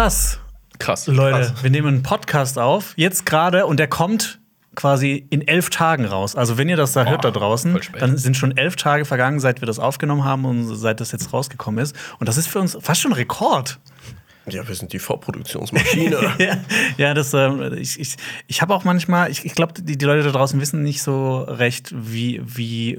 krass. Krass. Leute, Krass. wir nehmen einen Podcast auf, jetzt gerade, und der kommt quasi in elf Tagen raus. Also, wenn ihr das da hört da draußen, dann sind schon elf Tage vergangen, seit wir das aufgenommen haben und seit das jetzt rausgekommen ist. Und das ist für uns fast schon ein Rekord. Ja, wir sind die Vorproduktionsmaschine. ja, ja, das, ähm, ich, ich, ich habe auch manchmal, ich, ich glaube, die, die Leute da draußen wissen nicht so recht, wie, wie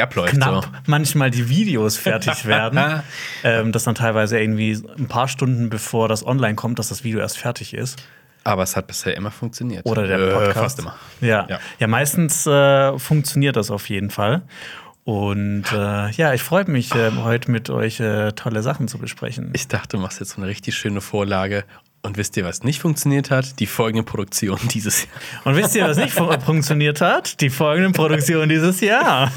abläuft knapp so. manchmal die Videos fertig werden. ähm, dass dann teilweise irgendwie ein paar Stunden bevor das online kommt, dass das Video erst fertig ist. Aber es hat bisher immer funktioniert. Oder der Äh, Podcast. Fast immer. Ja, ja. Ja. meistens äh, funktioniert das auf jeden Fall. Und äh, ja, ich freue mich, äh, heute mit euch äh, tolle Sachen zu besprechen. Ich dachte, du machst jetzt so eine richtig schöne Vorlage. Und wisst ihr, was nicht funktioniert hat? Die folgende Produktion dieses Jahr. Und wisst ihr, was nicht fu- funktioniert hat? Die folgenden Produktionen dieses Jahr.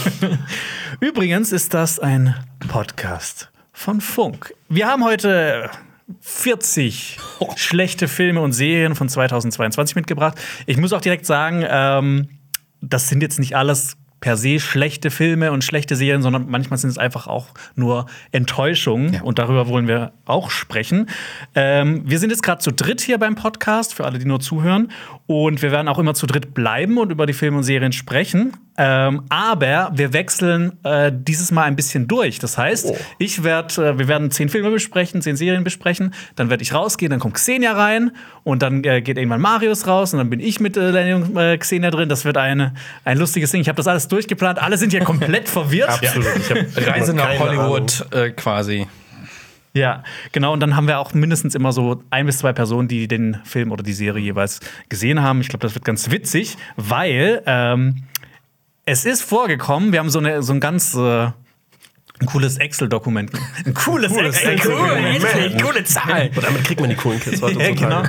Übrigens ist das ein Podcast von Funk. Wir haben heute 40 schlechte Filme und Serien von 2022 mitgebracht. Ich muss auch direkt sagen, ähm, das sind jetzt nicht alles per se schlechte Filme und schlechte Serien, sondern manchmal sind es einfach auch nur Enttäuschungen. Ja. Und darüber wollen wir auch sprechen. Ähm, wir sind jetzt gerade zu dritt hier beim Podcast, für alle, die nur zuhören. Und wir werden auch immer zu dritt bleiben und über die Filme und Serien sprechen. Ähm, aber wir wechseln äh, dieses Mal ein bisschen durch. Das heißt, Oh. ich werde, äh, wir werden zehn Filme besprechen, zehn Serien besprechen. Dann werde ich rausgehen, dann kommt Xenia rein und dann äh, geht irgendwann Marius raus und dann bin ich mit äh, äh, Xenia drin. Das wird eine, ein lustiges Ding. Ich habe das alles durchgeplant. Alle sind hier komplett verwirrt. Absolut. Ich Reise nach Hollywood äh, quasi. Ja, genau. Und dann haben wir auch mindestens immer so ein bis zwei Personen, die den Film oder die Serie jeweils gesehen haben. Ich glaube, das wird ganz witzig, weil ähm, es ist vorgekommen, wir haben so, eine, so ein ganz äh, ein cooles Excel-Dokument. Ein cooles, Excel-Dokument. Excel-Dokument. Coole Zahl. Und damit kriegt man die coolen Kids Ja, genau.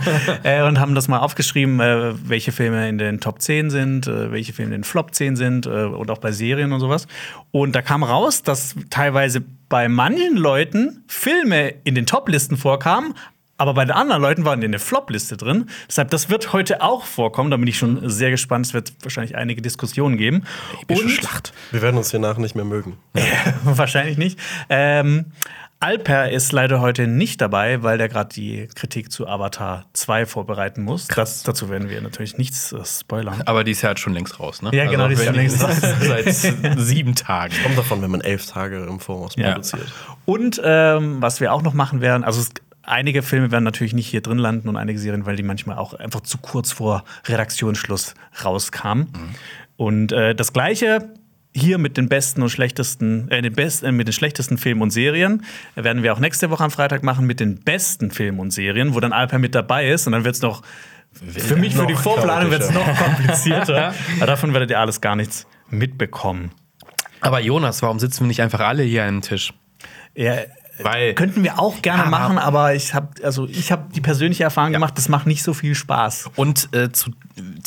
äh, und haben das mal aufgeschrieben, äh, welche Filme in den Top 10 sind, äh, welche Filme in den Flop 10 sind äh, und auch bei Serien und sowas. Und da kam raus, dass teilweise bei manchen Leuten Filme in den Top-Listen vorkamen, aber bei den anderen Leuten waren die in der Flop-Liste drin. Deshalb, das wird heute auch vorkommen. Da bin ich schon sehr gespannt. Es wird wahrscheinlich einige Diskussionen geben. Epische Schlacht. Wir werden uns hier nachher nicht mehr mögen. Wahrscheinlich nicht. Ähm, Alper ist leider heute nicht dabei, weil der gerade die Kritik zu Avatar 2 vorbereiten muss. Das, dazu werden wir natürlich nichts äh, spoilern. Aber die ist ja jetzt schon längst raus, ne? Ja, genau, die ist schon längst raus. Seit sieben Tagen. Kommt davon, wenn man elf Tage im Voraus Ja. produziert. Und ähm, was wir auch noch machen werden, also es, einige Filme werden natürlich nicht hier drin landen und einige Serien, weil die manchmal auch einfach zu kurz vor Redaktionsschluss rauskamen. Und äh, das gleiche hier mit den besten und schlechtesten, äh, den besten, äh, mit den schlechtesten Filmen und Serien werden wir auch nächste Woche am Freitag machen mit den besten Filmen und Serien, wo dann Alper mit dabei ist und dann wird es noch für mich für die Vorplanung wird es noch komplizierter. Aber davon werdet ihr alles gar nichts mitbekommen. Aber Jonas, warum sitzen wir nicht einfach alle hier an einem Tisch? Ja, Weil Könnten wir auch gerne Aber- machen, aber ich habe also ich habe die persönliche Erfahrung gemacht, das macht nicht so viel Spaß. Und äh, zu,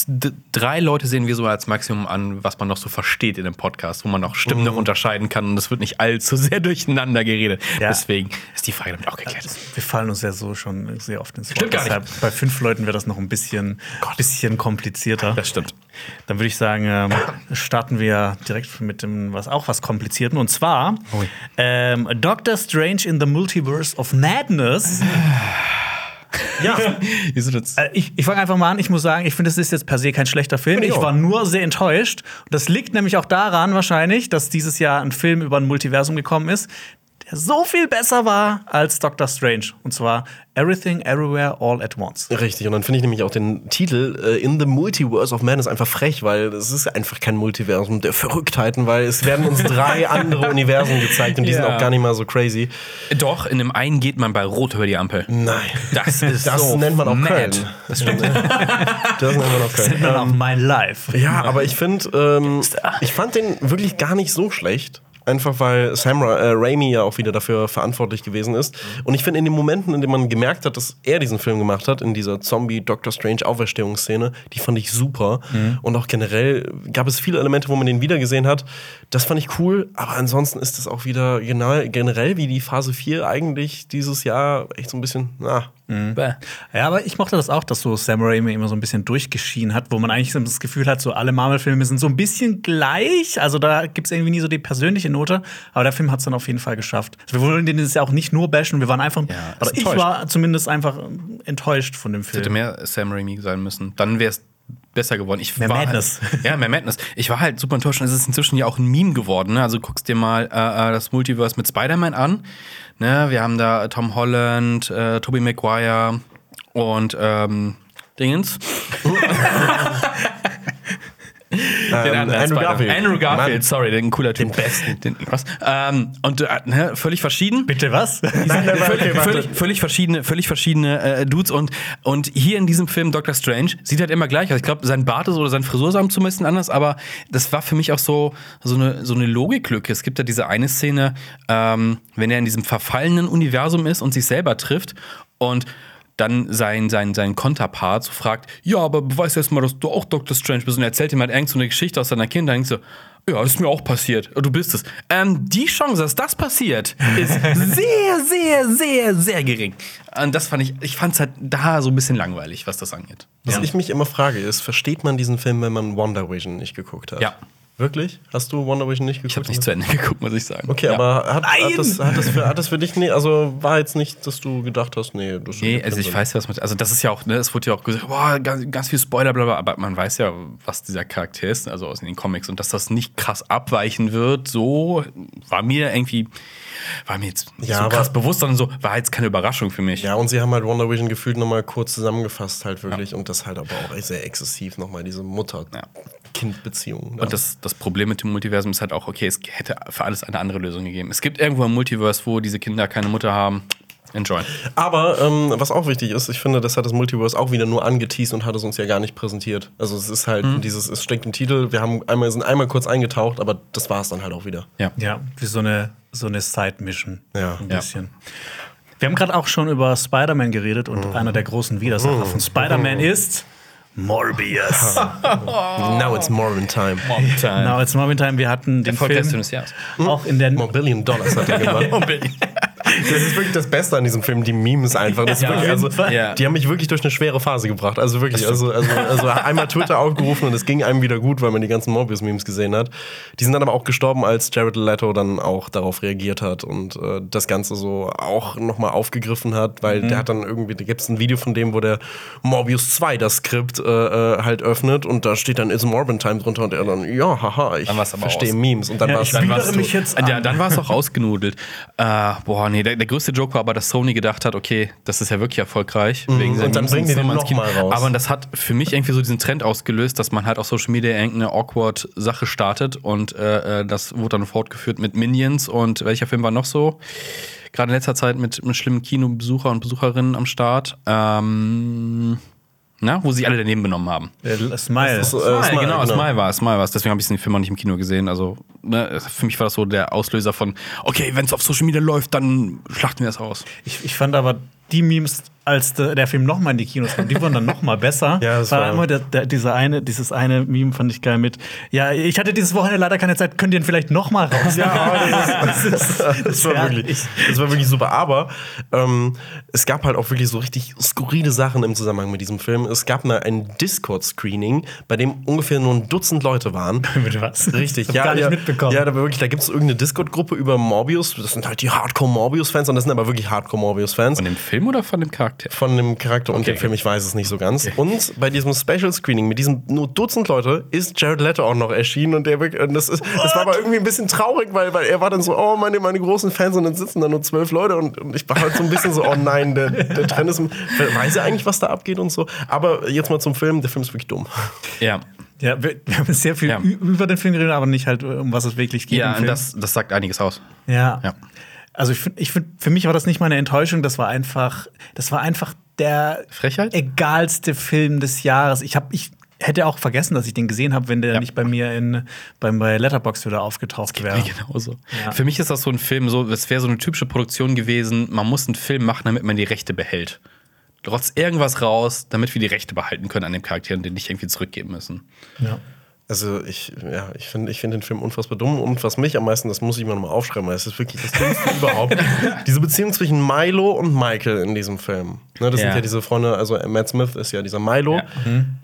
d- drei Leute sehen wir so als Maximum an, was man noch so versteht in dem Podcast, wo man noch Stimmen noch unterscheiden kann und es wird nicht allzu sehr durcheinander geredet. Ja. Deswegen ist die Frage damit auch geklärt. Wir fallen uns ja so schon sehr oft ins Wort. Stimmt gar nicht. Deshalb, bei fünf Leuten wäre das noch ein bisschen, bisschen komplizierter. Das stimmt. Dann würde ich sagen, ähm, starten wir direkt mit dem was auch was komplizierten und zwar Ui. ähm, Doctor Strange in the Multiverse of Madness. ja? Äh, Ich, ich fange einfach mal an. Ich muss sagen, ich finde, es ist jetzt per se kein schlechter Film. Ich war nur sehr enttäuscht. Und das liegt nämlich auch daran, wahrscheinlich, dass dieses Jahr ein Film über ein Multiversum gekommen ist, so viel besser war als Doctor Strange. Und zwar Everything, Everywhere, All at Once. Richtig, und dann finde ich nämlich auch den Titel äh, In the Multiverse of Madness einfach frech, weil es ist einfach kein Multiversum der Verrücktheiten, weil es werden uns drei andere Universen gezeigt und die sind Ja. auch gar nicht mal so crazy. Doch, in dem einen geht man bei Rot über die Ampel. Nein. Das ist Das so nennt man auch mad. Köln. Das stimmt. Das nennt man auch Köln. Dann auch My Life. Ja, aber ich finde, ähm, ich fand den wirklich gar nicht so schlecht. Einfach weil Sam Ra äh, Raimi ja auch wieder dafür verantwortlich gewesen ist. Und ich finde, in den Momenten, in denen man gemerkt hat, dass er diesen Film gemacht hat, in dieser Zombie-Doctor Strange-Auferstehungsszene, die fand ich super. Und auch generell gab es viele Elemente, wo man den wiedergesehen hat. Das fand ich cool, aber ansonsten ist es auch wieder genau, generell wie die Phase 4 eigentlich dieses Jahr echt so ein bisschen, na, Bäh. Ja, aber ich mochte das auch, dass so Sam Raimi immer so ein bisschen durchgeschienen hat, wo man eigentlich so das Gefühl hat, so alle Marvel-Filme sind so ein bisschen gleich. Also da gibt es irgendwie nie so die persönliche Note. Aber der Film hat es dann auf jeden Fall geschafft. Also wir wollen den jetzt ja auch nicht nur bashen, wir waren einfach, Ja, ist ich war zumindest einfach enttäuscht von dem Es hätte Film. mehr Sam Raimi sein müssen. Dann wäre es besser geworden. Ich Mehr war Madness. Halt, ja, mehr Madness. Ich war halt super enttäuscht. und Es ist inzwischen ja auch ein Meme geworden. Ne? Also guckst dir mal äh, äh, das Multiverse mit Spider-Man an. Ne? Wir haben da Tom Holland, äh, Tobey Maguire und ähm, Dingens. Den anderen Andrew Garfield. Andrew Garfield, Mann. sorry, den cooler Typ. Den besten. Den, was? Ähm, und äh, ne, völlig verschieden. Bitte was? Nein, völlig, völlig, völlig verschiedene, völlig verschiedene äh, Dudes und, und hier in diesem Film Doctor Strange sieht halt immer gleich aus. Ich glaube, sein Bart ist oder sein Frisur ist am zumindest anders, aber das war für mich auch so, so, eine, so eine Logiklücke. Es gibt ja diese eine Szene, ähm, wenn er in diesem verfallenen Universum ist und sich selber trifft und dann sein, sein, sein Konterpart so fragt, ja, aber beweis erst mal, dass du auch Doctor Strange bist und er erzählt ihm halt irgend so eine Geschichte aus seiner Kindheit und so, ja, das ist mir auch passiert. Du bist es. Ähm, die Chance, dass das passiert, ist sehr, sehr, sehr, sehr gering. Und das fand ich, ich fand es halt da so ein bisschen langweilig, was das angeht. Was ich mich immer frage, ist, versteht man diesen Film, wenn man Wonder Vision nicht geguckt hat? Ja. Wirklich? Hast du Wonder Vision nicht geguckt? Ich habe nicht zu Ende geguckt, muss ich sagen. Okay, ja. aber hat, hat, das, hat, das für, hat das für dich, nee, also war jetzt nicht, dass du gedacht hast, nee, das Nee, ergibt also ich weiß ja, was mit. Also, das ist ja auch, ne, es wurde ja auch gesagt, boah, ganz, ganz viel Spoiler, bla, bla, aber man weiß ja, was dieser Charakter ist, also aus den Comics. Und dass das nicht krass abweichen wird, so war mir irgendwie, war mir jetzt nicht Ja, so aber- krass bewusst, sondern so, war jetzt keine Überraschung für mich. Ja, und sie haben halt Wonder Vision gefühlt nochmal kurz zusammengefasst, halt wirklich. Und das halt aber auch sehr exzessiv nochmal, diese Mutter-Kind-Beziehung. Und das, das Problem mit dem Multiversum ist halt auch, okay, es hätte für alles eine andere Lösung gegeben. Es gibt irgendwo ein Multiverse, wo diese Kinder keine Mutter haben. Enjoy. Aber ähm, was auch wichtig ist, ich finde, das hat das Multiverse auch wieder nur angeteased und hat es uns ja gar nicht präsentiert. Also es ist halt Mhm. dieses, es steckt im Titel, wir haben einmal, sind einmal kurz eingetaucht, aber das war es dann halt auch wieder. Ja. Ja, wie so eine, so eine Side-Mission. Ja. Ein Ja. bisschen. Wir haben gerade auch schon über Spider-Man geredet und einer der großen Widersacher von Spider-Man ist Morbius. Now it's Morbin Time. Now it's Morbin Time. Wir hatten den Erfolgreichste Film des Jahres. auch in der More Billion Dollars hat er gemacht. Das ist wirklich das Beste an diesem Film, die Memes einfach. Das Ja, wirklich, also. Ja. Die haben mich wirklich durch eine schwere Phase gebracht. Also wirklich, also, also, also einmal Twitter aufgerufen und es ging einem wieder gut, weil man die ganzen Morbius-Memes gesehen hat. Die sind dann aber auch gestorben, als Jared Leto dann auch darauf reagiert hat und äh, das Ganze so auch nochmal aufgegriffen hat, weil der hat dann irgendwie, da gibt es ein Video von dem, wo der Morbius 2 das Skript äh, äh, halt öffnet und da steht dann It's Morbin Time drunter und er dann, ja, haha, ich Dann verstehe. Memes. Und dann Ja, dann war's mich tot. jetzt Ja, an. dann war es auch ausgenudelt. Äh, boah, nee, der, der größte Joke war aber, dass Sony gedacht hat, okay, das ist ja wirklich erfolgreich. Wegen seinen und dann bringen die den Filmen ins noch Kino. mal raus. Aber das hat für mich irgendwie so diesen Trend ausgelöst, dass man halt auf Social Media irgendeine awkward Sache startet und äh, äh, das wurde dann fortgeführt mit Minions und welcher Film war noch so? Gerade in letzter Zeit mit, mit schlimmen Kinobesucher und Besucherinnen am Start. Ähm, na, wo sie alle daneben genommen haben. Smile. Ist, äh, Smile, Smile, genau, genau. Smile war es, Smile war es. Deswegen habe ich den Film auch nicht im Kino gesehen. Also, ne, für mich war das so der Auslöser von, okay, wenn es auf Social Media läuft, dann schlachten wir das aus. Ich, ich fand aber die Memes, als der, der Film nochmal in die Kinos kam, die wurden dann nochmal besser. Ja, das war war- immer der, der, diese eine, dieses eine Meme fand ich geil mit. Ja, ich hatte dieses Wochenende leider keine Zeit, könnt ihr ihn vielleicht nochmal raus? Ja, das, ist, das, das war wirklich, das war wirklich super. Aber ähm, es gab halt auch wirklich so richtig skurrile Sachen im Zusammenhang mit diesem Film. Es gab mal ein Discord-Screening, bei dem ungefähr nur ein Dutzend Leute waren. Mit was? Richtig, ja. gar nicht ja, mitbekommen. Ja, da wirklich, da gibt es irgendeine Discord-Gruppe über Morbius. Das sind halt die Hardcore-Morbius-Fans und das sind aber wirklich Hardcore-Morbius-Fans. Von dem Film oder von dem Charakter? Von dem Charakter und Okay. dem Film, ich weiß es nicht so ganz. Und bei diesem Special Screening mit diesem nur Dutzend Leute ist Jared Leto auch noch erschienen und der wirklich- und das, ist, das war aber irgendwie ein bisschen traurig, weil, weil er war dann so, oh, meine, meine großen Fans und dann sitzen da nur zwölf Leute und, und ich war halt so ein bisschen so, oh nein, der, der Trend ist, weiß er eigentlich, was da abgeht und so. Aber jetzt mal zum Film, der Film ist wirklich dumm. Ja. Ja, wir, wir haben sehr viel Ja. über den Film geredet, aber nicht halt, um was es wirklich geht. im Ja, Film. und das, das sagt einiges aus. Ja. Ja. Also ich finde, ich find, für mich war das nicht mal eine Enttäuschung, das war einfach, das war einfach der Frechheit? egalste Film des Jahres. Ich habe, ich hätte auch vergessen, dass ich den gesehen habe, wenn der Ja. nicht bei mir in beim bei Letterboxd wieder aufgetaucht wäre. Genauso. Ja. Für mich ist das so ein Film, so, es wäre so eine typische Produktion gewesen, man muss einen Film machen, damit man die Rechte behält. Trotz irgendwas raus, damit wir die Rechte behalten können an dem Charakter und den nicht irgendwie zurückgeben müssen. Ja. Also ich, ja, ich finde ich find den Film unfassbar dumm und was mich am meisten, das muss ich mir nochmal aufschreiben, weil es ist wirklich das Dümmste überhaupt. Diese Beziehung zwischen Milo und Michael in diesem Film. Ne, das Ja. sind ja diese Freunde, also Matt Smith ist ja dieser Milo. Ja.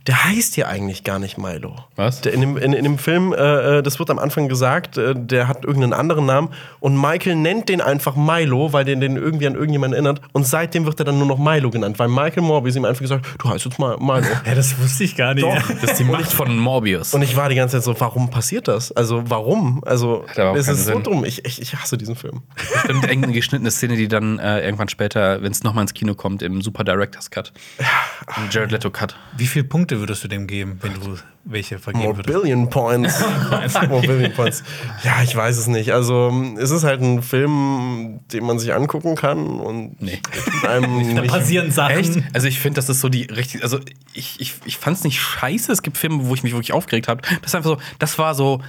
Der heißt ja eigentlich gar nicht Milo. Was? Der in, dem, in, in dem Film, äh, äh, das wird am Anfang gesagt, äh, der hat irgendeinen anderen Namen und Michael nennt den einfach Milo, weil der den irgendwie an irgendjemanden erinnert und seitdem wird er dann nur noch Milo genannt, weil Michael Morbius ihm einfach gesagt, du heißt jetzt mal Milo. Ja, das wusste ich gar nicht. Doch. Das ist die Macht von Morbius. Und ich war die ganze Zeit so, warum passiert das? Also warum? Also es ist so Sinn. dumm. Ich, ich, ich hasse diesen Film. Bestimmt irgendeine geschnittene Szene, die dann äh, irgendwann später, wenn es nochmal ins Kino kommt, im Super Directors Cut. Im Jared Leto Cut. Wie viele Punkte würdest du dem geben, wenn du welche vergeben More würdest? Billion Points. More Billion Points. Ja, ich weiß es nicht. Also es ist halt ein Film, den man sich angucken kann und Nee. einem Da nicht passieren Sachen. Echt? Also ich finde, das ist so die richtig. Also ich, ich, ich fand es nicht scheiße. Es gibt Filme, wo ich mich wirklich aufgeregt habe. Das ist einfach so, das war so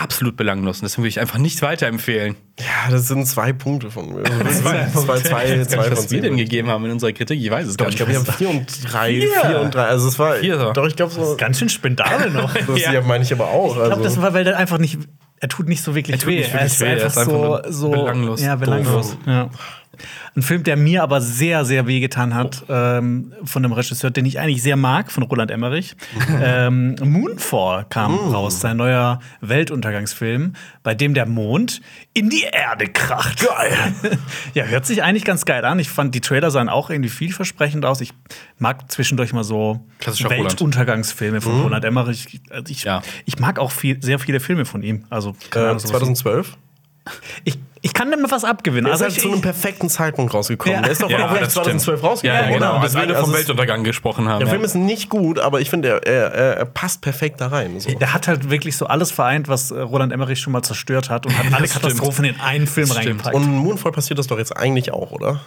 absolut belanglos. Und deswegen würde ich einfach nicht weiterempfehlen. Ja, das sind zwei Punkte von mir. zwei, zwei, zwei, zwei von Was wir denn gegeben haben in unserer Kritik, ich weiß es Doch, gar ich nicht. glaube, wir haben vier und drei, Vier. und drei. Also es war. Vier so. Doch, ich glaube so. Ganz schön spendabel noch. Das ja. meine ich aber auch. Ich glaube, also. das war, weil der einfach nicht. Er tut nicht so wirklich Er tut weh. nicht wirklich er ist weh, er einfach, ist einfach so, belanglos, Ja, belanglos. Ja. Ein Film, der mir aber sehr, sehr wehgetan hat, ähm, von einem Regisseur, den ich eigentlich sehr mag, von Roland Emmerich. ähm, Moonfall kam raus, sein neuer Weltuntergangsfilm, bei dem der Mond in die Erde kracht. Geil! ja, hört sich eigentlich ganz geil an. Ich fand, die Trailer sahen auch irgendwie vielversprechend aus. Ich mag zwischendurch mal so. Weltuntergangsfilme von Roland Emmerich. Also ich, Ja. ich mag auch viel, sehr viele Filme von ihm. Also, äh, Ahnung, sowas wie- 2012. ich, ich kann dem was abgewinnen. Der ist Also halt ich, zu einem perfekten Zeitpunkt rausgekommen. Ja. Der ist doch Ja, auch stimmt. 2012 rausgekommen. Ja, Ja, genau. genau. Als wir Also vom Weltuntergang gesprochen haben. Der. Film ist nicht gut, aber ich finde, er, er, er, passt perfekt da rein. So. der hat halt wirklich so alles vereint, was äh, Roland Emmerich schon mal zerstört hat und hat alle. Katastrophen in einen Film reingepackt. Und in Moonfall passiert das doch jetzt eigentlich auch, oder?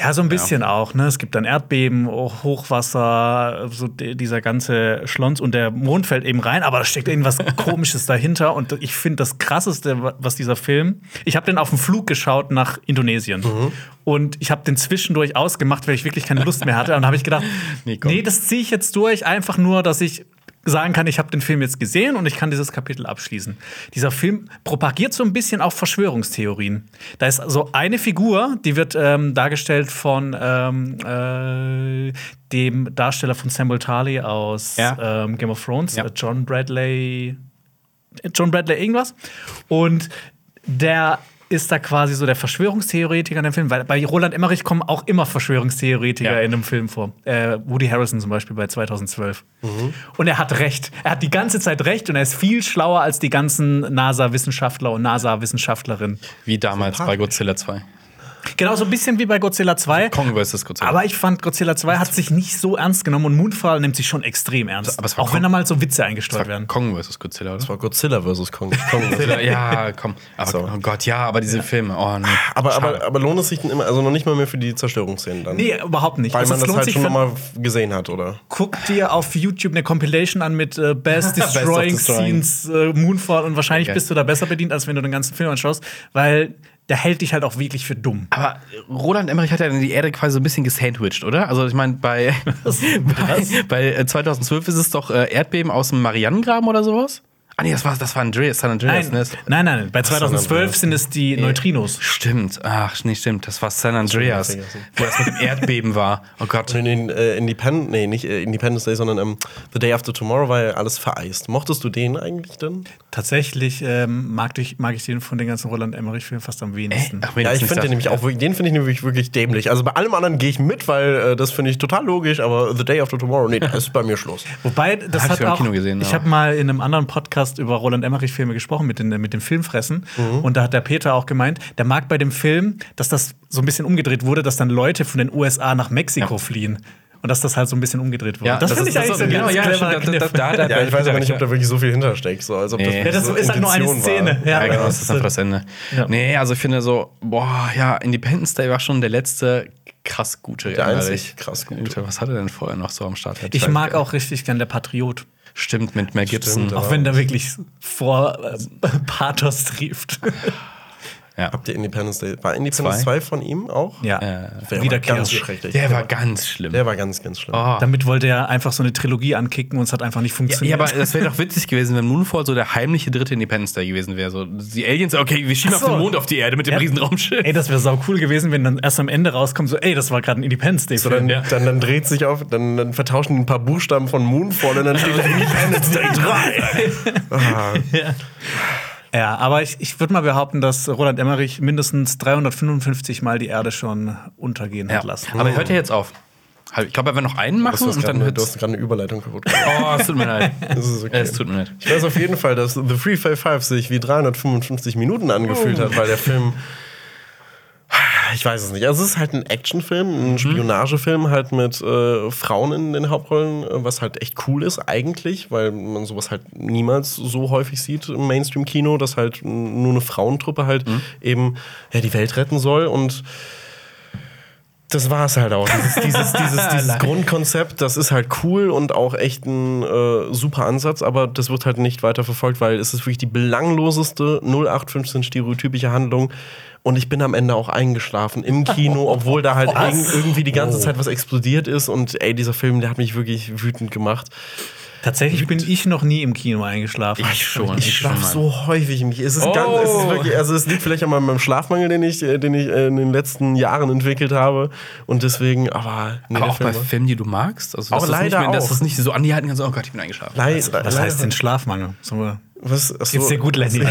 Ja, so ein bisschen auch. Ne? Es gibt dann Erdbeben, Hochwasser, so die- dieser ganze Schlons und der Mond fällt eben rein, aber da steckt irgendwas Komisches dahinter. Und ich finde das Krasseste, wa- was dieser Film. Ich habe den auf dem Flug geschaut nach Indonesien. Und ich habe den zwischendurch ausgemacht, weil ich wirklich keine Lust mehr hatte. Und habe ich gedacht, Nee, nee, das ziehe ich jetzt durch, einfach nur, dass ich sagen kann, ich habe den Film jetzt gesehen und ich kann dieses Kapitel abschließen. Dieser Film propagiert so ein bisschen auch Verschwörungstheorien. Da ist so eine Figur, die wird ähm, dargestellt von ähm, äh, dem Darsteller von Samuel Tarly aus Ja. ähm, Game of Thrones, Ja. äh, John Bradley. John Bradley irgendwas. Und der ist da quasi so der Verschwörungstheoretiker in dem Film, weil bei Roland Emmerich kommen auch immer Verschwörungstheoretiker Ja. in einem Film vor. Äh, Woody Harrison zum Beispiel bei 2012. Und er hat recht. Er hat die ganze Zeit recht und er ist viel schlauer als die ganzen NASA-Wissenschaftler und NASA-Wissenschaftlerinnen. Wie damals bei Godzilla 2. Genau so ein bisschen wie bei Godzilla 2. Kong vs. Godzilla. Aber ich fand, Godzilla 2 hat sich nicht so ernst genommen und Moonfall nimmt sich schon extrem ernst. Aber es war auch wenn Kong- da mal so Witze eingestreut werden. Kong vs. Godzilla, oder? Das war Godzilla vs. Kong. Kong Godzilla, ja, komm. Aber, So. Oh Gott, ja, aber diese Filme, oh nee. aber, aber, aber lohnt es sich denn immer, also noch nicht mal mehr für die Zerstörungsszenen dann? Nee, überhaupt nicht. Weil Also, man das lohnt halt sich schon nochmal gesehen hat, oder? Guck dir auf YouTube eine Compilation an mit äh, Best Destroying Destroying. Scenes, äh, Moonfall und wahrscheinlich Okay. bist du da besser bedient, als wenn du den ganzen Film anschaust, weil der hält dich halt auch wirklich für dumm. Aber Roland Emmerich hat ja die Erde quasi so ein bisschen gesandwiched, oder? Also ich meine, bei, bei, bei äh, 2012 ist es doch äh, Erdbeben aus dem Marianengraben oder sowas? Ah nee, das war, das war Andreas, San Andreas. Nein, ne? nein, nein, bei 2012 sind es die Neutrinos. Stimmt, ach nee, stimmt, das war San Andreas, wo das mit dem Erdbeben war. Oh Gott. In den äh, Independent, nee, nicht äh, Independence Day, sondern ähm, The Day After Tomorrow war ja alles vereist. Mochtest du den eigentlich denn? Tatsächlich ähm, mag, ich, mag ich den von den ganzen Roland Emmerich-Filmen fast am wenigsten. Ach, wenn Ja, ich finde den nämlich auch wirklich, den finde ich nämlich wirklich dämlich. Also bei allem anderen gehe ich mit, weil äh, das finde ich total logisch, aber The Day After Tomorrow, nee, das ist bei mir Schluss. Wobei, das Hab ich hat auch. Kino gesehen, ich habe mal in einem anderen Podcast über Roland Emmerich-Filme gesprochen, mit, den, mit dem Filmfressen. Mhm. Und da hat der Peter auch gemeint, der mag bei dem Film, dass das so ein bisschen umgedreht wurde, dass dann Leute von den USA nach Mexiko Ja. fliehen. Und dass das halt so ein bisschen umgedreht wurde. Ja, das, das finde ist- ich eigentlich das so ein genau, ja, cleverer stimmt, das- das- Kniff. da- da- Ja, ich weiß aber nicht, ob da wirklich so viel hintersteckt. So, als ob das Nee. wirklich Ja, das so ist halt nur eine. Szene. Ja, Ja, genau, das das ist einfach das Ende. Ja. Nee, also ich finde so, boah, ja, Independence Day war schon der letzte krass gute. Der einzig krass gute. Was hat er denn vorher noch so am Start? Ich mag auch richtig gern der Patriot. Stimmt, mit Mel Gibson. Stimmt, Auch wenn der wirklich vor äh, Pathos trieft. Ja. Habt ihr Independence Day? War Independence Zwei? 2 von ihm auch? Ja, Der war Wiederkehr. ganz schrecklich. Der war ganz schlimm. Der war ganz, ganz schlimm. Oh. Damit wollte er einfach so eine Trilogie ankicken und es hat einfach nicht Ja, funktioniert. aber das wäre doch witzig gewesen, wenn Moonfall so der heimliche dritte Independence Day gewesen wäre. So, die Aliens, okay, wir schieben so. auf den Mond auf die Erde mit dem Ja. Riesenraumschiff. Ey, das wäre sau cool gewesen, wenn dann erst am Ende rauskommt, so, ey, das war gerade ein Independence Day. So, dann, Ja. dann, dann dreht sich auf, dann, dann vertauschen die ein paar Buchstaben von Moonfall und dann steht da Independence Day 3. Ah, Ja, aber ich, ich würde mal behaupten, dass Roland Emmerich mindestens 355 Mal die Erde schon untergehen Ja. hat lassen. Aber hört ja jetzt auf. Ich glaube, er wird noch einen machen hast und dann gerade hört du hast gerade eine Überleitung kaputt gemacht. Oh, es tut mir leid. Das ist okay. Es tut mir leid. Ich weiß auf jeden Fall, dass The Free Fire 5 sich wie 355 Minuten angefühlt hat, weil der Film. Ich weiß es nicht. Also, es ist halt ein Actionfilm, ein Spionagefilm, halt mit äh, Frauen in den Hauptrollen, äh, was halt echt cool ist, eigentlich, weil man sowas halt niemals so häufig sieht im Mainstream-Kino, dass halt nur eine Frauentruppe halt eben ja, die Welt retten soll und. Das war es halt auch. Dieses, dieses, dieses, dieses Grundkonzept, das ist halt cool und auch echt ein äh, super Ansatz, aber das wird halt nicht weiter verfolgt, weil es ist wirklich die belangloseste 0815 stereotypische Handlung. Und ich bin am Ende auch eingeschlafen im Kino, obwohl da halt irg irgendwie die ganze Zeit was explodiert ist. Und ey, dieser Film, der hat mich wirklich wütend gemacht. Tatsächlich bin ich noch nie im Kino eingeschlafen. Ich schon. Ich schlafe so häufig im Kino. Es ist, Oh. ganz, es ist wirklich, also es liegt vielleicht an meinem Schlafmangel, den ich, äh, den ich äh, in den letzten Jahren entwickelt habe. Und deswegen, aber, nee, Aber auch bei Film war- Filmen, die du magst. Also, Auch dass das nicht leider mehr, dass auch. das nicht so an die halten kannst, oh Gott, ich bin eingeschlafen. Leid, Was leider- heißt denn Schlafmangel? Sollen wir- Was, ach so. Geht's dir gut, Lenny? ja,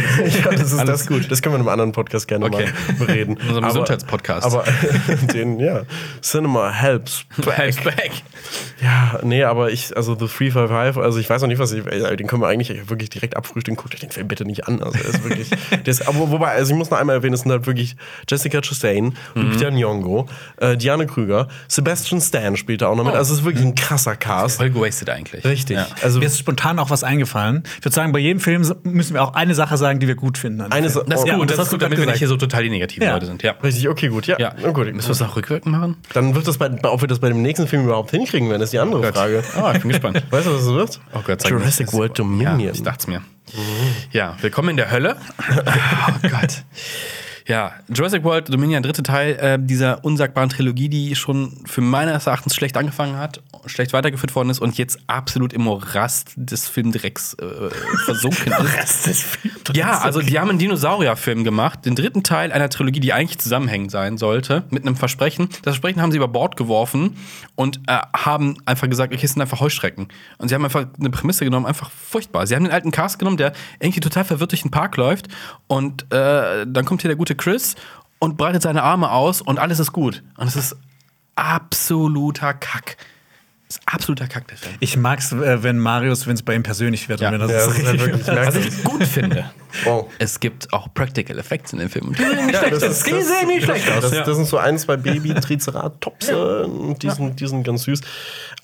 das ist Alles das gut. Das können wir in einem anderen Podcast gerne Okay. mal bereden. In unserem Gesundheitspodcast. Aber den, ja. Cinema helps. Back, back. Ja, nee, aber ich, also The 355, also ich weiß noch nicht, was ich, ey, den können wir eigentlich wirklich direkt abfrühstücken. Guckt euch den Film bitte nicht an. Also, er ist wirklich, der ist, aber wobei, also ich muss noch einmal erwähnen, es sind halt wirklich Jessica Chastain, Lupita Nyong'o, äh, Diane Krüger, Sebastian Stan spielt da auch noch mit. Also es ist wirklich ein krasser Cast. Voll gewastet eigentlich. Richtig. Ja. Also Mir ist spontan auch was eingefallen. Ich würde sagen, bei jedem Film müssen wir auch eine Sache sagen, die wir gut finden. Eine Film. Sa- Das ist Ja, gut, und das, das ist gut, damit wir nicht hier so total die negativen Ja. Leute sind. Ja. Richtig, okay, gut. Ja, Ja. Na gut. Müssen wir es noch rückwirkend machen? Dann wird das bei, ob wir das bei dem nächsten Film überhaupt hinkriegen werden, ist die andere Frage. Oh, ich bin gespannt. Weißt du, was es wird? Oh Gott, Jurassic World Ja, Dominion. ich dachte es mir. Ja, willkommen in der Hölle. Oh Gott. Ja, Jurassic World Dominion, dritte Teil äh, dieser unsagbaren Trilogie, die schon für meines Erachtens schlecht angefangen hat, schlecht weitergeführt worden ist und jetzt absolut im Morast des Filmdrecks äh, versunken ist. Ja, also die haben einen Dinosaurierfilm gemacht, den dritten Teil einer Trilogie, die eigentlich zusammenhängend sein sollte, mit einem Versprechen. Das Versprechen haben sie über Bord geworfen und äh, haben einfach gesagt, okay, es sind einfach Heuschrecken. Und sie haben einfach eine Prämisse genommen, einfach furchtbar. Sie haben den alten Cast genommen, der irgendwie total verwirrt durch den Park läuft und äh, dann kommt hier der gute Chris und breitet seine Arme aus und alles ist gut. Und es ist absoluter Kack. Ist absoluter Kack, der Film. Ich mag es, äh, wenn Marius, wenn es bei ihm persönlich wird. Ja. Und wenn das Ja, so das wirklich, Was ich gut finde, Oh. es gibt auch Practical Effects in dem Film. Die sehen nicht Ja, schlecht das aus. ist- Die das- sehen nicht schlecht aus. Das, Ja. das sind so ein, zwei Baby-Triceratops, die, sind, die sind ganz süß.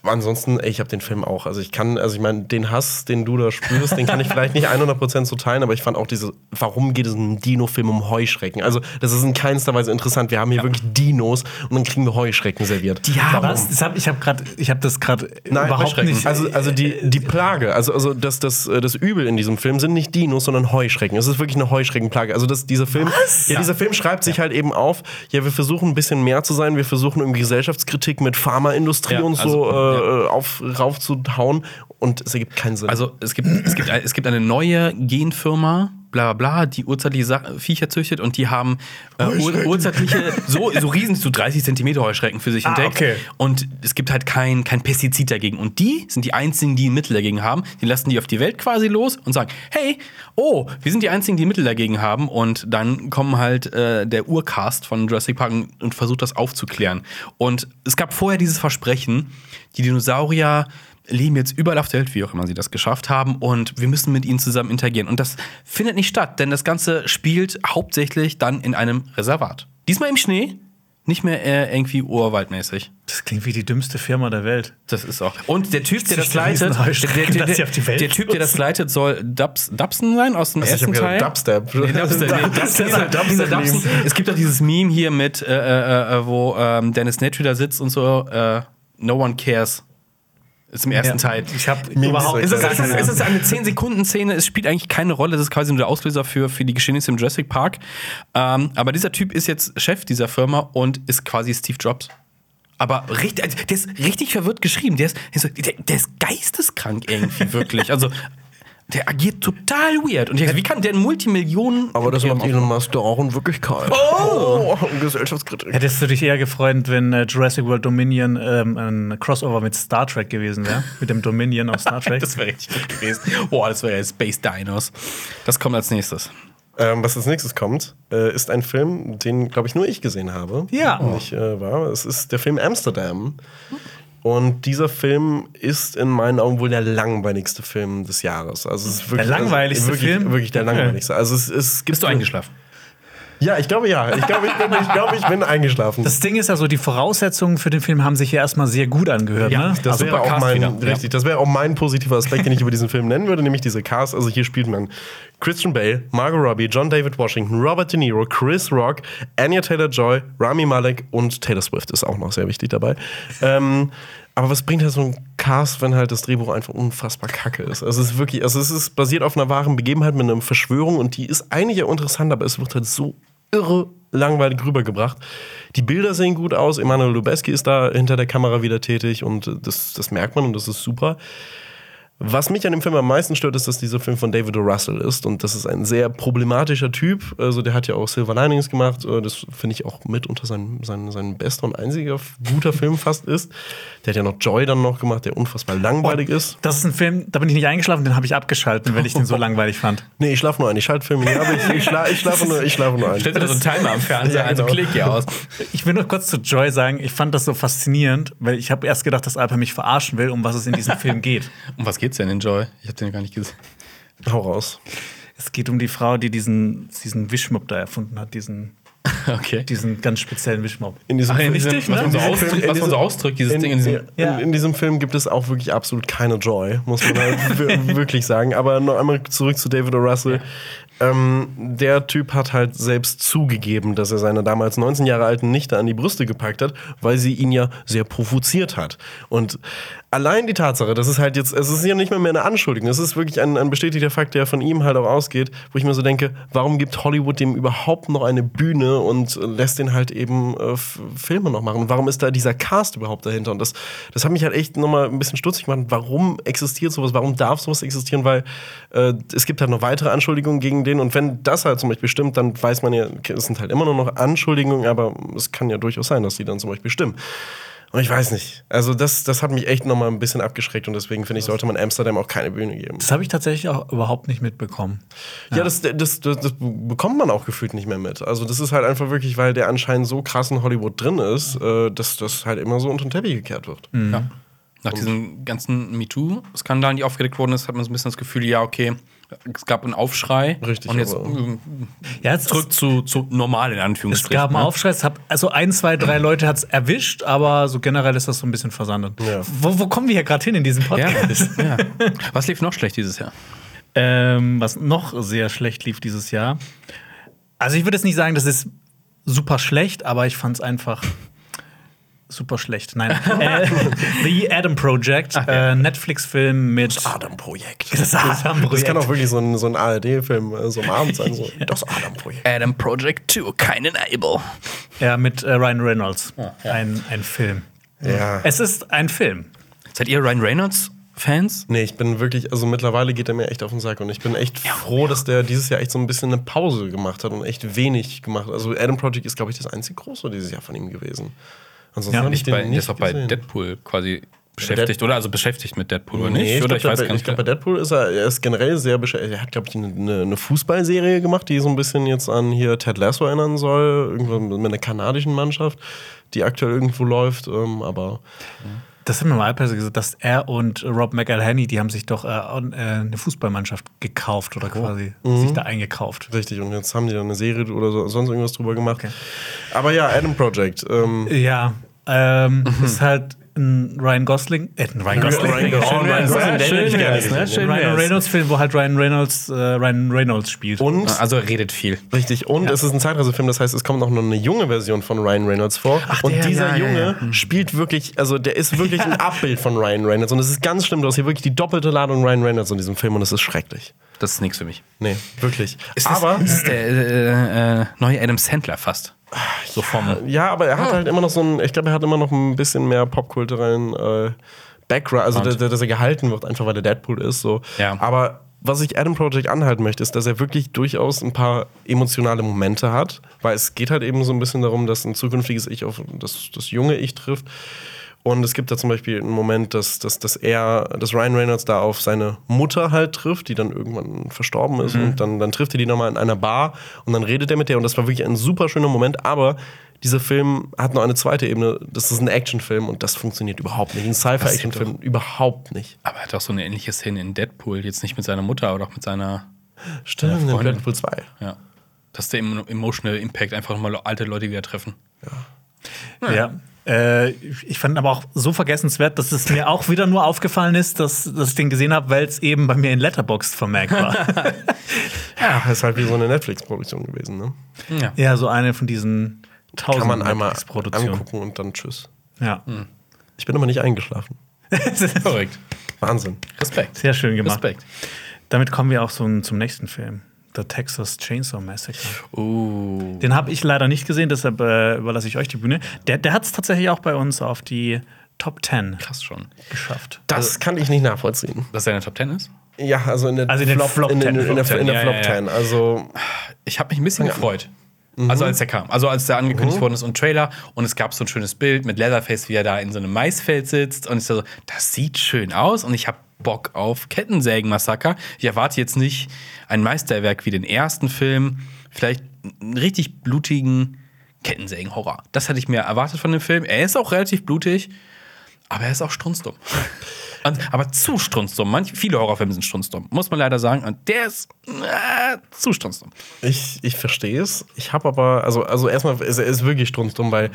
Aber ansonsten, ey, ich habe den Film auch. Also ich kann, also ich meine, den Hass, den du da spürst, den kann ich vielleicht nicht 100% so teilen, aber ich fand auch diese, warum geht es in einem Dino-Film um Heuschrecken? Also das ist in keinster Weise interessant. Wir haben hier wirklich Dinos und dann kriegen wir Heuschrecken serviert. Ja, was? Das hab, ich habe gerade, ich habe das gerade Nein, überhaupt nicht. Also, also die, die Plage, also, also das, das, äh, das Übel in diesem Film sind nicht Dinos, sondern Heuschrecken. Es ist wirklich eine Heuschreckenplage. Also das, dieser Film, ja, dieser Film schreibt sich halt eben auf, ja, wir versuchen ein bisschen mehr zu sein, wir versuchen irgendwie Gesellschaftskritik mit Pharmaindustrie Ja, und so also, äh, auf, raufzuhauen und es ergibt keinen Sinn. Also es gibt, es, gibt, es gibt eine neue Genfirma, bla bla die urzeitliche Sa Viecher züchtet und die haben äh, ur urzeitliche, so, so riesen, so 30 Zentimeter Heuschrecken für sich Ah, entdeckt. okay. Und es gibt halt kein, kein Pestizid dagegen. Und die sind die einzigen, die ein Mittel dagegen haben. Die lassen die auf die Welt quasi los und sagen, hey, oh, wir sind die einzigen, die Mittel dagegen haben. Und dann kommen halt äh, der Urcast von Jurassic Park und versucht das aufzuklären. Und es gab vorher dieses Versprechen, die Dinosaurier leben jetzt überall auf der Welt, wie auch immer sie das geschafft haben, und wir müssen mit ihnen zusammen interagieren. Und das findet nicht statt, denn das Ganze spielt hauptsächlich dann in einem Reservat. Diesmal im Schnee, nicht mehr äh, irgendwie urwaldmäßig. das klingt wie die dümmste Firma der Welt. Das ist auch. Und der Typ, der das leitet, der, der, der, der Typ, der das leitet, soll Dubs, Dubson sein aus dem Also ich ersten hab Teil. Dubstep. Nee, Dubstep, nee, Dubstep, dieser, dieser. Dubstep. Es gibt auch dieses Meme hier mit, äh, äh, äh, wo ähm, Dennis Nedry da sitzt und so, äh, No one cares. Im ersten Ja. Teil. Ich habe überhaupt Es ist, es, ist, es ist eine 10-Sekunden-Szene, es spielt eigentlich keine Rolle, das ist quasi nur der Auslöser für, für die Geschehnisse im Jurassic Park. Ähm, aber dieser Typ ist jetzt Chef dieser Firma und ist quasi Steve Jobs. Aber richtig, also der ist richtig verwirrt geschrieben. Der ist, der ist geisteskrank irgendwie, wirklich. Also, der agiert total weird. Und ich dachte, wie kann der ein Multimillionen. Aber das macht Elon Musk doch auch in Wirklichkeit. Oh! Gesellschaftskritik. Hättest du dich eher gefreut, wenn äh, Jurassic World Dominion ähm, ein Crossover mit Star Trek gewesen wäre? mit dem Dominion aus Star Trek? Das wäre richtig gut gewesen. Boah, das wäre ja Space Dinos. Das kommt als nächstes. Ähm, was als nächstes kommt, äh, ist ein Film, den, glaube ich, nur ich gesehen habe. Ja. Nicht äh, wahr. Es ist der Film Amsterdam. Und dieser Film ist in meinen Augen wohl der langweiligste Film des Jahres. Also es ist wirklich, langweiligste also, wirklich, Film? Wirklich der langweiligste. Also es, es gibt Bist du eingeschlafen? Ja, ich glaube ja. Ich glaube, ich bin, ich glaube, ich bin eingeschlafen. Das Ding ist ja so, die Voraussetzungen für den Film haben sich ja erstmal sehr gut angehört. Ja, ne? Das Ah, wäre auch mein, wieder. richtig, das wäre auch mein positiver Aspekt, den ich über diesen Film nennen würde, nämlich diese Cast. Also hier spielt man Christian Bale, Margot Robbie, John David Washington, Robert De Niro, Chris Rock, Anya Taylor-Joy, Rami Malek und Taylor Swift ist auch noch sehr wichtig dabei. ähm, aber was bringt halt so ein Cast, wenn halt das Drehbuch einfach unfassbar kacke ist? Also es ist wirklich, also es ist basiert auf einer wahren Begebenheit mit einer Verschwörung und die ist eigentlich ja interessant, aber es wird halt so irre langweilig rübergebracht. Die Bilder sehen gut aus. Emanuel Lubezki ist da hinter der Kamera wieder tätig und das, das merkt man und das ist super. Was mich an dem Film am meisten stört, ist, dass dieser Film von David O. Russell ist. Und das ist ein sehr problematischer Typ. Also, der hat ja auch Silver Linings gemacht. Äh, Das finde ich auch mit unter sein, sein, sein bester und einziger guter Film fast ist. Der hat ja noch Joy dann noch gemacht, der unfassbar langweilig ist. Das ist ein Film, da bin ich nicht eingeschlafen, den habe ich abgeschalten, weil ich den so langweilig fand. Nee, ich schlafe nur ein. Ich schalte Filme nicht ab. Ich, ich, schla, ich, schlafe nur, ich schlafe nur ein. Stellt dir so einen Timer am Fernseher, Ja, also genau. klick hier aus. Ich will noch kurz zu Joy sagen, ich fand das so faszinierend, weil ich habe erst gedacht, dass Alper mich verarschen will, um was es in diesem Film geht. Um was geht's denn in Joy? Ich habe den gar nicht gesehen. Hau raus. Es geht um die Frau, die diesen, diesen Wischmopp da erfunden hat, diesen, Okay. diesen ganz speziellen Wischmopp. In diesem Ach, Film- richtig, was, man so? Film- ausdrückt, in was man so diesem- ausdrückt, dieses in, Ding in diesem. in, Ja. in diesem Film gibt es auch wirklich absolut keine Joy, muss man halt wir- wirklich sagen. Aber noch einmal zurück zu David O. Russell. Ähm, der Typ hat halt selbst zugegeben, dass er seine damals 19 Jahre alten Nichte an die Brüste gepackt hat, weil sie ihn ja sehr provoziert hat. Und allein die Tatsache, das ist halt jetzt, es ist ja nicht mehr, mehr eine Anschuldigung, es ist wirklich ein, ein bestätigter Fakt, der von ihm halt auch ausgeht, wo ich mir so denke, warum gibt Hollywood dem überhaupt noch eine Bühne und lässt den halt eben äh, Filme noch machen? Warum ist da dieser Cast überhaupt dahinter? Und das, das hat mich halt echt nochmal ein bisschen stutzig gemacht. Warum existiert sowas? Warum darf sowas existieren? Weil äh, es gibt halt noch weitere Anschuldigungen gegen den und wenn das halt zum Beispiel stimmt, dann weiß man ja, es sind halt immer nur noch Anschuldigungen, aber es kann ja durchaus sein, dass die dann zum Beispiel stimmen. Und ich weiß nicht. Also, das, das hat mich echt nochmal ein bisschen abgeschreckt und deswegen finde ich, sollte man Amsterdam auch keine Bühne geben. Das habe ich tatsächlich auch überhaupt nicht mitbekommen. Ja, das, das, das, das bekommt man auch gefühlt nicht mehr mit. Also, das ist halt einfach wirklich, weil der anscheinend so krass in Hollywood drin ist, äh, dass das halt immer so unter den Teppich gekehrt wird. Ja. Nach diesen ganzen MeToo-Skandalen, die aufgedeckt worden ist, hat man so ein bisschen das Gefühl, ja, okay, es gab einen Aufschrei. Richtig, Und jetzt ähm, Ja, jetzt zurück zu, zu normal in Es Anführungsstrichen. gab einen ne? Aufschrei, es hab, also ein, zwei, drei Leute hat es erwischt, aber so generell ist das so ein bisschen versandet. Ja. Wo, wo kommen wir hier gerade hin in diesem Ja, Podcast? ja. Was lief noch schlecht dieses Jahr? Ähm, was noch sehr schlecht lief dieses Jahr. Also ich würde jetzt nicht sagen, das ist super schlecht, aber ich fand es einfach super schlecht. Nein. äh, The Adam Project, äh, Netflix-Film mit Adam-Projekt. Das Adam-Projekt. Das kann auch wirklich so ein, so ein ARD-Film äh, so am Abend sein. So. Das Adam-Projekt. Adam Project 2, keinen Able. ja, mit äh, Ryan Reynolds. ja. Ein, ein Film. Ja. Es ist ein Film. Seid ihr Ryan Reynolds Fans? Nee, ich bin wirklich, also mittlerweile geht er mir echt auf den Sack und ich bin echt froh, dass der dieses Jahr echt so ein bisschen eine Pause gemacht hat und echt wenig gemacht hat. Also Adam Project ist, glaube ich, das einzige große dieses Jahr von ihm gewesen. Ansonsten Ja, ich Nicht bei, der ist auch bei gesehen. Deadpool quasi beschäftigt, oder? Also beschäftigt mit Deadpool, oder nicht? Nee, ich oder glaube, ich weiß gar ich glaub, bei nicht. Deadpool ist er, er ist generell sehr beschäftigt. Er hat, glaube ich, eine, eine, Fußballserie gemacht, die so ein bisschen jetzt an hier Ted Lasso erinnern soll. Irgendwo mit einer kanadischen Mannschaft, die aktuell irgendwo läuft. Ähm, aber Das haben wir mal Alper gesagt, dass er und Rob McElhenney, die haben sich doch äh, äh, eine Fußballmannschaft gekauft oder quasi sich da eingekauft. richtig, und jetzt haben die dann eine Serie oder so, sonst irgendwas drüber gemacht. Okay. Aber ja, Adam Project. Ähm, Ja, ähm, ist halt ein Ryan Gosling, äh, ein Ryan Gosling, Ryan Gosling. Schön Oh, Ryan Gosling, Schön wär's, ne? Schön Ryan. Reynolds Film, wo halt Ryan Reynolds, äh, Ryan Reynolds spielt. Und Also er redet viel. Richtig, und es ist ein Zeitreisefilm, das heißt, es kommt noch eine junge Version von Ryan Reynolds vor. und der, dieser ja, ja, Junge ja. spielt wirklich, also der ist wirklich ein Abbild von Ryan Reynolds. Und es ist ganz schlimm, du hast hier wirklich die doppelte Ladung Ryan Reynolds in diesem Film und es ist schrecklich. Das ist nichts für mich. Nee, wirklich. Ist aber, das, ist der äh, äh, neue Adam Sandler fast. So vom. ja, aber er hat halt immer noch so ein, ich glaube, er hat immer noch ein bisschen mehr popkulturellen äh, Background, also dass, dass er gehalten wird, einfach weil er Deadpool ist. So. Ja. Aber was ich Adam Project anhalten möchte, ist, dass er wirklich durchaus ein paar emotionale Momente hat, weil es geht halt eben so ein bisschen darum, dass ein zukünftiges Ich auf das, das junge Ich trifft. Und es gibt da zum Beispiel einen Moment, dass, dass, dass er, dass Ryan Reynolds da auf seine Mutter halt trifft, die dann irgendwann verstorben ist. Und dann, dann trifft er die nochmal in einer Bar und dann redet er mit der. Und das war wirklich ein super schöner Moment. Aber dieser Film hat noch eine zweite Ebene. Das ist ein Actionfilm und das funktioniert überhaupt nicht. Ein Sci-Fi-Actionfilm überhaupt nicht. Aber er hat auch so eine ähnliche Szene in Deadpool. Jetzt nicht mit seiner Mutter, aber doch mit seiner. Stimmt, in Freundin. Deadpool 2. Ja. Das ist der emo- Emotional Impact, einfach mal alte Leute wieder treffen. Ja. Äh, ich fand aber auch so vergessenswert, dass es mir auch wieder nur aufgefallen ist, dass, dass ich den gesehen habe, weil es eben bei mir in Letterboxd vermerkt war. Ja, das ist halt wie so eine Netflix-Produktion gewesen. Ne? Ja. ja, so eine von diesen tausend Kann man einmal angucken und dann tschüss. Ja. Ich bin aber nicht eingeschlafen. Korrekt. Wahnsinn. Respekt. Sehr schön gemacht. Respekt. Damit kommen wir auch so zum nächsten Film. The Texas Chainsaw Massacre. Uh. Den habe ich leider nicht gesehen, deshalb äh, überlasse ich euch die Bühne. Der, der hat es tatsächlich auch bei uns auf die Top 10 Krass schon. geschafft. Das kann ich nicht nachvollziehen. Dass er in der Top 10 ist? Ja, also in der Also in den Flop in, in, 10, in, der, in der Flop ja, ja. 10. Also Ich habe mich ein bisschen gefreut. Also als der kam, also als der angekündigt worden ist und Trailer und es gab so ein schönes Bild mit Leatherface, wie er da in so einem Maisfeld sitzt und ich so, das sieht schön aus und ich habe Bock auf Kettensägen-Massaker. Ich erwarte jetzt nicht ein Meisterwerk wie den ersten Film, vielleicht einen richtig blutigen Kettensägen-Horror. Das hatte ich mir erwartet von dem Film. Er ist auch relativ blutig, aber er ist auch strunzdumm. Und, aber zu strunzdumm. Manch, viele Horrorfilme sind strunzdumm, muss man leider sagen. Und der ist äh, zu strunzdumm. ich, ich verstehe es. Ich habe aber, also, also erstmal, ist er ist wirklich strunzdumm, weil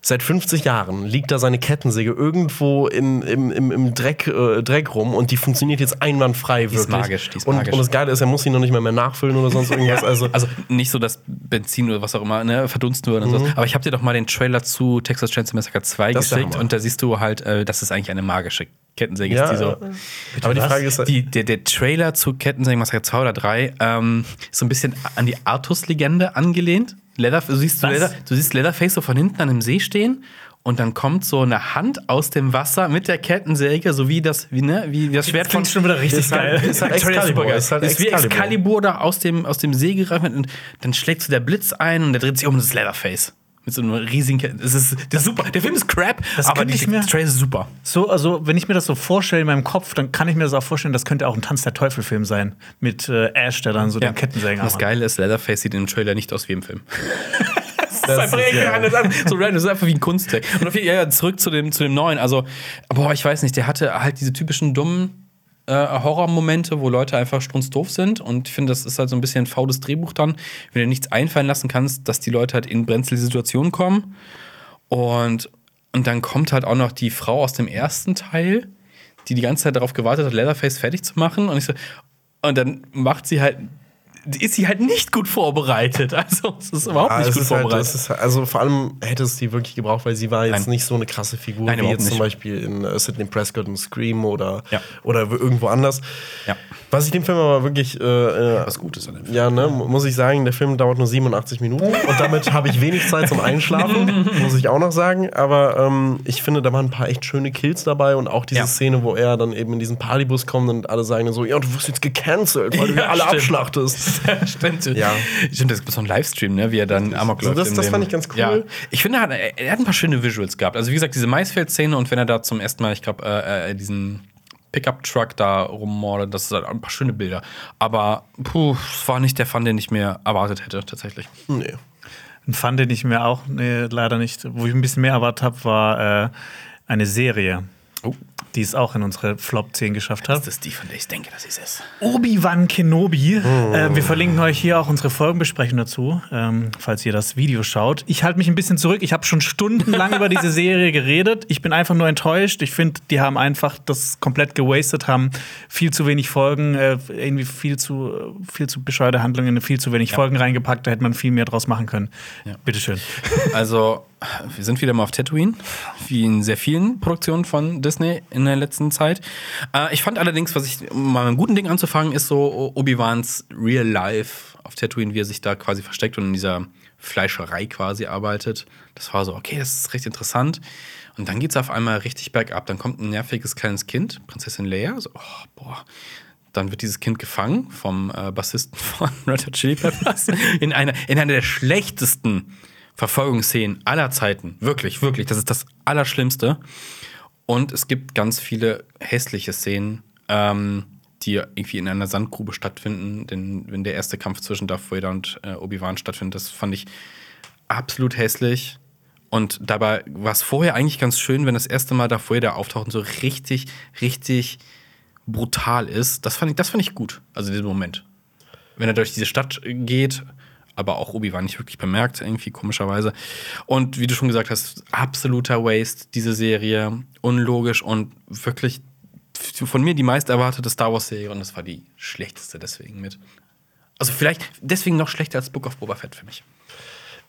seit 50 Jahren liegt da seine Kettensäge irgendwo in, im, im, im Dreck, äh, Dreck rum und die funktioniert jetzt einwandfrei ist wirklich. magisch, die ist und, magisch. und das Geile ist, er muss sie noch nicht mehr, mehr nachfüllen oder sonst irgendwas. Also, Also nicht so, dass Benzin oder was auch immer ne, verdunsten würde und so. Aber ich habe dir doch mal den Trailer zu Texas Chainsaw Massacre 2 Mhm. Das ist geschickt und da siehst du halt, äh, dass es eigentlich eine magische Kettensäge ja, ist. Die so, aber die Frage ist, die, der, der Trailer zu Kettensägen Massacre 2 oder 3 ähm, ist so ein bisschen an die Artus-Legende angelehnt. Leather, du, siehst? Leather, du siehst Leatherface so von hinten an dem See stehen und dann kommt so eine Hand aus dem Wasser mit der Kettensäge, so wie das, wie, ne, wie das Schwert von Klingt schon wieder richtig ist halt- geil. ist halt ist Excalibur, supergeil. ist halt ist wie Excalibur. Excalibur da aus dem, aus dem See gereift und dann schlägt so der Blitz ein und der dreht sich um und das ist Leatherface. Mit so einem riesigen Ketten. Das ist, ist super. Der Film ist crap, Das aber könnte die ich mir- Trailer ist super. So, also wenn ich mir das so vorstelle in meinem Kopf, dann kann ich mir das auch vorstellen, das könnte auch ein Tanz der Teufel-Film sein. Mit äh, Ash, der dann so den Kettensägen Und Das. Geile ist, Leatherface sieht im Trailer nicht aus wie im Film. das ist einfach irgendwie random, das ist so random, das ist einfach wie ein Kunstwerk. Und auf jeden Fall, ja, ja, zurück zu dem, zu dem neuen. Also, boah, ich weiß nicht, der hatte halt diese typischen dummen äh, Horrormomente, wo Leute einfach strunzdoof sind. Und ich finde, das ist halt so ein bisschen ein faules Drehbuch dann, wenn du nichts einfallen lassen kannst, dass die Leute halt in brenzlige Situationen kommen. Und, und dann kommt halt auch noch die Frau aus dem ersten Teil, die die ganze Zeit darauf gewartet hat, Leatherface fertig zu machen. Und ich so, und dann macht sie halt, ist sie halt nicht gut vorbereitet. Also, es ist überhaupt Ah, nicht gut halt, vorbereitet. ist, halt- also vor allem hätte es die wirklich gebraucht, weil sie war jetzt Nein. nicht so eine krasse Figur Nein, wie jetzt zum nicht. Beispiel in äh, Sidney Prescott und Scream oder, Ja. oder irgendwo anders. Ja. Was ich dem Film aber wirklich, äh, äh, Was Gutes an dem Film. ja, ne, muss ich sagen, der Film dauert nur 87 Minuten und damit habe ich wenig Zeit zum Einschlafen, muss ich auch noch sagen. Aber ähm, ich finde, da waren ein paar echt schöne Kills dabei und auch diese Ja. Szene, wo er dann eben in diesen Partybus kommt und alle sagen dann so, ja, du wirst jetzt gecancelt, weil du Ja, hier alle stimmt. abschlachtest. Stimmt. Ja. Stimmt, das gibt so einen Livestream, ne, wie er dann Amok So, läuft. das- in das dem- fand ich ganz cool. Ja. Ich finde, er hat, er hat ein paar schöne Visuals gehabt. Also, wie gesagt, diese Maisfeld-Szene und wenn er da zum ersten Mal, ich glaube, äh, äh, diesen Pickup-Truck da rummordet, das ist halt ein paar schöne Bilder. Aber, puh, es war nicht der Fun, den ich mir erwartet hätte, tatsächlich. Nee. Ein Fun, den ich mir auch nee, leider nicht, wo ich ein bisschen mehr erwartet habe, war äh, eine Serie Oh. Die es auch in unsere Flop 10 geschafft hat. Das ist die, von der ich denke, dass sie es ist. Obi-Wan Kenobi. Äh, wir verlinken euch hier auch unsere Folgenbesprechung dazu, ähm, falls ihr das Video schaut. Ich halte mich ein bisschen zurück. Ich habe schon stundenlang über diese Serie geredet. Ich bin einfach nur enttäuscht. Ich finde, die haben einfach das komplett gewastet, haben viel zu wenig Folgen, äh, irgendwie viel zu, viel zu bescheuerte Handlungen, viel zu wenig Folgen reingepackt. Da hätte man viel mehr draus machen können. Bitteschön. Also, wir sind wieder mal auf Tatooine, wie in sehr vielen Produktionen von Disney in der letzten Zeit. Äh, ich fand allerdings, was ich, um mal mit einem guten Ding anzufangen, ist so Obi-Wans Real Life auf Tatooine, wie er sich da quasi versteckt und in dieser Fleischerei quasi arbeitet. Das war so, okay, das ist recht interessant. Und dann geht es auf einmal richtig bergab. Dann kommt ein nerviges kleines Kind, Prinzessin Leia, so, oh, boah. Dann wird dieses Kind gefangen vom äh, Bassisten von Red Hot Chili Peppers in einer, in einer der schlechtesten Verfolgungsszenen aller Zeiten. Wirklich, wirklich. Das ist das Allerschlimmste. Und es gibt ganz viele hässliche Szenen, ähm, die irgendwie in einer Sandgrube stattfinden. Denn wenn der erste Kampf zwischen Darth Vader und äh, Obi-Wan stattfindet, das fand ich absolut hässlich. Und dabei war es vorher eigentlich ganz schön, wenn das erste Mal Darth Vader auftaucht und so richtig, richtig brutal ist. Das fand ich, das fand ich gut. Also in diesem Moment. Wenn er durch diese Stadt geht, aber auch Obi-Wan nicht wirklich bemerkt, irgendwie komischerweise. Und wie du schon gesagt hast, absoluter Waste, diese Serie. Unlogisch und wirklich von mir die meist erwartete Star Wars-Serie und das war die schlechteste deswegen mit. Also vielleicht deswegen noch schlechter als Book of Boba Fett für mich.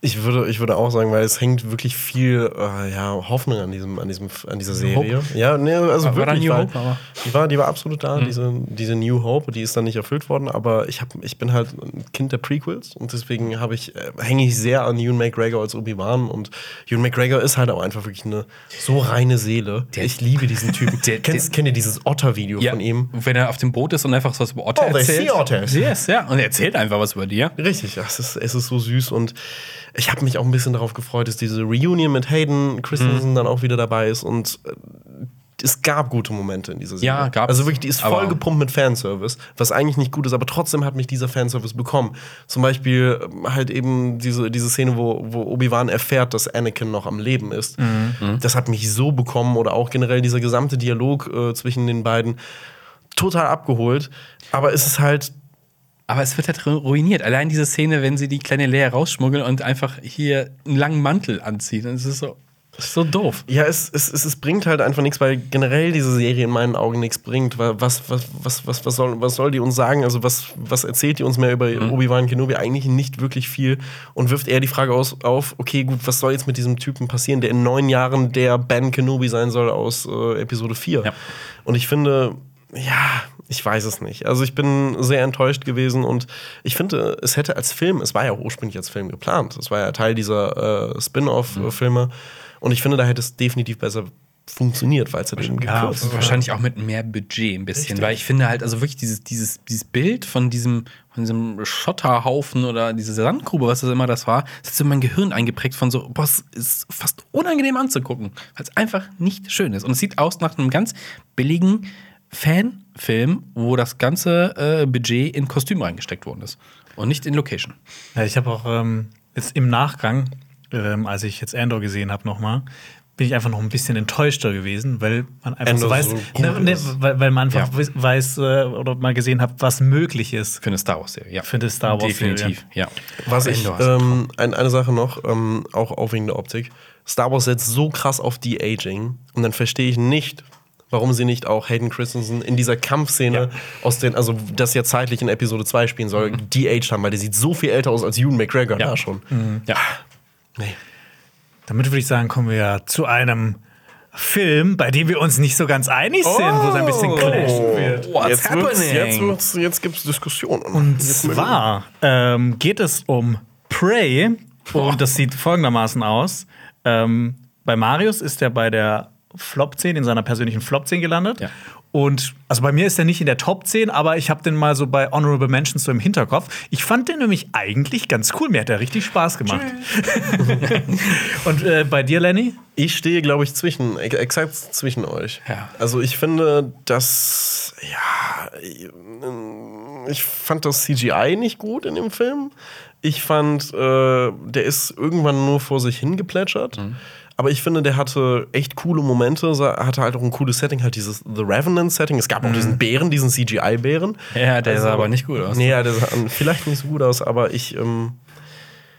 Ich würde, ich würde auch sagen, weil es hängt wirklich viel äh, ja, Hoffnung an, diesem, an, diesem, an dieser Serie. Hope? Ja, nee, also War- war wirklich. New weil Hope, aber- die, war, die war absolut da, diese, diese New Hope, die ist dann nicht erfüllt worden, aber ich, hab, ich bin halt ein Kind der Prequels und deswegen habe ich, äh, hänge ich sehr an Ewan McGregor als Obi-Wan und Ewan McGregor ist halt auch einfach wirklich eine so reine Seele. Der- ich liebe diesen Typen. Der- Kennst, der- kennt ihr dieses Otter-Video von ihm? Wenn er auf dem Boot ist und einfach so was über Otter Oh, erzählt. see otters. Yes, ja. Und er erzählt einfach was über dir. Richtig, ja, es ist, es ist so süß und ich habe mich auch ein bisschen darauf gefreut, dass diese Reunion mit Hayden Christensen dann auch wieder dabei ist und äh, es gab gute Momente in dieser Serie. Ja, gab's. Also wirklich, die ist voll gepumpt mit Fanservice, was eigentlich nicht gut ist, aber trotzdem hat mich dieser Fanservice bekommen. Zum Beispiel ähm, halt eben diese, diese Szene, wo, wo Obi-Wan erfährt, dass Anakin noch am Leben ist. Das hat mich so bekommen oder auch generell dieser gesamte Dialog äh, zwischen den beiden total abgeholt. Aber es ist halt Aber es wird halt ru- ruiniert. Allein diese Szene, wenn sie die kleine Lea rausschmuggeln und einfach hier einen langen Mantel anziehen. Das ist so, ist so doof. Ja, es, es, es, es bringt halt einfach nichts, weil generell diese Serie in meinen Augen nichts bringt. Wa- Was, was, was, was, was, soll, was soll die uns sagen? Also, was, was erzählt die uns mehr über Obi-Wan Kenobi? Eigentlich nicht wirklich viel und wirft eher die Frage aus, auf: Okay, gut, was soll jetzt mit diesem Typen passieren, der in neun Jahren der Ben Kenobi sein soll aus äh, Episode 4? Ja. Und ich finde, ja, ich weiß es nicht. Also ich bin sehr enttäuscht gewesen und ich finde, es hätte als Film, es war ja auch ursprünglich als Film geplant. Es war ja Teil dieser äh, Spin-off-Filme und ich finde, da hätte es definitiv besser funktioniert, weil es Ja, gekürzt war. Wahrscheinlich auch mit mehr Budget ein bisschen. Weil ich finde halt, also wirklich dieses, dieses, dieses Bild von diesem, von diesem Schotterhaufen oder diese Sandgrube, was das immer das war, das hat so in mein Gehirn eingeprägt von so, boah, es ist fast unangenehm anzugucken, weil es einfach nicht schön ist. Und es sieht aus nach einem ganz billigen Fanfilm, wo das ganze äh, Budget in Kostüm reingesteckt worden ist. Und nicht in Location. Ja, ich habe auch ähm, jetzt im Nachgang, ähm, als ich jetzt Andor gesehen habe, nochmal, bin ich einfach noch ein bisschen enttäuschter gewesen, weil man einfach so Andor weiß, so ne, ne, weil, weil man einfach Ja. weiß äh, oder mal gesehen hat, was möglich ist. Für eine Star Wars-Serie, ja. Für eine Star Wars-Serie. Definitiv, ja. Was ich, ähm, ein, eine Sache noch, ähm, auch, der Optik. Star Wars setzt so krass auf De-Aging und dann verstehe ich nicht, warum sie nicht auch Hayden Christensen in dieser Kampfszene aus den, also das ja zeitlich in Episode 2 spielen soll, de-aged haben, weil der sieht so viel älter aus als Ewan McGregor Ja. da schon. ja. Nee. Damit würde ich sagen, kommen wir ja zu einem Film, bei dem wir uns nicht so ganz einig sind, wo es ein bisschen clashen wird. What's jetzt happening? jetzt, wird's, jetzt gibt's Diskussionen. Und zwar ähm, geht es um Prey und das sieht folgendermaßen aus. Ähm, bei Marius ist er bei der Flop 10, in seiner persönlichen Flop 10 gelandet. Ja. Und also bei mir ist er nicht in der Top 10, aber ich habe den mal so bei Honorable Mentions so im Hinterkopf. Ich fand den nämlich eigentlich ganz cool. Mir hat er richtig Spaß gemacht. und äh, bei dir, Lenny? Ich stehe, glaube ich, zwischen, ex- exakt zwischen euch. Ja. Also ich finde, dass, ja, ich fand das CGI nicht gut in dem Film. Ich fand, äh, der ist irgendwann nur vor sich hingeplätschert. Aber ich finde, der hatte echt coole Momente, hatte halt auch ein cooles Setting, halt dieses The Revenant-Setting. Es gab auch diesen Bären, diesen CGI-Bären. Ja, der Also- sah aber nicht gut aus. Nee, ja, der sah vielleicht nicht so gut aus, aber ich, ähm,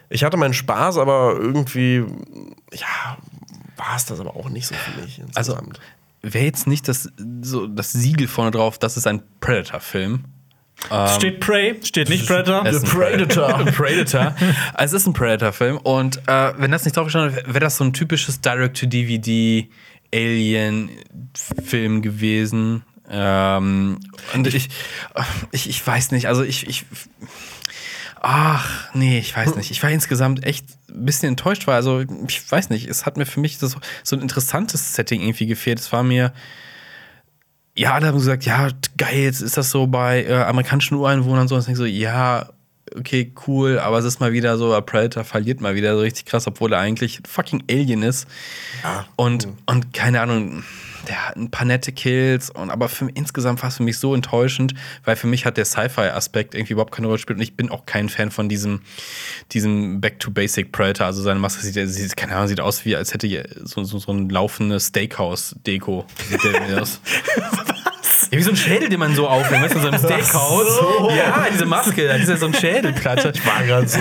ich hatte meinen Spaß, aber irgendwie, ja, war es das aber auch nicht so für mich Also, insgesamt. wäre jetzt nicht das, so, das Siegel vorne drauf, das ist ein Predator-Film. Steht Prey, steht nicht Predator. Es ist ein Predator. Predator. Also es ist ein Predator-Film. Und äh, wenn das nicht drauf gestanden wäre, wäre das so ein typisches Direct-to-DVD-Alien-Film gewesen. Ähm, und ich, ich, ich weiß nicht, also ich, ich. Ach, nee, ich weiß nicht. Ich war insgesamt echt ein bisschen enttäuscht, weil, also, ich weiß nicht, es hat mir für mich das, so ein interessantes Setting irgendwie gefehlt. Es war mir, ja, alle haben gesagt, ja, geil, jetzt ist das so bei äh, amerikanischen Ureinwohnern so. Und ich denke so, ja, okay, cool, aber es ist mal wieder so, Predator verliert mal wieder so richtig krass, obwohl er eigentlich fucking Alien ist. Und, und keine Ahnung, der hat ein paar nette Kills, und, aber für, insgesamt war es für mich so enttäuschend, weil für mich hat der Sci-Fi-Aspekt irgendwie überhaupt keine Rolle gespielt und ich bin auch kein Fan von diesem, diesem Back-to-Basic Predator. Also seine Maske sieht, sieht, keine Ahnung, sieht aus wie, als hätte so, so, so ein laufendes Steakhouse-Deko. Sieht der irgendwie aus. Ja, wie so ein Schädel, den man so aufhängt, weißt du, so ein Steakhouse. Ja, diese Maske, das ist ja so ein Schädelplatte. war gerade so.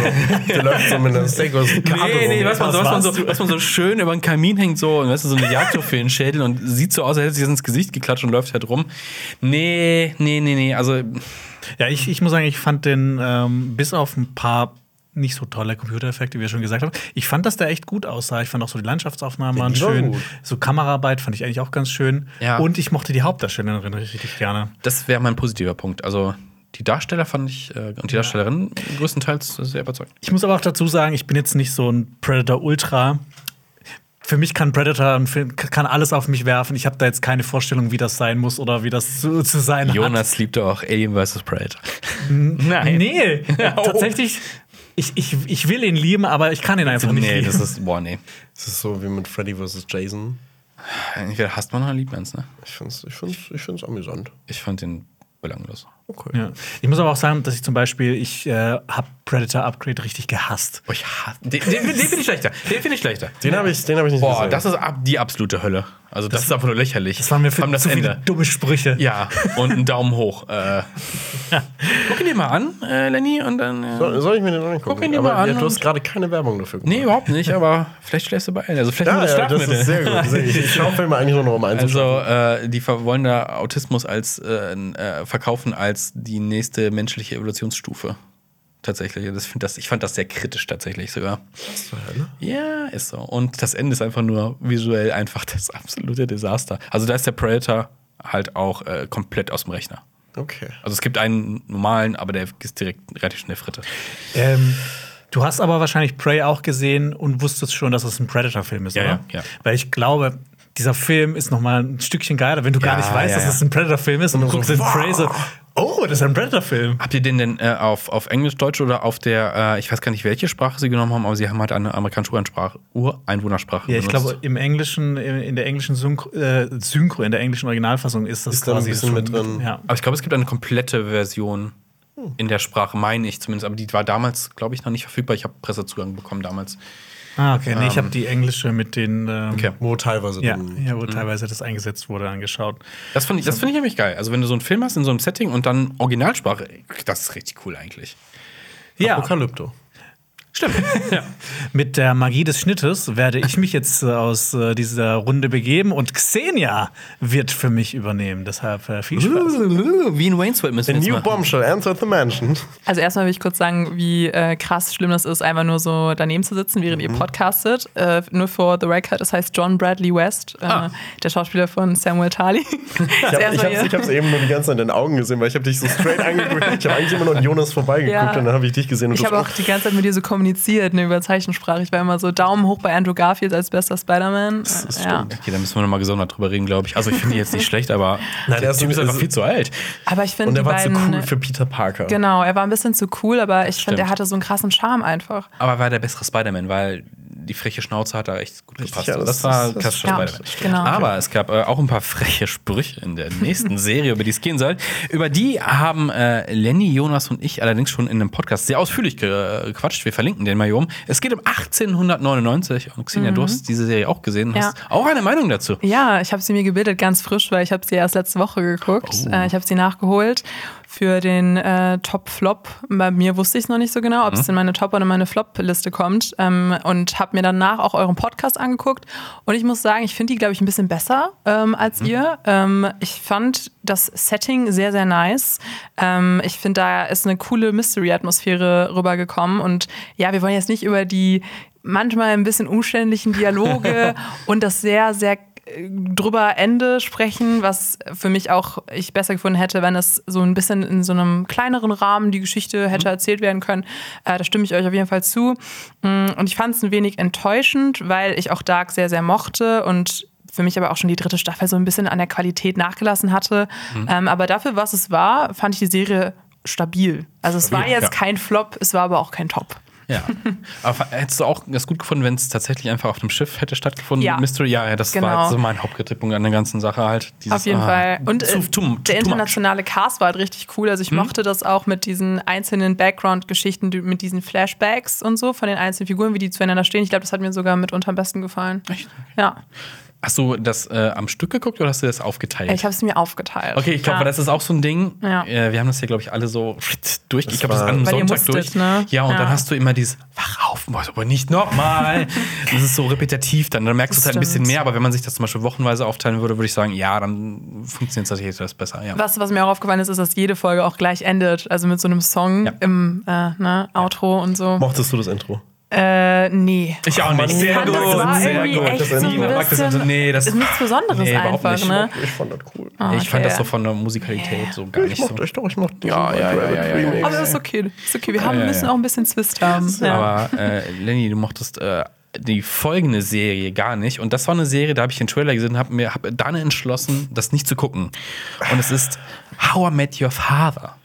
Der läuft so mit einer Steakhouse-Karte Nee, nee, was man, so, was, man so, was man so schön über den Kamin hängt, so, und weißt du, so eine Jagdtrophäen-Schädel und sieht so aus, als hätte sich das ins Gesicht geklatscht und läuft halt rum. Nee, nee, nee, nee, also, Ja, ich, ich muss sagen, ich fand den ähm, bis auf ein paar nicht so tolle Computereffekte, wie wir schon gesagt haben. Ich fand, dass der echt gut aussah. Ich fand auch so die Landschaftsaufnahmen Ja, waren schön. gut. So Kameraarbeit fand ich eigentlich auch ganz schön. Ja. Und ich mochte die Hauptdarstellerin richtig gerne. das wäre mein positiver Punkt. Also, die Darsteller fand ich, äh, und die Darstellerin größtenteils sehr überzeugend. Ich muss aber auch dazu sagen, ich bin jetzt nicht so ein Predator Ultra. Für mich kann Predator kann alles auf mich werfen. Ich habe da jetzt keine Vorstellung, wie das sein muss oder wie das zu, zu sein Jonas liebt auch Alien vs. Predator. hat. Nein. Nee, Oh. tatsächlich. Ich, ich, ich will ihn lieben, aber ich kann ihn einfach nicht Nee, lieben. das ist, boah, nee. Das ist so wie mit Freddy vs. Jason. Entweder hasst man oder liebt man es, ne? Ich find's, ich find's, ich find's amüsant. Ich fand den belanglos. Okay. Ja. Ich muss aber auch sagen, dass ich zum Beispiel, ich äh, habe Predator Upgrade richtig gehasst. Boah, ich hasse. Den, den, den finde ich schlechter. Den finde ich schlechter. Den habe ich, den hab ich nicht Boah, gesehen. das ist ab, die absolute Hölle. Also, das, ist einfach nur lächerlich. Das waren mir für das zu viele Ende. dumme Sprüche. Ja, und einen Daumen hoch. Äh, guck ihn dir mal an, äh, Lenny, und dann. Äh, soll, soll ich mir den angucken? Guck ihn dir aber mal an ja, du hast gerade keine Werbung dafür gemacht. nee, überhaupt nicht, aber vielleicht schläfst du bei ein. Also, vielleicht Ja, nur das ja, das ist sehr gut. Sehr gut. Ich schaue Filme eigentlich nur noch um eins. Also, äh, die wollen da Autismus als äh, äh, verkaufen als die nächste menschliche Evolutionsstufe. Tatsächlich. Das find das, ich fand das sehr kritisch tatsächlich sogar. Ja, ist so. Und das Ende ist einfach nur visuell einfach das absolute Desaster. Also da ist der Predator halt auch äh, komplett aus dem Rechner. Okay. Also es gibt einen normalen, aber der ist direkt relativ schnell Fritte. Ähm, du hast aber wahrscheinlich Prey auch gesehen und wusstest schon, dass es ein Predator-Film ist, Ja, oder? ja, ja. Weil ich glaube, dieser Film ist noch mal ein Stückchen geiler, wenn du gar Ja, nicht weißt, ja, dass es ein Predator-Film ist und, du so, guckst den wow. Prey so, oh, das ist ein Predator-Film. Habt ihr den denn äh, auf, auf Englisch, Deutsch oder auf der, äh, ich weiß gar nicht, welche Sprache sie genommen haben, aber sie haben halt eine amerikanische Ureinsprache, Ureinwohnersprache Ja, ich benutzt. glaube, im Englischen, in der englischen Synchro, äh, Synchro, in der englischen Originalfassung ist das Ist da ein quasi bisschen schon mit drin. Ja. Aber ich glaube, es gibt eine komplette Version in der Sprache, meine ich zumindest. Aber die war damals, glaube ich, noch nicht verfügbar. Ich habe Pressezugang bekommen damals. Ah, okay. Nee, ich habe die englische mit den. Ähm, Okay. Wo teilweise Ja, ja, wo teilweise das eingesetzt wurde, angeschaut. Das finde ich, das find ich nämlich geil. Also, wenn du so einen Film hast in so einem Setting und dann Originalsprache, das ist richtig cool eigentlich. Ja, Apokalypto. Stimmt. ja. mit der Magie des Schnittes werde ich mich jetzt äh, aus äh, dieser Runde begeben und Xenia wird für mich übernehmen. Deshalb äh, viel Spaß. Wie in Wayne's World müssen The wir jetzt new machen. bombshell entered the mansion. Also erstmal will ich kurz sagen, wie äh, krass schlimm das ist, einfach nur so daneben zu sitzen, während ihr podcastet. Äh, nur for the record, das heißt John Bradley West, äh, Ah. der Schauspieler von Samuel Tali. Ich habe hab's eben nur die ganze Zeit in den Augen gesehen, weil ich habe dich so straight angeguckt. Ich habe eigentlich immer nur an Jonas vorbeigeguckt Ja. und dann habe ich dich gesehen. Und Ich habe auch die ganze Zeit mit dir so kommuniziert, ne, über Zeichensprache. Ich war immer so Daumen hoch bei Andrew Garfield als bester Spider-Man. ist Äh, ja. Okay, da müssen wir nochmal gesondert drüber reden, glaube ich. Also, ich finde die jetzt nicht schlecht, aber Nein, der der Typ ist- einfach viel zu alt. Aber ich finde, und er war zu beiden. cool für Peter Parker. Genau, er war ein bisschen zu cool, aber ich Stimmt. finde, er hatte so einen krassen Charme einfach. Aber war der bessere Spider-Man, weil die freche Schnauze hat da echt gut Richtig, gepasst. ja, Also das- das, war das-. Spider-Man. Genau. Aber es gab äh, auch ein paar freche Sprüche in der nächsten Serie, über die es gehen soll. Über die haben äh, Lenny, Jonas und ich allerdings schon in einem Podcast sehr ausführlich ge- gequatscht. Wir verlinken den mal hier um. Es geht um 1899 und Xenia, du hast diese Serie auch gesehen. Mhm. Ja. Hast auch eine Meinung dazu. Ja, ich habe sie mir gebildet, ganz frisch, weil ich habe sie erst letzte Woche geguckt. Oh. Äh, ich habe sie nachgeholt für den äh, Top-Flop. Bei mir wusste ich es noch nicht so genau, ob Mhm. es in meine Top- oder meine Flop-Liste kommt. Ähm, und habe mir danach auch euren Podcast angeguckt. Und ich muss sagen, ich finde die, glaube ich, ein bisschen besser ähm, als Mhm. ihr. Ähm, ich fand das Setting sehr, sehr nice. Ähm, ich finde, da ist eine coole Mystery-Atmosphäre rübergekommen. Und ja, wir wollen jetzt nicht über die manchmal ein bisschen umständlichen Dialoge und das sehr, sehr drüber Ende sprechen, was für mich auch ich besser gefunden hätte, wenn es so ein bisschen in so einem kleineren Rahmen die Geschichte hätte erzählt werden können. Äh, da stimme ich euch auf jeden Fall zu. Mm, Und ich fand es ein wenig enttäuschend, weil ich auch Dark sehr, sehr mochte und für mich aber auch schon die dritte Staffel so ein bisschen an der Qualität nachgelassen hatte. Ähm, aber dafür, was es war, fand ich die Serie stabil. Also es war jetzt ja. kein Flop, es war aber auch kein Top. Ja. Aber hättest du auch das gut gefunden, wenn es tatsächlich einfach auf dem Schiff hätte stattgefunden? Ja. Mystery? Ja, das war Genau. jetzt so mein Hauptkritikpunkt an der ganzen Sache halt. Dieses, Auf jeden ah, Fall. Und zu, äh, too, too, der internationale Cast war halt richtig cool. Also ich mochte das auch mit diesen einzelnen Background-Geschichten, mit diesen Flashbacks und so von den einzelnen Figuren, wie die zueinander stehen. Ich glaube, das hat mir sogar mitunter am besten gefallen. Echt? Ja, Hast du das äh, am Stück geguckt oder hast du das aufgeteilt? ich habe es mir aufgeteilt. Okay, ich glaube, ja. das ist auch so ein Ding. Ja. Äh, wir haben das ja, glaube ich, alle so durch. ich glaube, das ist einem Sonntag musstet, durch. ne? Ja, und Ja. dann hast du immer dieses Wach auf, aber nicht nochmal. das ist so repetitiv dann. Dann merkst du es halt ein bisschen mehr, aber wenn man sich das zum Beispiel wochenweise aufteilen würde, würde ich sagen, ja, dann funktioniert es tatsächlich das besser. Ja. Was, was mir auch aufgefallen ist, ist, dass jede Folge auch gleich endet. Also mit so einem Song Ja. im äh, ne, Outro und so. Mochtest du das Intro? Äh, nee. Ich auch nicht. Sehr gut. das war sehr gut. echt Das so ein bisschen, nee, das ist nichts Besonderes Nee, einfach, nicht. ne? Ich fand das cool. Ah, Ich fand das okay. so von der Musikalität so gar Ich nicht so. mochte euch doch, ich mochte Ja, ja, ja, ja, ja, ja. Aber das ist okay. Ist okay. Wir haben, ja, müssen auch ein bisschen Zwist haben. Ja. Aber äh, Lenny, du mochtest äh, die folgende Serie gar nicht. Und das war eine Serie, da habe ich den Trailer gesehen und habe mir hab dann entschlossen, das nicht zu gucken. Und es ist How I Met Your Father.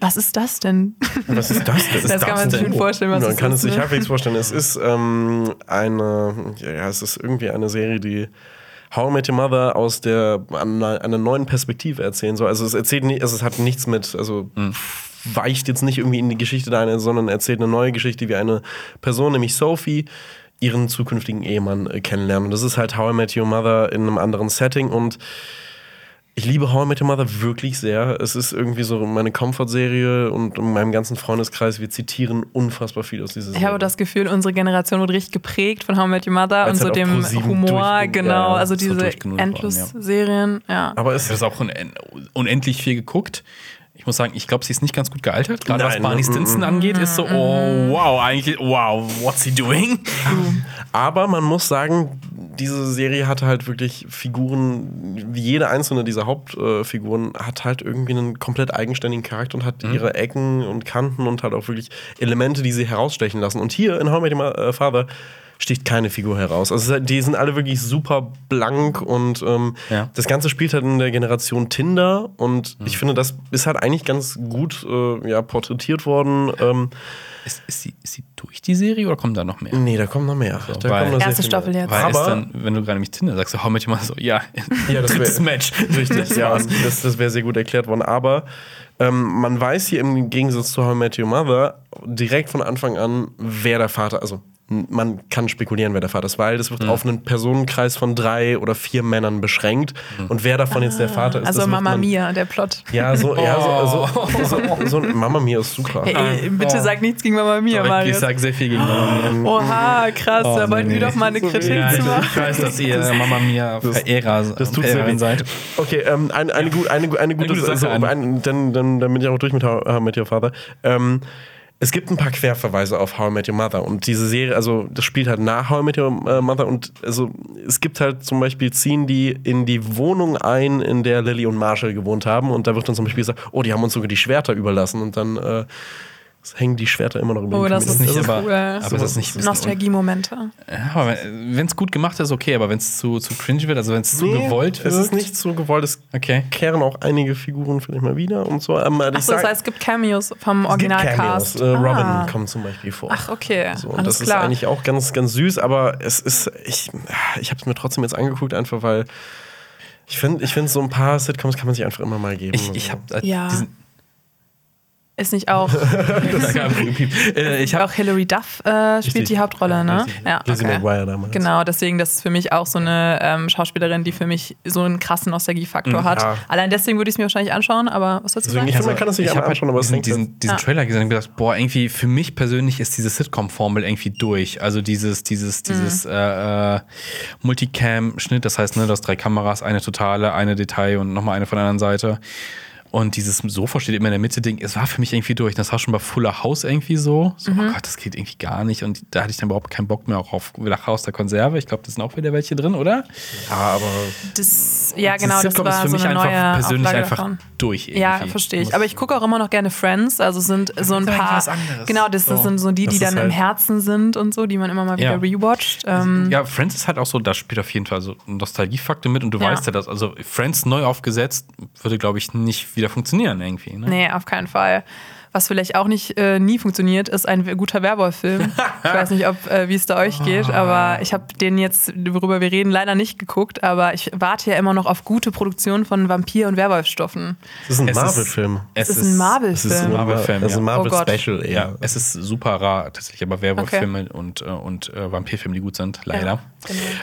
Was ist das denn? Was ist das denn? Das kann man sich schon vorstellen, was Man es kann es ist. sich ne? halbwegs vorstellen. Es ist ähm, eine, ja, es ist irgendwie eine Serie, die How I Met Your Mother aus der einer, einer neuen Perspektive erzählen soll. Also es erzählt nicht, also es hat nichts mit, also weicht jetzt nicht irgendwie in die Geschichte da ein, sondern erzählt eine neue Geschichte, wie eine Person, nämlich Sophie, ihren zukünftigen Ehemann äh, kennenlernen. Und das ist halt How I Met Your Mother in einem anderen Setting und ich liebe How I Met Your Mother wirklich sehr. Es ist irgendwie so meine Comfort-Serie und in meinem ganzen Freundeskreis, wir zitieren unfassbar viel aus dieser Serie. Ich habe das Gefühl, unsere Generation wird richtig geprägt von How I Met Your Mother Weil's und so halt auf dem Humor, genau. ja, also so diese Endlos-Serien, ja. Aber Ich es habe das auch un unendlich viel geguckt. Ich muss sagen, ich glaube, sie ist nicht ganz gut gealtert. Gerade was Barney mm, Stinson angeht, ist so, oh, wow, eigentlich, wow, what's he doing? Aber man muss sagen, diese Serie hat halt wirklich Figuren, wie jede einzelne dieser Hauptfiguren, hat halt irgendwie einen komplett eigenständigen Charakter und hat ihre Ecken und Kanten und halt auch wirklich Elemente, die sie herausstechen lassen. Und hier in How I Met Your äh, Father sticht keine Figur heraus. Also halt- die sind alle wirklich super blank und ähm, Ja. das Ganze spielt halt in der Generation Tinder und ich finde, das ist halt eigentlich ganz gut äh, ja, porträtiert worden. Ähm, Ist, ist, sie, ist sie durch die Serie oder kommt da noch mehr? nee, da kommt noch mehr. da weil- kommt noch sehr Erste Staffel mehr. jetzt. Weil Aber dann, wenn du gerade nämlich Tinder sagst, so, hau mit mal so, ja, Ja, das drittes wär- Match. Richtig, ja, das, das wäre sehr gut erklärt worden. Aber ähm, man weiß hier im Gegensatz zu How I Met Your Mother direkt von Anfang an, wer der Vater, also man kann spekulieren, wer der Vater ist, weil das Mhm. wird auf einen Personenkreis von drei oder vier Männern beschränkt. Und wer davon jetzt der Vater ist, Also das wird Mama man, Mia, der Plot. Ja, so, ja, so, Oh. so, so, so, Mama Mia ist super. Hey, bitte Oh. sag nichts gegen Mama Mia, Ich Marius. sag sehr viel gegen Mama Mia. Oha, krass, Oh, da wollten nee, wir nee. doch mal eine Kritik Ja, zu ich, machen. ich weiß, dass ihr Mama Mia Verehrer das tut sehr Verehrerin weh. seid. Okay, ähm, eine, eine, gut, eine, eine gute, gute Sache, so, Anne. ein, dann, dann, dann bin ich auch durch mit I Met Your Father. Ähm, es gibt ein paar Querverweise auf How I Met Your Mother und diese Serie, also das spielt halt nach How I Met Your äh, Mother und also es gibt halt zum Beispiel ziehen die in die Wohnung ein, in der Lily und Marshall gewohnt haben und da wird dann zum Beispiel gesagt, oh, die haben uns sogar die Schwerter überlassen und dann äh, Es hängen die Schwerter immer noch über Oh, den das Kamin. ist nicht, das ist aber, cool. aber das ist nicht Nostalgie-Momente. Ja, aber wenn es gut gemacht ist, okay, aber wenn es zu, zu cringe wird, also wenn es zu Nee, gewollt wird. Es ist nicht so gewollt. Es Okay. kehren auch einige Figuren vielleicht mal wieder und so. Ähm, ich Achso, das heißt, es gibt Cameos vom Originalcast. Cameos. Äh, Ah. Robin kommt zum Beispiel vor. Ach, okay. So, und Alles das klar. ist eigentlich auch ganz, ganz süß, aber es ist, ich, ich habe es mir trotzdem jetzt angeguckt, einfach weil ich finde, ich find, so ein paar Sitcoms kann man sich einfach immer mal geben. Ich, ich habe äh, Ja. diesen. Ist nicht auch, äh, ich habe auch Hilary Duff äh, spielt Richtig. die Hauptrolle, ne? Ja, Lizzie okay. McGuire damals. Genau, deswegen, das ist für mich auch so eine ähm, Schauspielerin, die für mich so einen krassen Nostalgiefaktor hat. ja. Allein deswegen würde ich es mir wahrscheinlich anschauen, aber was sollst du Deswegen, ich sagen? finde, man kann es ich hab halt anschauen, aber es diesen, diesen, diesen Ja. Trailer gesehen und gedacht, boah, irgendwie für mich persönlich ist diese Sitcom-Formel irgendwie durch. Also dieses, dieses, dieses Mhm. äh, äh, Multicam-Schnitt, das heißt, ne, du hast drei Kameras, eine totale, eine Detail und nochmal eine von der anderen Seite. Und dieses Sofa steht immer in der Mitte, Ding, es war für mich irgendwie durch. Das war schon bei Fuller House irgendwie so. So, Mhm. oh Gott, das geht irgendwie gar nicht. Und da hatte ich dann überhaupt keinen Bock mehr auch auf Lacher aus der Konserve. Ich glaube, da sind auch wieder welche drin, oder? Ja, aber Das, ja, genau, das Sitcom war ist für so mich eine einfach persönlich Auflage einfach davon. durch. Irgendwie. Ja, verstehe ich. Aber ich gucke auch immer noch gerne Friends. Also sind so ein paar. was anderes. Genau, das, das So. sind so die, Das die dann im halt- Herzen sind und so, die man immer mal wieder Ja. rewatcht. Ähm, Ja, Friends ist halt auch so, da spielt auf jeden Fall so ein Nostalgiefaktor mit und du Ja. weißt ja das. Also Friends neu aufgesetzt würde, glaube ich, nicht wieder funktionieren irgendwie. Ne? Nee, auf keinen Fall. Was vielleicht auch nicht äh, nie funktioniert, ist ein guter Werwolf-Film. ich weiß nicht, ob äh, wie es da euch geht, aber ich habe den jetzt, worüber wir reden, leider nicht geguckt. Aber ich warte ja immer noch auf gute Produktionen von Vampir- und Werwolfstoffen. es ist ein Es Marvel-Film. Es Das ist ein Es Marvel-Film. ist ein Marvel-Film, Es ist ein ja. Oh. Marvel-Special eher. Ja, es ist super rar tatsächlich, aber Werwolf-Filme und, äh, und äh, Vampirfilme, die gut sind, leider. genau.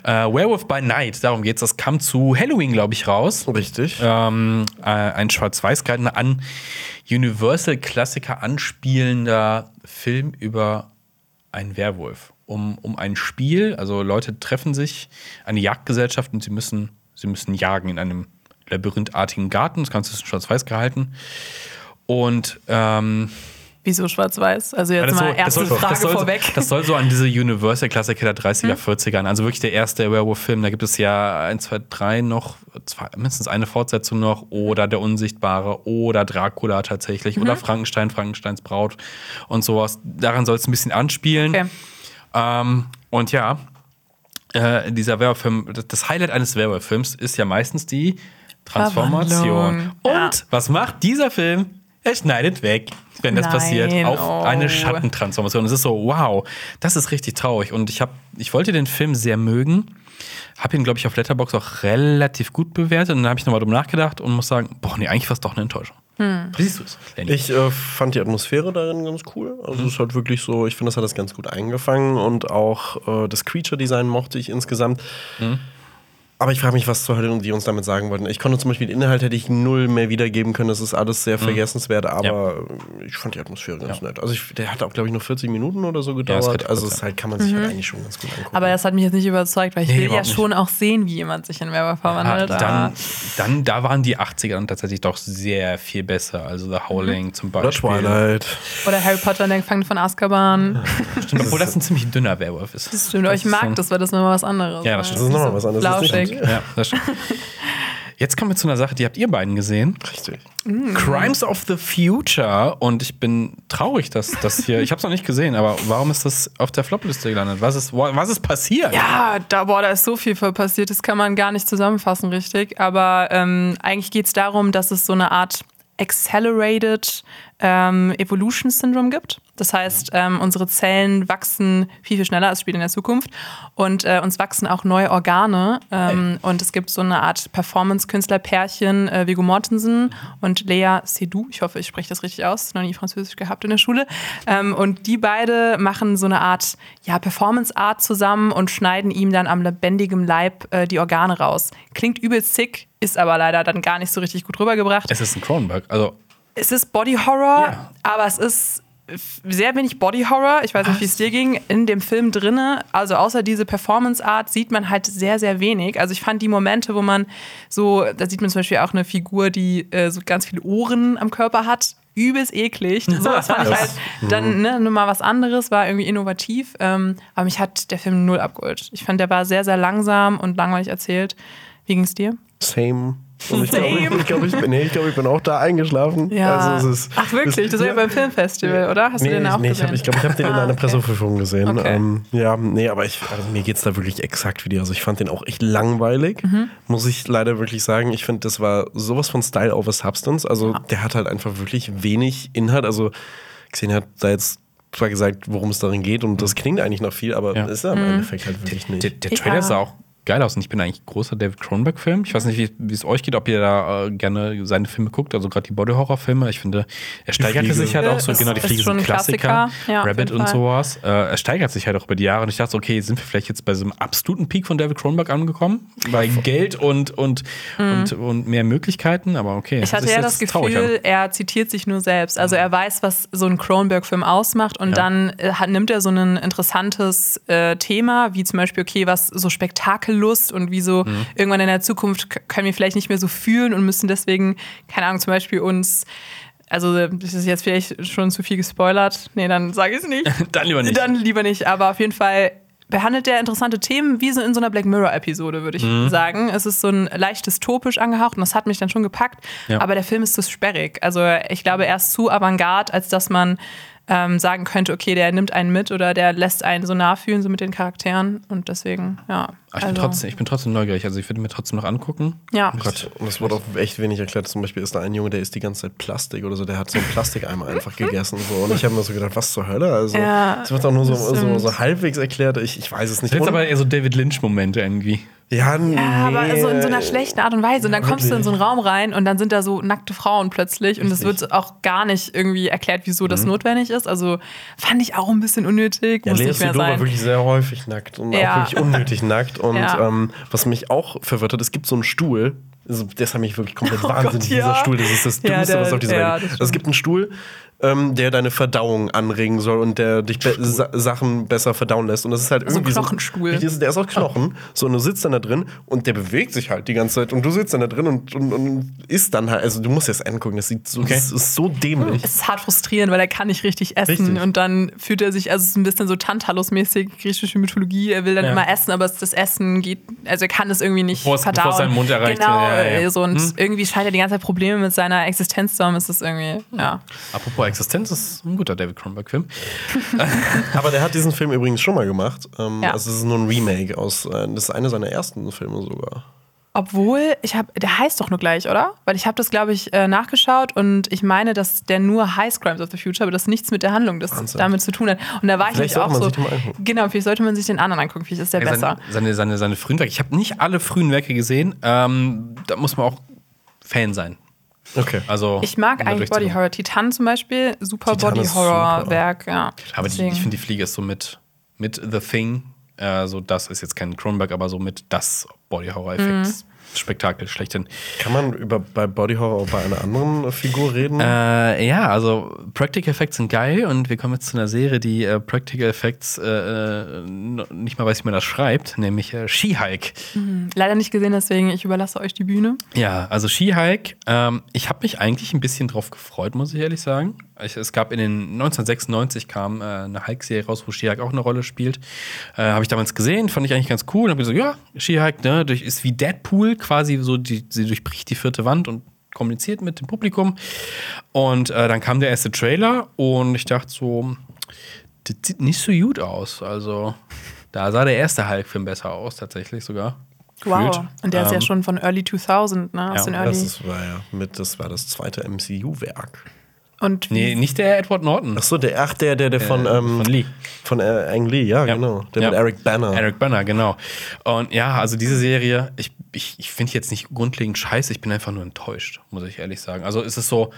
Äh, Werewolf by Night, darum geht's. Das kam zu Halloween, glaube ich, raus. Richtig. ähm, äh, ein schwarz-weiß gehaltener an Universal-Klassiker anspielender Film über einen Werwolf. Um, um ein Spiel, also Leute treffen sich, eine Jagdgesellschaft und sie müssen, sie müssen jagen in einem labyrinthartigen Garten. Das Ganze ist schwarz-weiß gehalten. Und ähm, Wieso schwarz-weiß? Also jetzt mal das erste soll- Frage das soll, vorweg. Hm? Das soll so an diese Universal-Klassiker der 30er, 40ern, also wirklich der erste Werewolf-Film. Da gibt es ja 1, 2, 3 noch, zwei, mindestens eine Fortsetzung noch, oder Der Unsichtbare, oder Dracula tatsächlich, Mhm. oder Frankenstein, Frankensteins Braut und sowas. Daran soll es ein bisschen anspielen. Okay. Ähm, und ja, äh, dieser Werwolf-Film, das- Highlight eines Werwolf-Films ist ja meistens die Transformation. Verwandlung. Ja. Und was macht dieser Film? Er schneidet weg, wenn das Nein, passiert, auf oh. eine Schattentransformation. Es ist so, wow, das ist richtig traurig. Und ich, hab, ich wollte den Film sehr mögen, habe ihn, glaube ich, auf Letterbox auch relativ gut bewertet. Und dann habe ich nochmal drüber nachgedacht und muss sagen, boah, nee, eigentlich war es doch eine Enttäuschung. Hm. Wie siehst du es? Ich äh, fand die Atmosphäre darin ganz cool. Also es ist halt wirklich so, ich finde, das hat das ganz gut eingefangen und auch äh, das Creature-Design mochte ich insgesamt. Aber ich frage mich, was zur Hölle die uns damit sagen wollten. Ich konnte zum Beispiel den Inhalt hätte ich null mehr wiedergeben können. Das ist alles sehr vergessenswert, aber ich fand die Atmosphäre ganz nett. Also ich, der hat auch, glaube ich, nur 40 Minuten oder so ist gedauert. relativ also es halt, kann man sich halt eigentlich schon ganz gut angucken. Aber das hat mich jetzt nicht überzeugt, weil ich Nee, will ja nicht. schon auch sehen, wie jemand sich in Werwolf verwandelt. dann, aber- dann, da waren die 80er dann tatsächlich doch sehr viel besser. Also The Howling zum oder Beispiel. Twilight. Oder Harry Potter und der Gefangene von Azkaban. Stimmt, obwohl das ein ziemlich dünner Werwolf ist. Das stimmt, aber ich ist mag das, weil das nochmal was anderes Ja, das ist. stimmt. Das ist nochmal was anderes. Flauschig. Stimmt. Ja, das stimmt. Jetzt kommen wir zu einer Sache, die habt ihr beiden gesehen. Richtig. Crimes of the Future. Und ich bin traurig, dass das hier. Ich habe es noch nicht gesehen, aber warum ist das auf der Flopliste gelandet? Was ist, was ist passiert? Ja, da, boah, da ist so viel passiert, das kann man gar nicht zusammenfassen, richtig. Aber ähm, eigentlich geht es darum, dass es so eine Art Accelerated ähm, Evolution Syndrome gibt. Das heißt, ähm, unsere Zellen wachsen viel, viel schneller als später in der Zukunft. Und äh, uns wachsen auch neue Organe. Ähm, Und es gibt so eine Art Performance-Künstler-Pärchen, äh, Viggo Mortensen und Lea Seydoux. Ich hoffe, ich spreche das richtig aus. Noch nie Französisch gehabt in der Schule. Ähm, und die beide machen so eine Art ja, Performance-Art zusammen und schneiden ihm dann am lebendigen Leib äh, die Organe raus. Klingt übelst sick, ist aber leider dann gar nicht so richtig gut rübergebracht. Es ist ein Cronenberg. Also, Es ist Body Horror, Ja. aber es ist sehr wenig Body Horror. Ich weiß nicht, wie es dir ging. In dem Film drinne, also außer diese Performance Art, sieht man halt sehr, sehr wenig. Also ich fand die Momente, wo man so, da sieht man zum Beispiel auch eine Figur, die äh, so ganz viele Ohren am Körper hat. Übelst eklig. So, das fand ich halt dann ne, nur mal was anderes, war irgendwie innovativ. Ähm, aber mich hat der Film null abgeholt. Ich fand, der war sehr, sehr langsam und langweilig erzählt. Wie ging es dir? Same. Und ich glaube, ich, glaub, ich, bin, nee, ich, glaub, ich bin auch da eingeschlafen. Ja. Also es ist, Ach wirklich? Das war ja beim Filmfestival, oder? Hast nee, du den ich- auch nee, ich gesehen? glaube, ich, glaub, ich habe den in Ah, einer okay. Presseverführung gesehen. Okay. Ähm, ja, nee, aber ich, also mir geht es da wirklich exakt wie dir. Also ich fand den auch echt langweilig, Mhm. muss ich leider wirklich sagen. Ich finde, das war sowas von Style over Substance. Also der hat halt einfach wirklich wenig Inhalt. Also Xenia hat da jetzt zwar gesagt, worum es darin geht und das klingt eigentlich noch viel, aber Ja. ist er im Endeffekt halt wirklich nicht. Der, der Ja. Trailer sah auch geil aus und ich bin eigentlich großer David Cronenberg-Film. Ich weiß nicht, wie es euch geht, ob ihr da äh, gerne seine Filme guckt, also gerade die Body-Horror-Filme. Ich finde, er steigerte sich halt auch so, Ist- genau, die ist Fliege schon sind ein Klassiker, Klassiker. Ja, Rabbit und sowas. Äh, er steigert sich halt auch über die Jahre und ich dachte, so, okay, sind wir vielleicht jetzt bei so einem absoluten Peak von David Cronenberg angekommen? Bei Geld und, und, und, und mehr Möglichkeiten, aber okay. Mhm. Ich hatte ja das. Gefühl, er zitiert sich nur selbst. Also er weiß, was so ein Cronenberg-Film ausmacht und Ja. dann äh, hat, nimmt er so ein interessantes äh, Thema, wie zum Beispiel, okay, was so Spektakellust und wie so Mhm. irgendwann in der Zukunft können wir vielleicht nicht mehr so fühlen und müssen deswegen, keine Ahnung, zum Beispiel uns also das ist jetzt vielleicht schon zu viel gespoilert. Nee, dann sage ich es nicht. Dann lieber nicht. Dann lieber nicht. Aber auf jeden Fall behandelt der interessante Themen wie so in so einer Black Mirror-Episode, würde ich Mhm. sagen. Es ist so ein leicht dystopisch angehaucht und das hat mich dann schon gepackt. Ja. Aber der Film ist zu sperrig. Also ich glaube, er ist zu avantgarde, als dass man ähm, sagen könnte, okay, der nimmt einen mit oder der lässt einen so nachfühlen, so mit den Charakteren. Und deswegen, ja. Aber ich, bin also- trotzdem, ich bin trotzdem neugierig, also ich würde mir trotzdem noch angucken. Ja. Oh Gott. Und es wurde auch echt wenig erklärt. Zum Beispiel ist da ein Junge, der isst die ganze Zeit Plastik oder so. Der hat so einen Plastikeimer einfach gegessen. So. Und ich habe mir so gedacht, was zur Hölle? Also, Ja, es wird auch nur so, das so, so halbwegs erklärt. Ich, ich weiß es nicht. Jetzt Und- aber eher so David Lynch-Momente irgendwie. Ja, nee. Ja, aber so in so einer schlechten Art und Weise. Und dann kommst du in so einen Raum rein und dann sind da so nackte Frauen plötzlich und es wird auch gar nicht irgendwie erklärt, wieso das notwendig ist. Also fand ich auch ein bisschen unnötig, Ja, muss Lea nicht mehr war wirklich sehr häufig nackt und Ja. auch wirklich unnötig nackt. Und Ja. ähm, was mich auch verwirrt hat, es gibt so einen Stuhl. Also, das hat mich wirklich komplett Oh wahnsinnig, Gott, dieser. Stuhl. Das ist das Dümmste, was auf dieser Welt. Also, es gibt einen Stuhl, ähm, der deine Verdauung anregen soll und der dich be Sa Sachen besser verdauen lässt. Und das ist halt Also ein irgendwie Knochenstuhl. So, der ist aus Knochen. So, und du sitzt dann da drin und der bewegt sich halt die ganze Zeit. Und du sitzt dann da drin und, und, und isst dann halt. Also, du musst jetzt angucken. Das, sieht so, Okay. das ist so dämlich. Es ist hart frustrierend, weil er kann nicht richtig essen Richtig. und dann fühlt er sich, also es ist ein bisschen so Tantalus-mäßig, griechische Mythologie, er will dann Ja. immer essen, aber es- das Essen geht, also er kann es irgendwie nicht Bevor es- verdauen. bevor es seinen Mund erreicht, Genau, ja, ja, ja. so und Hm? irgendwie scheint er die ganze Zeit Probleme mit seiner Existenz zu haben, ist das irgendwie, ja. Apropos Existenz, ist ein guter David Cronenberg-Film. Aber der hat diesen Film übrigens schon mal gemacht. Ähm, Ja. Also es ist nur ein Remake aus, äh, das ist einer seiner ersten Filme sogar. Obwohl, ich habe, der heißt doch nur gleich, oder? Weil ich habe das, glaube ich, äh, nachgeschaut und ich meine, dass der nur Heißt Crimes of the Future, aber das nichts mit der Handlung das Wahnsinn. damit zu tun hat. Und da war ich Vielleicht nämlich auch sollte man so. Genau, vielleicht sollte man sich den anderen angucken, vielleicht ist der Ja, besser. seine, seine, seine, seine frühen Werke. Ich habe nicht alle frühen Werke gesehen. Ähm, da muss man auch Fan sein. Okay. Also, Ich mag eigentlich Body. Horror. Titan zum Beispiel, super Titan Body Horror. Werk, ja. Aber die, ich finde, die Fliege ist so mit, mit The Thing. Äh, so das ist jetzt kein Cronenberg, aber so mit das Body Horror Effekt. Spektakel schlechthin. Kann man über, bei Body Horror auch bei einer anderen Figur reden? Äh, ja, also Practical Effects sind geil und wir kommen jetzt zu einer Serie, die äh, Practical Effects äh, äh, nicht mal weiß, wie man das schreibt, nämlich äh, She-Hulk. Leider nicht gesehen, deswegen ich überlasse euch die Bühne. Ja, also She-Hulk, ähm, ich habe mich eigentlich ein bisschen drauf gefreut, muss ich ehrlich sagen. Ich, es gab in den 1996 kam äh, eine Hulk-Serie raus, wo She-Hulk auch eine Rolle spielt. Äh, habe ich damals gesehen, fand ich eigentlich ganz cool. Habe gesagt, ja, She-Hulk, ne, durch, ist wie Deadpool quasi so, die, sie durchbricht die vierte Wand und kommuniziert mit dem Publikum. Und äh, dann kam der erste Trailer und ich dachte so, das sieht nicht so gut aus. Also da sah der erste Hulk-Film besser aus, tatsächlich sogar. Wow. Gefühlt. Und der ist ja Ähm, schon von Early 2000, ne? Aus ja, den das, Early. ist, war ja mit, das war das zweite MCU-Werk. Und Nee, nicht der Edward Norton. Achso, der, ach, der, der, der von, Äh, ähm, von Lee. Von äh, Ang Lee, ja, Ja. genau. Der Ja. mit Eric Banner. Eric Banner, genau. Und ja, also diese Serie, ich, ich, ich finde jetzt nicht grundlegend scheiße, ich bin einfach nur enttäuscht, muss ich ehrlich sagen. Also es ist so,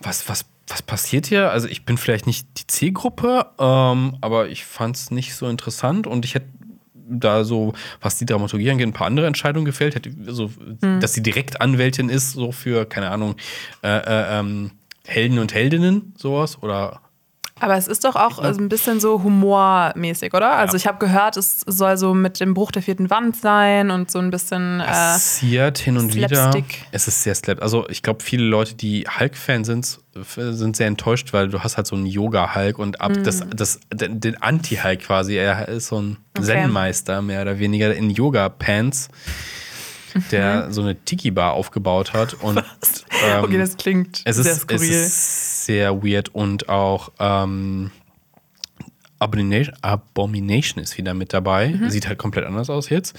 was, was, was passiert hier? Also ich bin vielleicht nicht die Zielgruppe, ähm, aber ich fand es nicht so interessant und ich hätte da so, was die Dramaturgie angeht, ein paar andere Entscheidungen gefällt. Hätte, so, Dass sie direkt Anwältin ist, so für, keine Ahnung, äh, äh, ähm, Helden und Heldinnen, sowas. Oder Aber es ist doch auch also ein bisschen so humormäßig, oder? Also ich habe gehört, es soll so mit dem Bruch der vierten Wand sein und so ein bisschen. Äh, passiert hin und wieder. Slapstick. Es ist sehr slap. Also ich glaube, viele Leute, die Hulk-Fan sind, sind sehr enttäuscht, weil du hast halt so einen Yoga-Hulk und ab Mhm. das, das, den Anti-Hulk quasi. Er ist so ein Okay. Zen-Meister, mehr oder weniger in Yoga-Pants. der so eine Tiki-Bar aufgebaut hat. Und, ähm, okay, das klingt es sehr ist, es skurril. ist sehr weird und auch ähm, Abomination, Abomination ist wieder mit dabei. Mhm. Sieht halt komplett anders aus jetzt.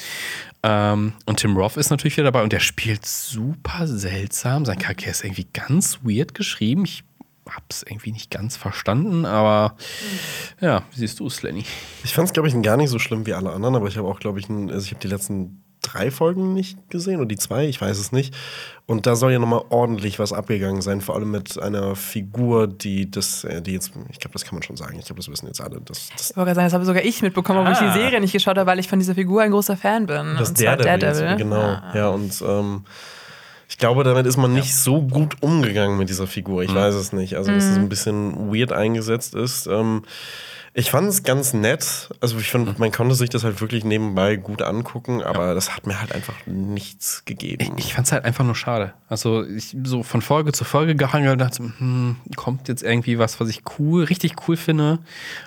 Ähm, und Tim Roth ist natürlich wieder dabei und der spielt super seltsam. Sein Charakter ist irgendwie ganz weird geschrieben. Ich hab's irgendwie nicht ganz verstanden, aber ja, wie siehst du es, Lenny? Ich fand es, glaube ich, gar nicht so schlimm wie alle anderen, aber ich habe auch, glaube ich, ein, also ich habe die letzten drei Folgen nicht gesehen oder die zwei, ich weiß es nicht. Und da soll ja nochmal ordentlich was abgegangen sein, vor allem mit einer Figur, die das, äh, die jetzt, ich glaube, das kann man schon sagen, ich glaube, das wissen jetzt alle, das, das, Ich wollte gerade sagen, das habe sogar ich mitbekommen, obwohl ich Ah. die Serie nicht geschaut habe, weil ich von dieser Figur ein großer Fan bin. das und zwar Daredevil, ist, genau, ja, und ähm, ich glaube, damit ist man nicht so gut umgegangen mit dieser Figur. Ich weiß es nicht. Also, dass es ein bisschen weird eingesetzt ist. Ähm, ich fand es ganz nett. Also, ich finde, man konnte sich das halt wirklich nebenbei gut angucken, aber das hat mir halt einfach nichts gegeben. Ich fand's halt einfach nur schade. Also ich so von Folge zu Folge gehangelt und dachte, hm, kommt jetzt irgendwie was, was ich cool, richtig cool finde.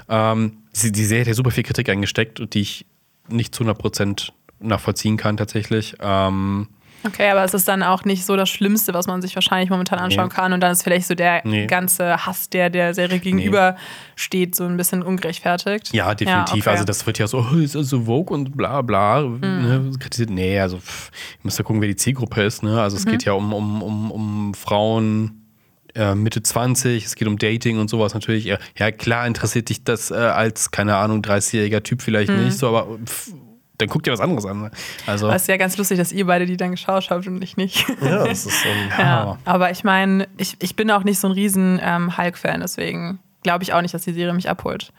Ähm, die, die Serie hat ja super viel Kritik eingesteckt, die ich nicht zu 100% nachvollziehen kann tatsächlich. Ähm, Okay, aber es ist dann auch nicht so das Schlimmste, was man sich wahrscheinlich momentan anschauen kann. Und dann ist vielleicht so der Nee. ganze Hass, der der Serie gegenüber steht, so ein bisschen ungerechtfertigt. ja, definitiv. okay. Also das wird ja so, oh, ist das so Vogue und bla bla. Ne, kritisiert. Nee, also pff, ihr müsst ja gucken, wer die Zielgruppe ist. Ne? Also es geht ja um, um, um, um Frauen äh, Mitte 20, es geht um Dating und sowas natürlich. Ja, ja, klar interessiert dich das äh, als, keine Ahnung, 30-jähriger Typ vielleicht nicht so, aber pff, dann guck dir was anderes an. ne? Also, es ist ja ganz lustig, dass ihr beide die dann geschaut habt und ich nicht. ja, es ist ähm, Ja, aber ich meine, ich, ich bin auch nicht so ein riesen ähm, Hulk-Fan, deswegen glaube ich auch nicht, dass die Serie mich abholt.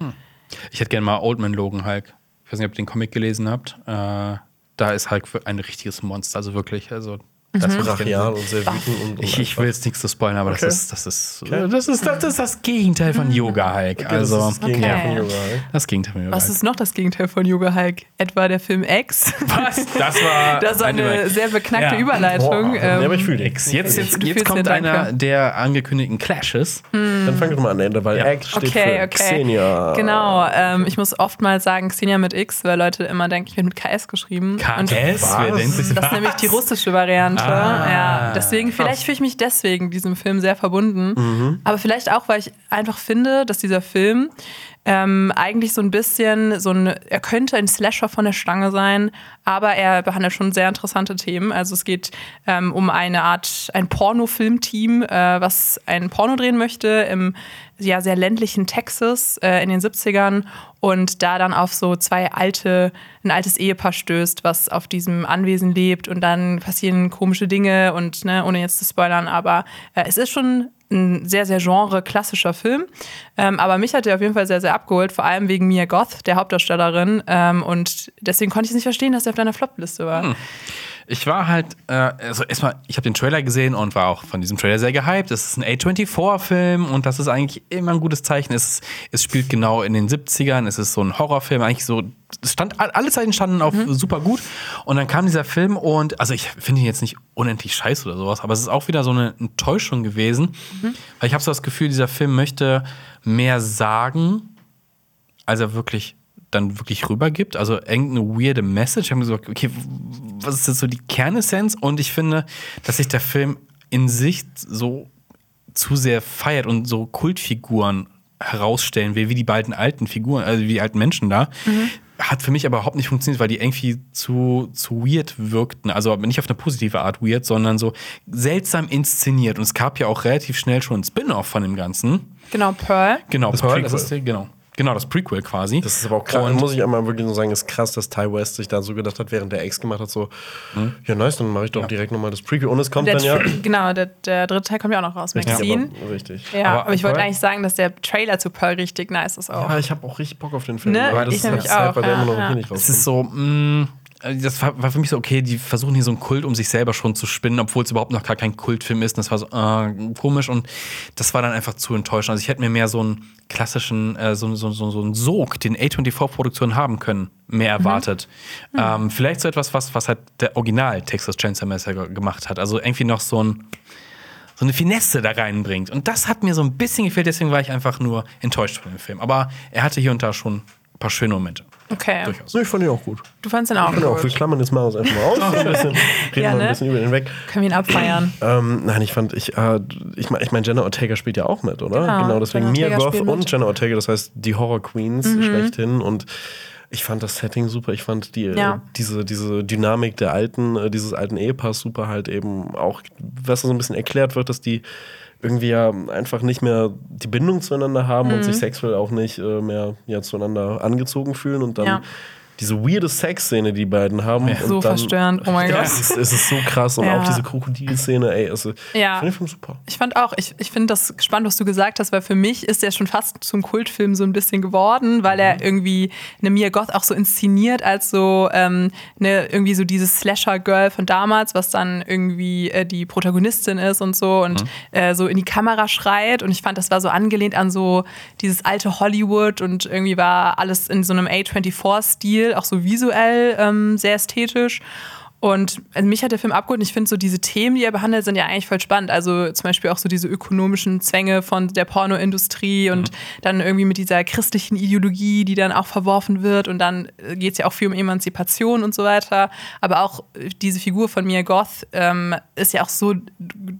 ich hätte gerne mal Old Man Logan Hulk. Ich weiß nicht, ob ihr den Comic gelesen habt. Äh, da ist Hulk ein richtiges Monster, also wirklich. Also, das wird brachial und sehr wütend und, und Ich, ich will jetzt nichts zu spoilern, aber Okay. das, ist, das, ist, das, ist, das ist das Gegenteil von Yoga Hulk. das Also, ist das Gegenteil Okay. von Yoga, ey. das Gegenteil von Yoga Was ist noch das Gegenteil von Yoga Hulk? Etwa der Film X? Was? Das war, Das war eine sehr beknackte Ja. Überleitung. Boah, ähm, ja, aber ich fühle dich. Jetzt, jetzt, jetzt kommt einer der angekündigten Clashes. Dann fang doch mal an, Ende, weil Ja. X steht Okay, für okay. Xenia. Genau, ähm, ich muss oftmals sagen Xenia mit X, weil Leute immer denken, ich bin mit KS geschrieben. Und KS? Wer denkt sich das ist nämlich die russische Variante. Ah. ja, deswegen, vielleicht fühle ich mich deswegen diesem Film sehr verbunden. Aber vielleicht auch, weil ich einfach finde, dass dieser Film ähm, eigentlich so ein bisschen so ein, er könnte ein Slasher von der Stange sein, aber er behandelt schon sehr interessante Themen. Also es geht ähm, um eine Art, ein Pornofilmteam, äh, was ein Porno drehen möchte im ja, sehr ländlichen Texas äh, in den 70ern und da dann auf so zwei alte, ein altes Ehepaar stößt, was auf diesem Anwesen lebt und dann passieren komische Dinge und ne, ohne jetzt zu spoilern, aber äh, es ist schon ein sehr, sehr genre-klassischer Film. Ähm, aber mich hat er auf jeden Fall sehr, sehr abgeholt, vor allem wegen Mia Goth, der Hauptdarstellerin. Ähm, und deswegen konnte ich es nicht verstehen, dass er auf deiner Flop-Liste war. Ich war halt, äh, also erstmal, ich habe den Trailer gesehen und war auch von diesem Trailer sehr gehypt. Das ist ein A24-Film und das ist eigentlich immer ein gutes Zeichen. Es, es spielt genau in den 70ern, es ist so ein Horrorfilm, eigentlich so, es stand, alle Zeiten standen auf super gut. Und dann kam dieser Film und, also ich finde ihn jetzt nicht unendlich scheiße oder sowas, aber es ist auch wieder so eine Enttäuschung gewesen. Weil ich habe so das Gefühl, dieser Film möchte mehr sagen, als er wirklich dann wirklich rübergibt. Also irgendeine weirde Message. Ich habe mir so, okay, was ist jetzt so die Kernessenz? Und ich finde, dass sich der Film in sich so zu sehr feiert und so Kultfiguren herausstellen will, wie die beiden alten Figuren, also wie die alten Menschen da. Hat für mich aber überhaupt nicht funktioniert, weil die irgendwie zu, zu weird wirkten. Also nicht auf eine positive Art weird, sondern so seltsam inszeniert. Und es gab ja auch relativ schnell schon ein Spin-off von dem Ganzen. Genau, Pearl. Genau, Das Pearl, Prequel. das ist, genau. Genau, das Prequel quasi. Das ist aber auch krass, Und- muss ich einmal wirklich nur sagen, ist krass, dass Ty West sich da so gedacht hat, während der Ex gemacht hat, so, ja nice, dann mache ich doch direkt nochmal das Prequel. Und es kommt Der, dann ja... Genau, der, der dritte Teil kommt ja auch noch raus, Magazin. aber, richtig. Ja, Aber aber, ich wollte eigentlich sagen, dass der Trailer zu Pearl richtig nice ist auch. Ja, ich habe auch richtig Bock auf den Film. Ne? aber das Ich ist nämlich Zeit, auch, weil der ja, immer noch ja. hier nicht Es rauskommt. ist so, mh, das war, für mich so, okay, die versuchen hier so einen Kult um sich selber schon zu spinnen, obwohl es überhaupt noch gar kein Kultfilm ist. Und das war so äh, komisch und das war dann einfach zu enttäuschend. Also ich hätte mir mehr so einen klassischen, äh, so, so, so, so einen Sog, den A24-Produktionen haben können, mehr erwartet. Ähm, vielleicht so etwas, was, was halt der Original Texas Chainsaw Massacre gemacht hat. Also irgendwie noch so ein so eine Finesse da reinbringt. Und das hat mir so ein bisschen gefehlt, deswegen war ich einfach nur enttäuscht von dem Film. Aber er hatte hier und da schon paar schöne Momente. Okay. Durchaus. Nee, ich fand ihn auch gut. Du fandst ihn auch Genau, gut. wir klammern jetzt Marius einfach mal aus. Ein bisschen, reden Ja, mal ne? ein bisschen über den weg. Können wir ihn abfeiern? Ähm, nein, ich fand, ich, äh, ich meine, ich mein, Jenna Ortega spielt ja auch mit, oder? Genau, Genau, deswegen Mia Goth und. Mhm. Jenna Ortega, das heißt die Horror Queens schlechthin. Und ich fand das Setting super. Ich fand die, Ja. diese, diese Dynamik der alten, äh, dieses alten Ehepaars super halt eben auch, was so ein bisschen erklärt wird, dass die irgendwie ja einfach nicht mehr die Bindung zueinander haben Mhm. und sich sexuell auch nicht äh, mehr ja, zueinander angezogen fühlen und dann Ja. Diese weirde Sexszene, die beiden haben. und So dann, verstörend, oh mein ja, Gott. es ist, es ist so krass und Ja. auch diese Krokodilszene, ey, also, Ja. ich finde den Film super. Ich fand auch, ich, ich finde das spannend, was du gesagt hast, weil für mich ist der schon fast zum Kultfilm so ein bisschen geworden, weil Mhm. er irgendwie eine Mia Goth auch so inszeniert als so ähm, eine, irgendwie so dieses Slasher-Girl von damals, was dann irgendwie äh, die Protagonistin ist und so und Mhm. äh, so in die Kamera schreit. Und ich fand, das war so angelehnt an so dieses alte Hollywood und irgendwie war alles in so einem A24-Stil, auch so visuell ähm, sehr ästhetisch. Und also mich hat der Film abgeholt und ich finde so diese Themen, die er behandelt, sind ja eigentlich voll spannend. Also zum Beispiel auch so diese ökonomischen Zwänge von der Pornoindustrie und dann irgendwie mit dieser christlichen Ideologie, die dann auch verworfen wird und dann geht es ja auch viel um Emanzipation und so weiter. Aber auch diese Figur von Mia Goth ähm, ist ja auch so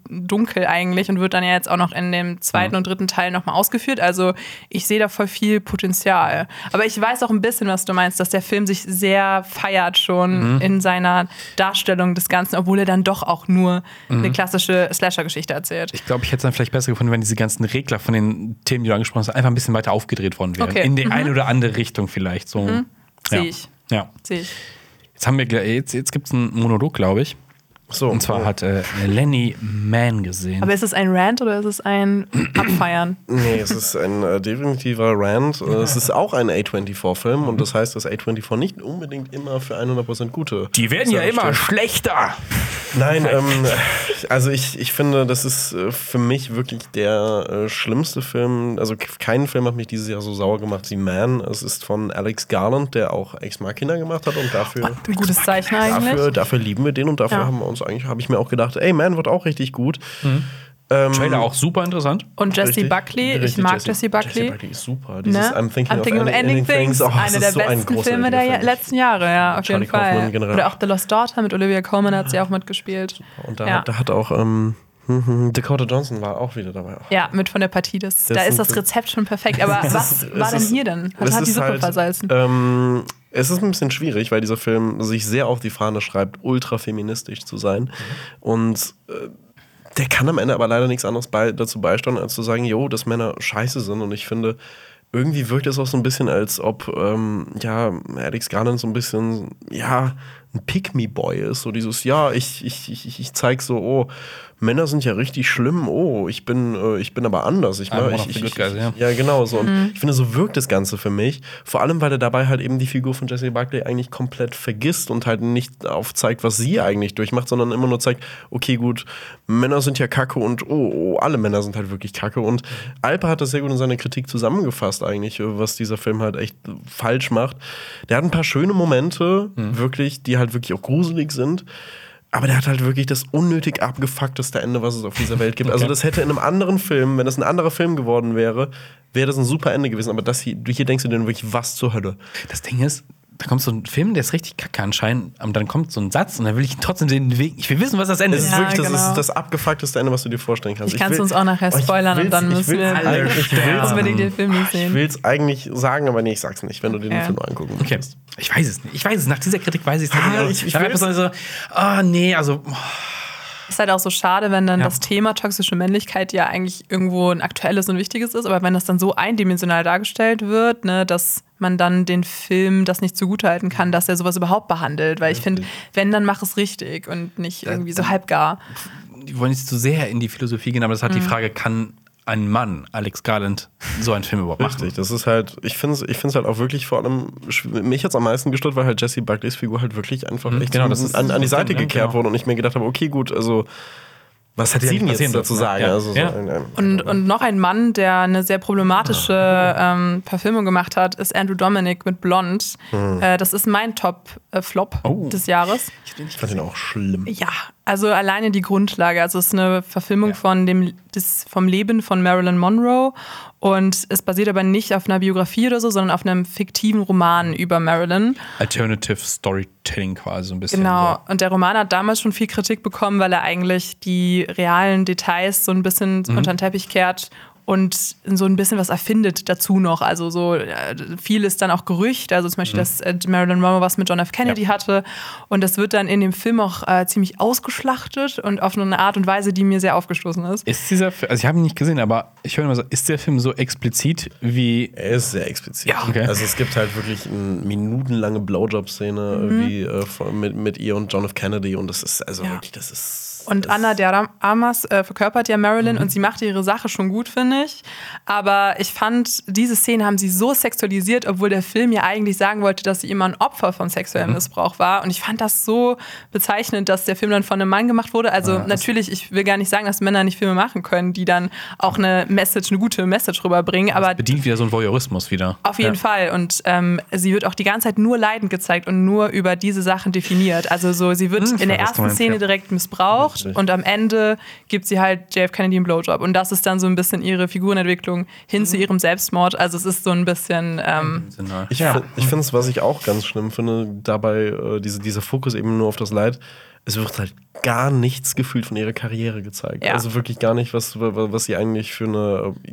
dunkel eigentlich und wird dann ja jetzt auch noch in dem zweiten und dritten Teil nochmal ausgeführt. Also ich sehe da voll viel Potenzial. Aber ich weiß auch ein bisschen, was du meinst, dass der Film sich sehr feiert schon in seiner Darstellung des Ganzen, obwohl er dann doch auch nur eine klassische Slasher-Geschichte erzählt. Ich glaube, ich hätte es dann vielleicht besser gefunden, wenn diese ganzen Regler von den Themen, die du angesprochen hast, einfach ein bisschen weiter aufgedreht worden wären. Okay. In die eine oder andere Richtung vielleicht. So. Sehe ja. ich. Ja. Sehe ich. Jetzt haben wir gl- jetzt, jetzt gibt es einen Monolog, glaube ich. So, Und zwar hat äh, Lenny Mann gesehen. Aber ist es ein Rant oder ist es ein Abfeiern? Nee, es ist ein äh, definitiver Rant. Äh, Es ist auch ein A24-Film und das heißt, dass A24 nicht unbedingt immer für 100% gute. die werden ja immer schlechter. Nein, ähm, also ich, ich finde, das ist äh, für mich wirklich der äh, schlimmste Film. Also kein Film hat mich dieses Jahr so sauer gemacht wie Man. Es ist von Alex Garland, der auch Ex Machina gemacht hat und dafür. Ein gutes Zeichen eigentlich. Dafür, dafür lieben wir den und dafür Ja. haben wir uns eigentlich, habe ich mir auch gedacht, ey, Man wird auch richtig gut. Ähm, Trailer auch super interessant. Und Jesse Richtig, Buckley, ich richtig, mag Jesse, Buckley. Jesse Buckley ist super. Dieses Ne? I'm Thinking, I'm thinking of, of Ending Things, Oh, einer der so besten Filme der Film. letzten Jahre, ja, auf Charlie jeden Fall. Oder auch The Lost Daughter mit Olivia Colman hat sie auch mitgespielt. Und da, ja. da hat auch ähm, mhm, Dakota Johnson war auch wieder dabei. ja, mit von der Partie. Das, da Das ist sind- das Rezept schon perfekt. Aber was ist- war denn ist- hier denn? Was es hat die ist Suppe halt, versalzen? Ähm, es ist ein bisschen schwierig, weil dieser Film sich sehr auf die Fahne schreibt, ultra feministisch zu sein. Und äh, der kann am Ende aber leider nichts anderes bei, dazu beisteuern, als zu sagen, jo, dass Männer scheiße sind. Und ich finde, irgendwie wirkt es auch so ein bisschen, als ob ähm, ja, Alex Garland so ein bisschen, ja, ein Pick-Me-Boy ist. So dieses, ja, ich, ich, ich, ich zeig so, oh, Männer sind ja richtig schlimm, oh, ich bin, äh, ich bin aber anders. Ich, ne, one ich, ich, good ich, guys, ja. ja, genau so. Und Mhm. ich finde, so wirkt das Ganze für mich. Vor allem, weil er dabei halt eben die Figur von Jesse Buckley eigentlich komplett vergisst und halt nicht aufzeigt, was sie eigentlich durchmacht, sondern immer nur zeigt, okay, gut, Männer sind ja kacke und oh, oh alle Männer sind halt wirklich kacke. Und Alper hat das sehr gut in seiner Kritik zusammengefasst, eigentlich, was dieser Film halt echt falsch macht. Der hat ein paar schöne Momente, wirklich, die halt wirklich auch gruselig sind. Aber der hat halt wirklich das unnötig abgefuckteste Ende, was es auf dieser Welt gibt. Also das hätte in einem anderen Film, wenn das ein anderer Film geworden wäre, wäre das ein super Ende gewesen. Aber das hier, hier denkst du dir wirklich, was zur Hölle? Das Ding ist, da kommt so ein Film, der ist richtig kacke anscheinend, und dann kommt so ein Satz und dann will ich trotzdem den Weg. Ich will wissen, was das Ende Das ist. ist Ja, wirklich das, genau. ist das abgefuckteste Ende, was du dir vorstellen kannst. Ich kann's will- uns auch nachher Oh, ich spoilern und dann ich müssen wir ich unbedingt den Film nicht Ich sehen. will es eigentlich sagen, aber nee, ich sag's nicht, wenn du dir den Ja. Film angucken Okay. möchtest. Ich weiß es nicht. Ich weiß es. Nach dieser Kritik weiß ich es Ah, nicht. ich- ich Dann will's- einfach so, ah, nee, also. oh, Ist halt auch so schade, wenn dann Ja. das Thema toxische Männlichkeit ja eigentlich irgendwo ein aktuelles und wichtiges ist, aber wenn das dann so eindimensional dargestellt wird, ne, dass man dann den Film das nicht zugutehalten kann, dass er sowas überhaupt behandelt. Weil ich finde, wenn, dann mach es richtig und nicht irgendwie so halbgar. Die wollen nicht zu sehr in die Philosophie gehen, aber das hat Mhm. die Frage, kann ein Mann, Alex Garland, so einen Film überhaupt machen? Richtig, das ist halt, ich finde es ich find's halt auch wirklich vor allem, mich hat es am meisten gestört, weil halt Jesse Buckleys Figur halt wirklich einfach echt genau, an, an die Seite gekehrt genau. wurde und ich mir gedacht habe, okay, gut, also was hat ja sie jetzt passieren dazu dürfen, ne? sagen? Ja. Also, Ja. So, ein- Und, und noch ein Mann, der eine sehr problematische ähm, Verfilmung gemacht hat, ist Andrew Dominic mit Blond. Äh, das ist mein Top-Flop Oh. des Jahres. ich fand den auch schlimm. Ja, Also alleine die Grundlage. Also es ist eine Verfilmung Ja. von dem, des, vom Leben von Marilyn Monroe. Und es basiert aber nicht auf einer Biografie oder so, sondern auf einem fiktiven Roman über Marilyn. Alternative Storytelling quasi so ein bisschen. Genau. So. Und der Roman hat damals schon viel Kritik bekommen, weil er eigentlich die realen Details so ein bisschen Mhm. unter den Teppich kehrt und so ein bisschen was erfindet dazu noch. Also so äh, viel ist dann auch Gerücht, also zum Mhm. Beispiel, dass äh, Marilyn Monroe was mit John F. Kennedy hatte. Und das wird dann in dem Film auch äh, ziemlich ausgeschlachtet und auf eine Art und Weise, die mir sehr aufgestoßen ist. Ist dieser Film, also ich habe ihn nicht gesehen, aber ich höre immer so, ist der Film so explizit wie. Er ist sehr explizit. Ja, okay. Also es gibt halt wirklich eine minutenlange Blowjob-Szene Mhm. wie äh, mit, mit ihr und John F. Kennedy und das ist also Ja. wirklich, das ist. Und Anna de Armas äh, verkörpert ja Marilyn und sie macht ihre Sache schon gut, finde ich. Aber ich fand, diese Szenen haben sie so sexualisiert, obwohl der Film ja eigentlich sagen wollte, dass sie immer ein Opfer von sexuellem Missbrauch war. Und ich fand das so bezeichnend, dass der Film dann von einem Mann gemacht wurde. Also natürlich, ich will gar nicht sagen, dass Männer nicht Filme machen können, die dann auch eine Message, eine gute Message rüberbringen. Aber Bedient wieder so ein Voyeurismus wieder. auf jeden Fall. Und ähm, sie wird auch die ganze Zeit nur leidend gezeigt und nur über diese Sachen definiert. Also so, sie wird Hm, in der ersten Szene ja. direkt missbraucht Richtig. und am Ende gibt sie halt JF Kennedy einen Blowjob. Und das ist dann so ein bisschen ihre Figurenentwicklung hin zu ihrem Selbstmord. Also es ist so ein bisschen ähm, Ich, fi- ich finde es, was ich auch ganz schlimm finde, dabei äh, diese, dieser Fokus eben nur auf das Leid. Es wird halt gar nichts gefühlt von ihrer Karriere gezeigt. Ja. Also wirklich gar nicht, was, was sie eigentlich für eine äh,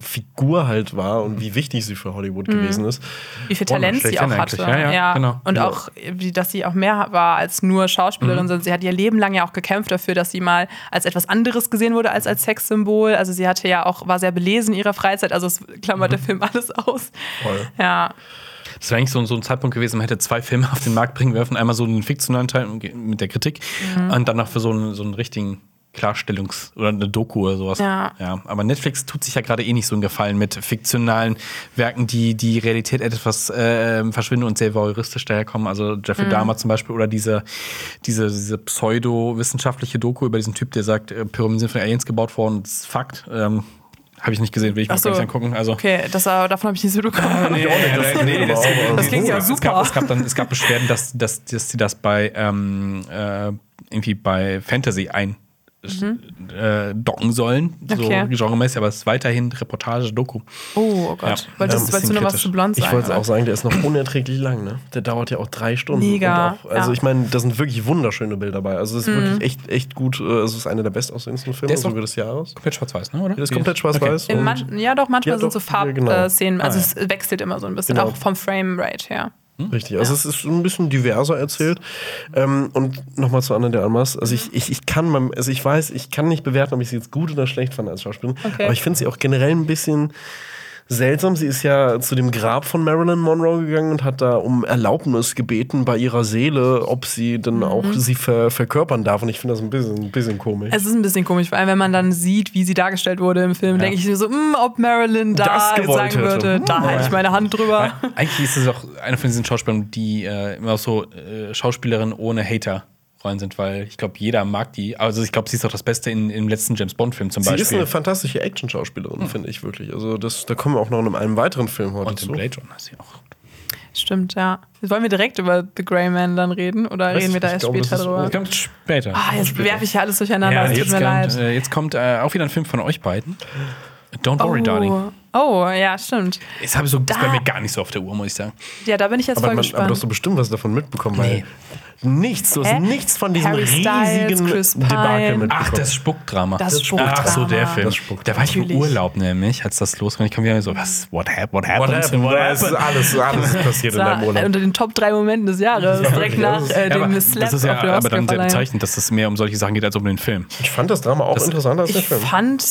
Figur halt war und wie wichtig sie für Hollywood gewesen ist. wie viel Oh, Talent sie auch hatte. eigentlich. Ja, ja, genau. Und Ja. auch, wie, dass sie auch mehr war als nur Schauspielerin, Mhm. sondern sie hat ihr Leben lang ja auch gekämpft dafür, dass sie mal als etwas anderes gesehen wurde als als Sexsymbol. Also sie hatte ja auch, war sehr belesen in ihrer Freizeit, also es klammert Mhm. der Film alles aus. Voll. Ja. Das wäre eigentlich so, so ein Zeitpunkt gewesen, man hätte zwei Filme auf den Markt bringen dürfen. Einmal so einen fiktionalen Teil mit der Kritik Mhm. und dann noch für so einen, so einen richtigen Klarstellungs- oder eine Doku oder sowas. Ja. Aber Netflix tut sich ja gerade eh nicht so einen Gefallen mit fiktionalen Werken, die die Realität etwas äh, verschwinden und sehr voyeuristisch daherkommen. Also Jeffrey Mhm. Dahmer zum Beispiel oder diese, diese, diese pseudo-wissenschaftliche Doku über diesen Typ, der sagt, äh, Pyramiden sind von Aliens gebaut worden. Das ist Fakt. Ähm, Habe ich nicht gesehen, will ich mir Ach auch gar so. nicht angucken. Also, Okay, das, äh, davon habe ich nicht so bekommen. Nee, nee, nee, das, Das klingt ja es super. Gab, es, gab dann, es gab Beschwerden, dass, dass, dass sie das bei ähm, äh, irgendwie bei Fantasy ein äh, docken sollen, Mhm. Okay. so genremäßig, aber es ist weiterhin Reportage, Doku. Oh, oh Gott. Ja. Wolltest, Ähm, wolltest du noch was zu blond sagen? Ich wollte auch sagen, der ist noch unerträglich lang, ne? Der dauert ja auch drei Stunden. Mega, Und auch, also ja. ich meine, da sind wirklich wunderschöne Bilder dabei. Also es ist wirklich echt, echt gut. äh, Es ist einer der bestaussehendsten Filme sogar des Jahres. Komplett schwarz-weiß, ne, oder? Der ist komplett schwarz-weiß. Man, ja, doch, manchmal Ja, sind doch, so ja, genau. Farbszenen. Also Ah, es wechselt immer so ein bisschen, Genau. auch vom Framerate her. Richtig, also es ist ein bisschen diverser erzählt. Ähm, und nochmal zu Anna de Armas. Also ich, ich, ich kann beim, also ich weiß, ich kann nicht bewerten, ob ich sie jetzt gut oder schlecht fand als Schauspielerin. Okay. Aber ich finde sie auch generell ein bisschen seltsam. Sie ist ja zu dem Grab von Marilyn Monroe gegangen und hat da um Erlaubnis gebeten bei ihrer Seele, ob sie dann auch sie ver, verkörpern darf. Und ich finde das ein bisschen, ein bisschen komisch. Es ist ein bisschen komisch, vor allem wenn man dann sieht, wie sie dargestellt wurde im Film, denke ich mir so, "Hm, ob Marilyn da sagen würde, da halte ich meine Hand drüber. Eigentlich ist es auch eine von diesen Schauspielern, die äh, immer so äh, Schauspielerinnen ohne Hater. Rollen sind, weil ich glaube, jeder mag die. Also ich glaube, sie ist auch das Beste in, im letzten James Bond-Film zum Sie ist Beispiel. eine fantastische Action-Schauspielerin, finde ich wirklich. Also das, da kommen wir auch noch in einem weiteren Film heute Und zu. im Blade Runner ist sie auch. Stimmt, ja. Wollen wir direkt über The Grey Man dann reden oder Weiß reden wir da erst glaube, das später ist- drüber? Das kommt später. Ah, jetzt werfe ich ja alles durcheinander, ja, es tut jetzt, mir leid. kommt, äh, jetzt kommt äh, auch wieder ein Film von euch beiden. Don't Worry, Darling. Oh. oh, ja, stimmt. Jetzt habe ich so, das ist Da- bei mir gar nicht so auf der Uhr, muss ich sagen. Ja, da bin ich jetzt Aber, voll man, aber gespannt. du hast doch bestimmt was davon mitbekommen, Nee. weil nichts, du hast Hä? nichts von diesem Harry Styles, riesigen Chris Pine. Debakel mitbekommen. Ach, das Spuckdrama. Das Spuckdrama. Ach so, der Film. Das. Da war ich im Natürlich. Urlaub nämlich, als das losging. Ich kam wieder so, was, what, hap what What happened? happened? Es ist alles, alles passiert in deinem Urlaub. unter den Top drei Momenten des Jahres, direkt nach das äh, Ja, aber dem das Slap ist ja auf der aber dann sehr Oscarverleihung. bezeichnend, dass es mehr um solche Sachen geht als um den Film. Ich fand das Drama auch interessanter als der Ich Film. fand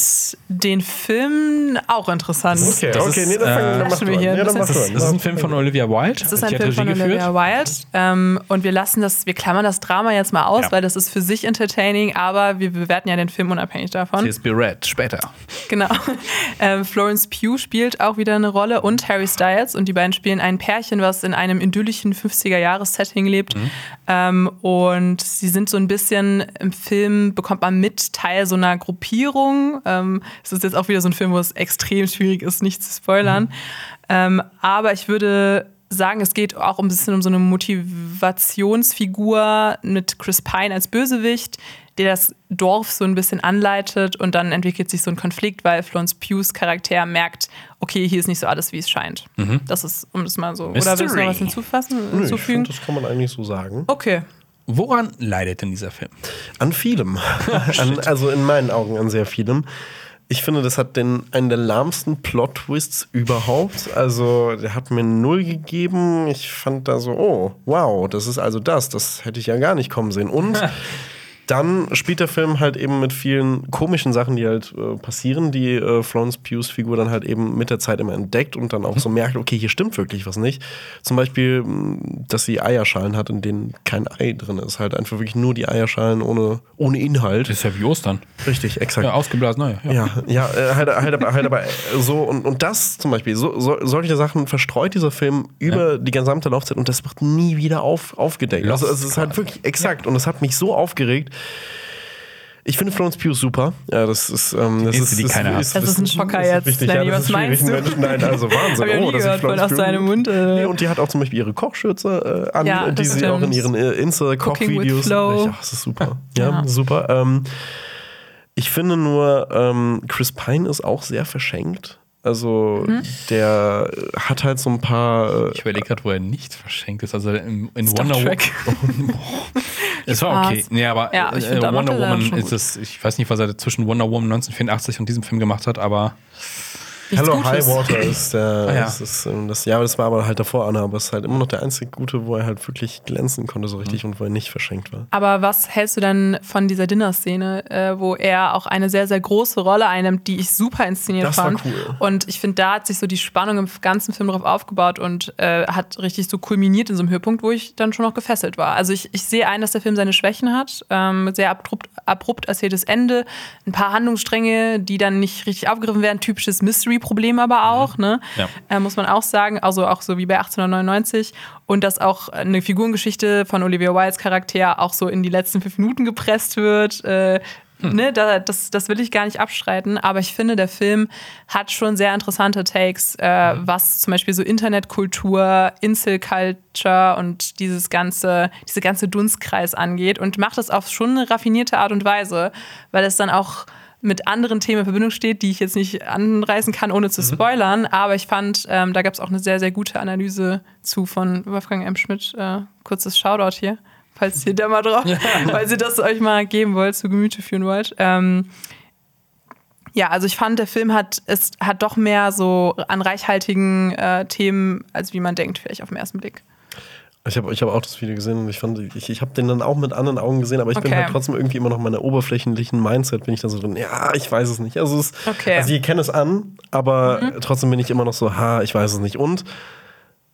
den Film auch interessant. Okay, Das okay, ist, nee, dann, fang, äh, dann mach du wir an. hier Ja, ein dann mach bisschen- du Das, an. das ist ein Film von Olivia Wilde. Das ist ein Film von Olivia Wilde. Ähm, und wir lassen das, wir klammern das Drama jetzt mal aus, Ja. weil das ist für sich entertaining, aber wir bewerten ja den Film unabhängig davon. CSB Red, später. Genau. Ähm, Florence Pugh spielt auch wieder eine Rolle und Harry Styles und die beiden spielen ein Pärchen, was in einem idyllischen 50er-Jahres-Setting lebt. Ähm, und sie sind so ein bisschen im Film, bekommt man mit, Teil so einer Gruppierung. Ähm, es ist jetzt auch wieder so ein Film, wo es extrem schwierig ist, nicht zu spoilern. Ähm, aber ich würde sagen, es geht auch ein bisschen um so eine Motivationsfigur mit Chris Pine als Bösewicht, der das Dorf so ein bisschen anleitet und dann entwickelt sich so ein Konflikt, weil Florence Pughs Charakter merkt, okay, hier ist nicht so alles, wie es scheint. Das ist, um das mal so. Oder willst du noch was Mystery. hinzufassen, Nö, ich hinzufügen? find, das kann man eigentlich so sagen. Okay. Woran leidet denn dieser Film? An vielem. an, also in meinen Augen an sehr vielem. Ich finde, das hat den, einen der lahmsten Plot-Twists überhaupt. Also, der hat mir null gegeben. Ich fand da so, oh, wow, das ist also das. Das hätte ich ja gar nicht kommen sehen. Und dann spielt der Film halt eben mit vielen komischen Sachen, die halt äh, passieren, die äh, Florence Pughs Figur dann halt eben mit der Zeit immer entdeckt und dann auch so merkt, okay, hier stimmt wirklich was nicht. Zum Beispiel, dass sie Eierschalen hat, in denen kein Ei drin ist. Halt einfach wirklich nur die Eierschalen ohne, ohne Inhalt. Das ist ja wie Ostern. Richtig, exakt. Ja, ausgeblasen, naja. Ja. Ja, ja, äh, halt, halt, aber, halt aber äh, so und, und das zum Beispiel, so, so, solche Sachen verstreut dieser Film über die gesamte Laufzeit und das wird nie wieder auf, aufgedeckt. Lost Also es ist halt wirklich exakt und das hat mich so aufgeregt. Ich finde Florence Pugh super. Ja, das ist, ähm, das ist, die keiner Das ist ein Schocker jetzt, Richtig, Lenny, ja, das was ist meinst du? Mensch, Nein, also Wahnsinn. Hab nie das ist gehört, Florence voll aus deinem Mund, äh. Nee, und die hat auch zum Beispiel ihre Kochschürze äh, an, Ja, die sie auch in ihren äh, Cooking with Insta-Kochvideos. Ja, das ist super. Ja, Ja. super. Ähm, ich finde nur, ähm, Chris Pine ist auch sehr verschenkt. Also, Mhm. der hat halt so ein paar. Ich überlege gerade, wo er nicht verschenkt ist. Also in, in Wonder. Woman. Es war okay. Nee, aber Ja, ich äh, Wonder er Woman ist es, ich weiß nicht, was er zwischen Wonder Woman 1984 und diesem Film gemacht hat, aber Hello Gutes. High Water ist der. Ah, ja. das ist, ähm, das, ja, das war aber halt davor, Anna, aber es ist halt immer noch der einzige Gute, wo er halt wirklich glänzen konnte, so richtig, und wo er nicht verschenkt war. Aber was hältst du denn von dieser Dinner-Szene, äh, wo er auch eine sehr, sehr große Rolle einnimmt, die ich super inszeniert Das war fand? cool. Und ich finde, da hat sich so die Spannung im ganzen Film drauf aufgebaut und äh, hat richtig so kulminiert in so einem Höhepunkt, wo ich dann schon noch gefesselt war. Also ich, ich sehe ein, dass der Film seine Schwächen hat, ähm, sehr abrupt, abrupt erzähltes Ende, ein paar Handlungsstränge, die dann nicht richtig aufgegriffen werden, typisches Mystery-Problem aber auch, ne? Ja. äh, muss man auch sagen. Also auch so wie bei 1899. Und dass auch eine Figurengeschichte von Olivia Wildes Charakter auch so in die letzten fünf Minuten gepresst wird. Äh, ne, da, das, das will ich gar nicht abstreiten. Aber ich finde, der Film hat schon sehr interessante Takes, äh, was zum Beispiel so Internetkultur, Insel-Culture und dieses ganze, diese ganze Dunstkreis angeht. Und macht das auf schon eine raffinierte Art und Weise, weil es dann auch mit anderen Themen in Verbindung steht, die ich jetzt nicht anreißen kann, ohne zu spoilern. Aber ich fand, ähm, da gab es auch eine sehr, sehr gute Analyse zu von Wolfgang M. Schmidt. Äh, kurzes Shoutout hier, falls ihr da mal drauf, falls ihr das euch mal geben wollt, zu Gemüte führen wollt. Ähm, ja, also ich fand, der Film hat, es hat doch mehr so an reichhaltigen äh, Themen, als wie man denkt, vielleicht auf den ersten Blick. Ich habe ich hab auch das Video gesehen und ich fand, ich, ich habe den dann auch mit anderen Augen gesehen, aber ich bin Okay. halt trotzdem irgendwie immer noch in meiner oberflächlichen Mindset, bin ich da so drin, ja, ich weiß es nicht. Also, es, Okay. Mhm. also ich kenne es an, aber trotzdem bin ich immer noch so, ha, ich weiß es nicht. Und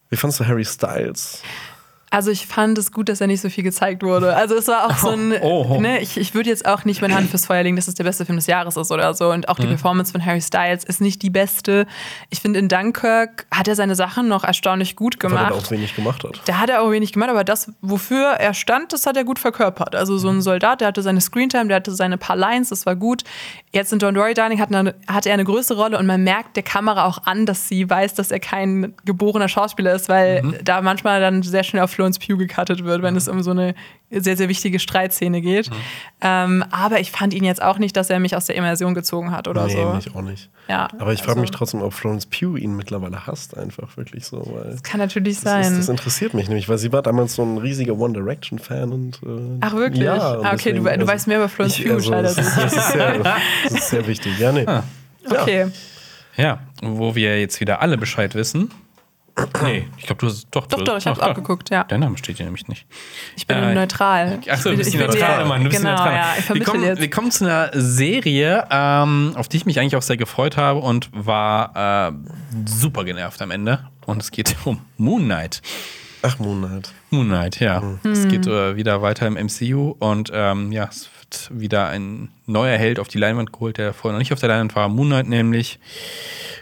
wie fandst du Harry Styles? Also ich fand es gut, dass er nicht so viel gezeigt wurde. Also es war auch so ein, Oh. ne, ich, ich würde jetzt auch nicht meine Hand fürs Feuer legen, dass es der beste Film des Jahres ist oder so. Und auch die Performance von Harry Styles ist nicht die beste. Ich finde, in Dunkirk hat er seine Sachen noch erstaunlich gut Weil er gemacht. auch wenig gemacht hat. Da hat er auch wenig gemacht, aber das, wofür er stand, das hat er gut verkörpert. Also so ein Soldat, der hatte seine Screentime, der hatte seine paar Lines, das war gut. Jetzt in Don't Worry Darling hat, eine, hat er eine größere Rolle und man merkt der Kamera auch an, dass sie weiß, dass er kein geborener Schauspieler ist, weil da manchmal dann sehr schnell auf Florence Pugh gecuttet wird, wenn es um so eine sehr, sehr wichtige Streitszene geht. Ähm, aber ich fand ihn jetzt auch nicht, dass er mich aus der Immersion gezogen hat oder nee, so. mich auch nicht. Ja, Aber ich frage also- mich trotzdem, ob Florence Pugh ihn mittlerweile hasst, einfach wirklich so. Weil Kann natürlich das, sein. ist, das interessiert mich nämlich, weil sie war damals so ein riesiger One Direction-Fan und. Äh, Ach, wirklich? Ja, und Ah, okay, du- deswegen, du weißt mehr über Florence ich- Pugh also, Bescheid das, ist, das, ist sehr, das ist sehr wichtig. Ja, nee. okay. ja, wo wir jetzt wieder alle Bescheid wissen. Nee, ich glaube, du hast doch. Doch, doch, ich hab's ach, auch geguckt, ja. Dein Name steht hier nämlich nicht. Ich bin Äh, neutral. Achso, du Ich bist neutral, dir- Mann. Du bist genau, neutral. ja, ich wir, kommen, jetzt. wir kommen zu einer Serie, ähm, auf die ich mich eigentlich auch sehr gefreut habe und war äh, super genervt am Ende. Und es geht um Moon Knight. Ach, Moonlight. Moon Knight, ja. Hm. Es geht äh, wieder weiter im MCU und ähm, ja, es wird wieder ein neuer Held auf die Leinwand geholt, der vorher noch nicht auf der Leinwand war. Moon Knight nämlich.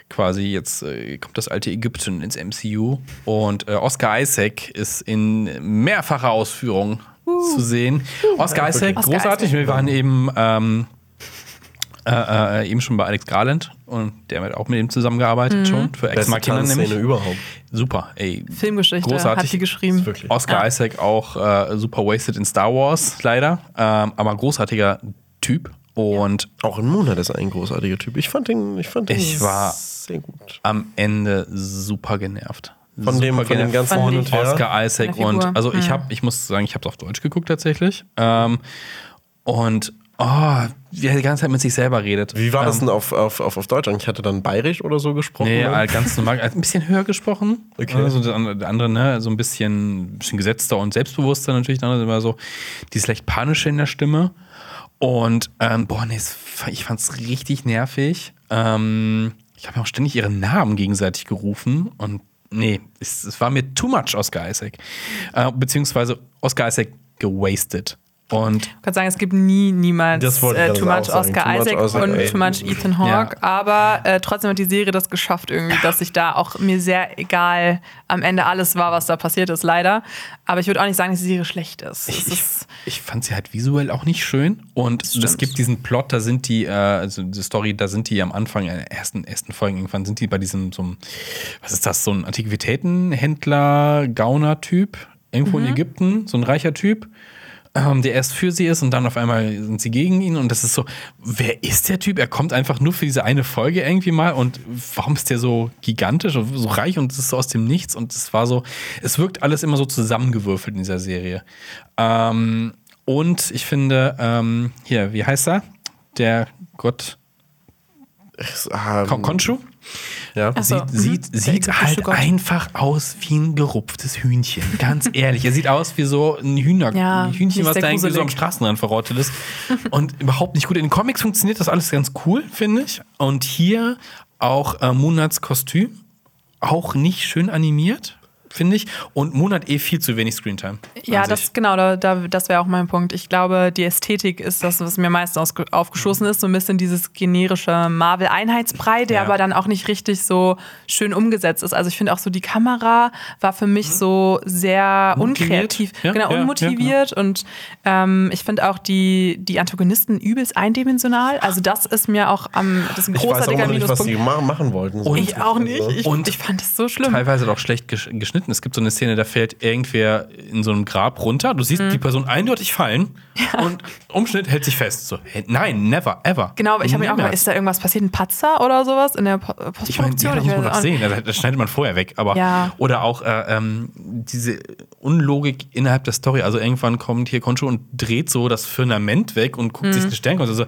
Quasi jetzt äh, kommt das alte Ägypten ins MCU und äh, Oscar Isaac ist in mehrfacher Ausführung zu sehen. Oscar Isaac, Oscar großartig. Isaac. Wir waren eben ähm, Äh, äh, eben schon bei Alex Garland und der hat auch mit ihm zusammengearbeitet schon für Ex Beste Machina nämlich. überhaupt. Super, ey. Filmgeschichte Großartig. hat die geschrieben. Wirklich. Oscar Isaac auch äh, super wasted in Star Wars, leider. Ähm, aber großartiger Typ. Und Auch in Moonlight ist er ein großartiger Typ. Ich fand den, ich fand den Ich war- sehr gut. am Ende super genervt. Von dem, von dem ganzen ich. und Her. Oscar Isaac Von und also ich Mhm. habe, ich muss sagen, ich habe es auf Deutsch geguckt tatsächlich. Ähm, und oh, wie er die ganze Zeit mit sich selber redet. Wie war das ähm, denn auf, auf, auf, auf Deutsch? Ich hatte dann bayerisch oder so gesprochen. Nee, ne? äh, ganz normal, äh, ein bisschen höher gesprochen. Okay. Also der andere, der andere, ne, so ein bisschen, bisschen gesetzter und selbstbewusster natürlich. Der andere war so dieses leicht panische in der Stimme. Und ähm, boah, nee, es, ich fand's richtig nervig. Ähm, ich habe auch ständig ihren Namen gegenseitig gerufen und nee, es, es war mir too much Oscar Isaac. Äh, beziehungsweise Oscar Isaac gewastet. Und Ich kann sagen, es gibt nie niemals ich äh, Too Much. Oscar Too much Isaac Oscar, und. Too Much Ethan Hawke, Ja. aber äh, trotzdem hat die Serie das geschafft irgendwie, dass sich da auch mir sehr egal am Ende alles war, was da passiert ist, leider. Aber ich würde auch nicht sagen, dass die Serie schlecht ist. Ich, ist ich fand sie halt visuell auch nicht schön. Und es gibt diesen Plot, da sind die, äh, also diese Story, da sind die am Anfang, in den ersten, ersten Folgen, irgendwann sind die bei diesem, so einem, was ist das, so ein Antiquitätenhändler, Gauner-Typ, irgendwo Mhm. in Ägypten, so ein reicher Typ. Ähm, der erst für sie ist und dann auf einmal sind sie gegen ihn und das ist so, wer ist der Typ? Er kommt einfach nur für diese eine Folge irgendwie mal und warum ist der so gigantisch und so reich und das ist so aus dem Nichts und es war so, es wirkt alles immer so zusammengewürfelt in dieser Serie. Ähm, und ich finde, ähm, hier, wie heißt er? Der Gott Kon Konshu? ja. So. Sieht, Mhm. sieht, ägyptische halt Gott. einfach aus wie ein gerupftes Hühnchen. Ganz ehrlich. Er sieht aus wie so ein Hühner, Ja, ein Hühnchen, was da irgendwie so am Straßenrand verrottet ist. Und überhaupt nicht gut. In den Comics funktioniert das alles ganz cool, finde ich. Und hier auch äh, Moonats Kostüm. Auch nicht schön animiert, finde ich. Und Moonat eh viel zu wenig Screentime. Ja, sich. das genau, da, da, das wäre auch mein Punkt. Ich glaube, die Ästhetik ist das, was mir meistens aufgeschossen ist. So ein bisschen dieses generische Marvel-Einheitsbrei, der Ja. aber dann auch nicht richtig so schön umgesetzt ist. Also ich finde auch so, die Kamera war für mich so sehr Unmotiviert. unkreativ, Ja, genau, ja, ja, unmotiviert. Und ähm, ich finde auch die, die Antagonisten übelst eindimensional. Also das ist mir auch am, das ist ein Ich weiß auch immer nicht, was ma machen wollten. So. Ich auch nicht. Ich, Und- ich fand es so schlimm. teilweise doch schlecht gesch- geschnitten. Es gibt so eine Szene, da fällt irgendwer in so einem Grab runter. Du Mhm. siehst die Person eindeutig fallen und Umschnitt hält sich fest. So, hey, nein, never, ever. Genau, aber ich habe mir auch gedacht, ist da irgendwas passiert, ein Patzer oder sowas in der Po- Ich meine, ja, Postproduktion? das muss man doch sehen. Das, das schneidet man vorher weg. Aber Ja. oder auch äh, ähm, diese Unlogik innerhalb der Story. Also irgendwann kommt hier Koncho und dreht so das Firmament weg und guckt Mhm. sich den Stern. Also,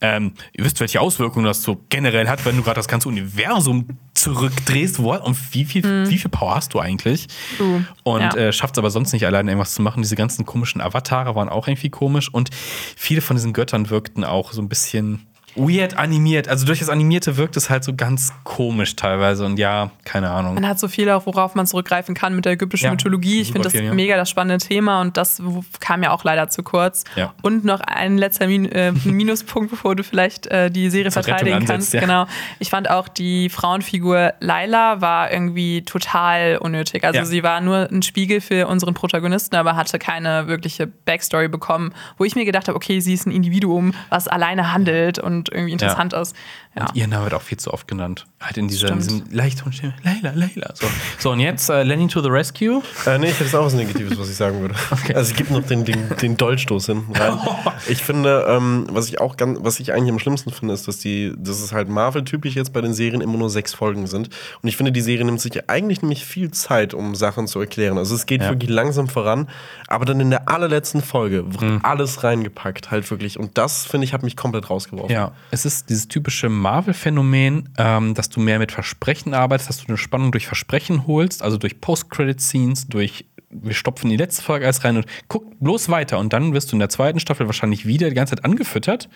ähm, ihr wisst, welche Auswirkungen das so generell hat, wenn du gerade das ganze Universum zurückdrehst. Wo, und wie viel, wie viel Power hast du eigentlich? Du, Und Mhm. ja. äh, schafft es aber sonst nicht alleine irgendwas zu machen. Diese ganzen komischen Avatare waren auch irgendwie komisch. Und viele von diesen Göttern wirkten auch so ein bisschen weird animiert. Also durch das Animierte wirkt es halt so ganz komisch teilweise. Und ja, keine Ahnung. Man hat so viel, auch worauf man zurückgreifen kann mit der ägyptischen Ja, Mythologie. Ich finde das ja. mega das spannende Thema und das kam ja auch leider zu kurz. Ja. Und noch ein letzter Min äh, Minuspunkt, bevor du vielleicht äh, die Serie Zur verteidigen kannst. ansetzt, ja. Genau. Ich fand auch die Frauenfigur Laila war irgendwie total unnötig. Also sie war nur ein Spiegel für unseren Protagonisten, aber hatte keine wirkliche Backstory bekommen, wo ich mir gedacht habe, okay, sie ist ein Individuum, was alleine handelt und irgendwie interessant ist. Ja. Und ihr Name wird auch viel zu oft genannt. Halt in dieser, Stimmt. diesem leichten Stimme. Leila, Leila. So, so und jetzt äh, Lenny to the Rescue. Äh, nee, ich hätte jetzt auch was Negatives, was ich sagen würde. Also es gibt noch den, den, den Dolchstoß hinten rein. Ich finde, ähm, was ich auch ganz, was ich eigentlich am schlimmsten finde, ist, dass die, dass es halt Marvel-typisch jetzt bei den Serien immer nur sechs Folgen sind. Und ich finde, die Serie nimmt sich eigentlich nämlich viel Zeit, um Sachen zu erklären. Also es geht Ja. wirklich langsam voran, aber dann in der allerletzten Folge wird alles reingepackt, halt wirklich. Und das, finde ich, hat mich komplett rausgeworfen. Ja, es ist dieses typische Marvel-Phänomen, ähm, dass du mehr mit Versprechen arbeitest, dass du eine Spannung durch Versprechen holst, also durch Post-Credit-Scenes, durch wir stopfen die letzte Folge alles rein und guck bloß weiter. Und dann wirst du in der zweiten Staffel wahrscheinlich wieder die ganze Zeit angefüttert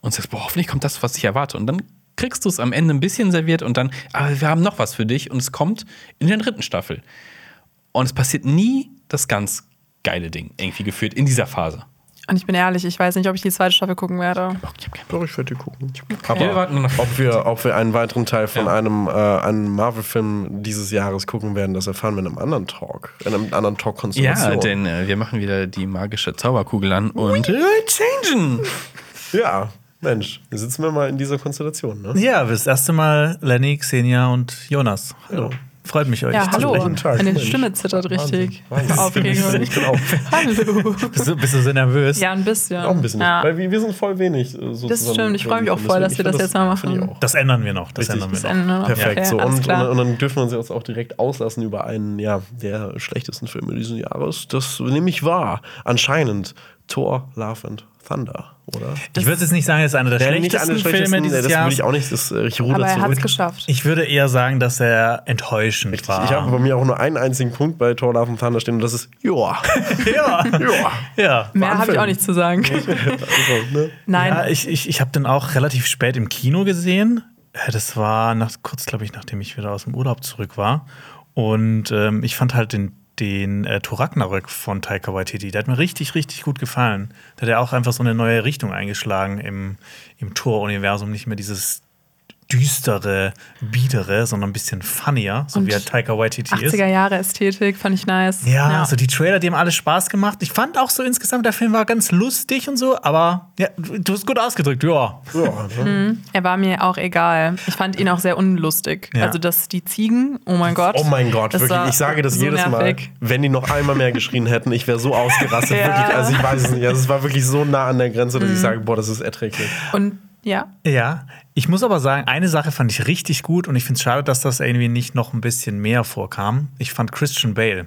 und sagst, boah, hoffentlich kommt das, was ich erwarte. Und dann kriegst du es am Ende ein bisschen serviert und dann, aber wir haben noch was für dich und es kommt in der dritten Staffel. Und es passiert nie das ganz geile Ding, irgendwie geführt in dieser Phase. Und ich bin ehrlich, ich weiß nicht, ob ich die zweite Staffel gucken werde. Ich hab keinen Doch, ich werde die gucken. Ja, wir warten noch- ob wir, ob wir einen weiteren Teil von Ja. einem, äh, einem Marvel-Film dieses Jahres gucken werden, das erfahren wir in einem anderen Talk. In einem anderen Talk-Konstellation. Ja, denn äh, wir machen wieder die magische Zauberkugel an und äh, changen. Ja. Mensch, sitzen wir mal in dieser Konstellation, ne? Ja, das erste Mal Lenny, Xenia und Jonas. Hallo. Freut mich, euch Ja, zu hallo. sprechen. Guten Tag, Meine. Stimme zittert richtig. Wahnsinn. Aufregung. Ich bin auch, Hallo. Bist du, bist du so nervös? Ja, ein bisschen. auch ein bisschen. Ja. Weil wir, wir sind voll wenig. äh, So Das zusammen stimmt. Ich freue mich auch voll, dass wir das ich jetzt mal machen. Das ändern wir noch. Das Richtig. ändern wir Das noch. Perfekt. Okay, so. Und, und, und dann dürfen wir uns jetzt auch direkt auslassen über einen ja, der schlechtesten Filme dieses Jahres. Das nehme ich wahr. Anscheinend Thor, Love and Thunder, oder? Ich würde jetzt nicht sagen, es ist einer der schlechtesten einer der Filme schlechtesten, dieses das Jahres. will ich auch nicht. Das, äh, ich ruhe Aber er hat es geschafft. Ich würde eher sagen, dass er enttäuschend Ich war. habe bei mir auch nur einen einzigen Punkt bei Thor, Love and Thunder stehen und das ist Joa. ja. Joa. ja. Mehr habe ich auch nicht zu sagen. Ne? Nein. Ja, ich, ich, ich habe den auch relativ spät im Kino gesehen. Äh, Das war nach, kurz, glaube ich, nachdem ich wieder aus dem Urlaub zurück war. Und ähm, ich fand halt den, den äh, Thor Ragnarök von Taika Waititi, der hat mir richtig, richtig gut gefallen. Der hat ja auch einfach so eine neue Richtung eingeschlagen im, im Thor-Universum. Nicht mehr dieses düstere, biedere, sondern ein bisschen funnier, so Und wie halt Taika Waititi ist. 80er Jahre Ästhetik fand ich nice. Ja, also die Trailer, die haben alle Spaß gemacht. Ich fand auch so insgesamt, der Film war ganz lustig und so, aber ja, du hast gut ausgedrückt, ja. Ja, ne? Er war mir auch egal. Ich fand ihn auch sehr unlustig. Ja. Also, dass die Ziegen, oh mein Gott. Oh mein Gott, wirklich. Ich sage das so jedes nervig. Mal. Wenn die noch einmal mehr geschrien hätten, ich wäre so ausgerastet. Ja. Wirklich. Also ich weiß es nicht. Also es war wirklich so nah an der Grenze, dass ich Mhm. sage, boah, das ist erträglich. Und ja, Ja, ich muss aber sagen, eine Sache fand ich richtig gut und ich finde es schade, dass das irgendwie nicht noch ein bisschen mehr vorkam. Ich fand Christian Bale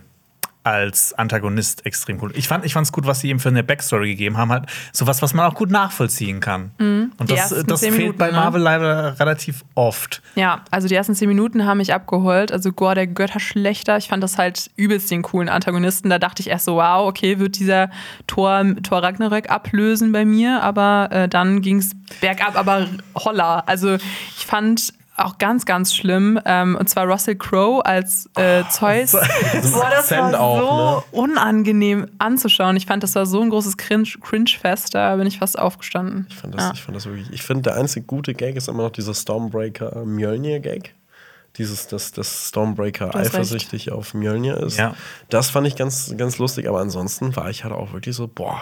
als Antagonist extrem cool. Ich fand es gut, was sie ihm für eine Backstory gegeben haben, halt sowas, was man auch gut nachvollziehen kann. Und Die das, das fehlt Minuten, bei ne? Marvel leider relativ oft. ja, also die ersten zehn Minuten haben mich abgeholt. Also Gore der Götterschlechter. Ich fand das halt übelst den coolen Antagonisten. Da dachte ich erst so, wow, okay, wird dieser Thor, Thor Ragnarök ablösen bei mir. Aber äh, dann ging es bergab, aber holla. Also ich fand auch ganz, ganz schlimm. Ähm, und zwar Russell Crowe als äh, Zeus. Boah, das war Akzent so auch, unangenehm anzuschauen. Ich fand, das war so ein großes Cringe- Cringe-Fest. Da bin ich fast aufgestanden. Ich fand das, Ja. ich fand das wirklich. Ich finde, der einzige gute Gag ist immer noch dieser Stormbreaker Mjölnir-Gag. Dieses, dass das Stormbreaker hast recht. eifersüchtig auf Mjölnir ist. Ja. Das fand ich ganz, ganz lustig, aber ansonsten war ich halt auch wirklich so, boah,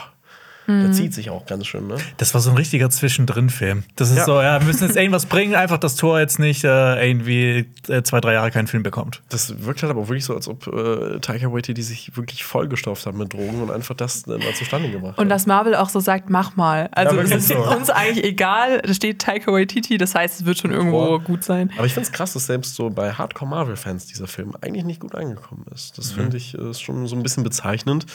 Mhm. der zieht sich auch ganz schön, ne? Das war so ein richtiger Zwischendrin-Film. Das ist Ja. so, ja, wir müssen jetzt irgendwas bringen, einfach das Tor jetzt nicht äh, irgendwie äh, zwei, drei Jahre keinen Film bekommt. Das wirkt halt aber auch wirklich so, als ob äh, Taika Waititi sich wirklich vollgestopft hat mit Drogen und einfach das dann mal zustande gebracht Und hat. dass Marvel auch so sagt, mach mal. Also Ja, es ist so. uns eigentlich egal. Da steht Taika Waititi, das heißt, es wird schon irgendwo Boah. gut sein. Aber ich finde es krass, dass selbst so bei Hardcore-Marvel-Fans dieser Film eigentlich nicht gut angekommen ist. Das finde ich äh, ist schon so ein bisschen bezeichnend.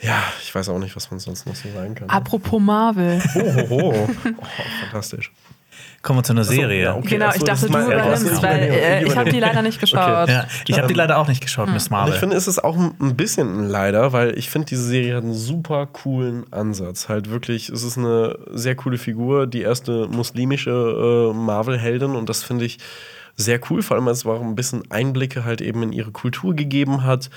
Ja, ich weiß auch nicht, was man sonst noch so sagen kann. Apropos Marvel. Oh, oh, oh. oh fantastisch. Kommen wir zu einer Serie. ja, okay. genau, Achso, ich dachte, du übernimmst, weil äh, ich habe die leider nicht geschaut. Ja, ich habe die leider auch nicht geschaut, Miss Und Marvel. ich finde, es ist auch ein bisschen ein leider, weil ich finde, diese Serie hat einen super coolen Ansatz. Halt wirklich, es ist eine sehr coole Figur, die erste muslimische äh, Marvel-Heldin und das finde ich sehr cool, vor allem, weil es auch ein bisschen Einblicke halt eben in ihre Kultur gegeben hat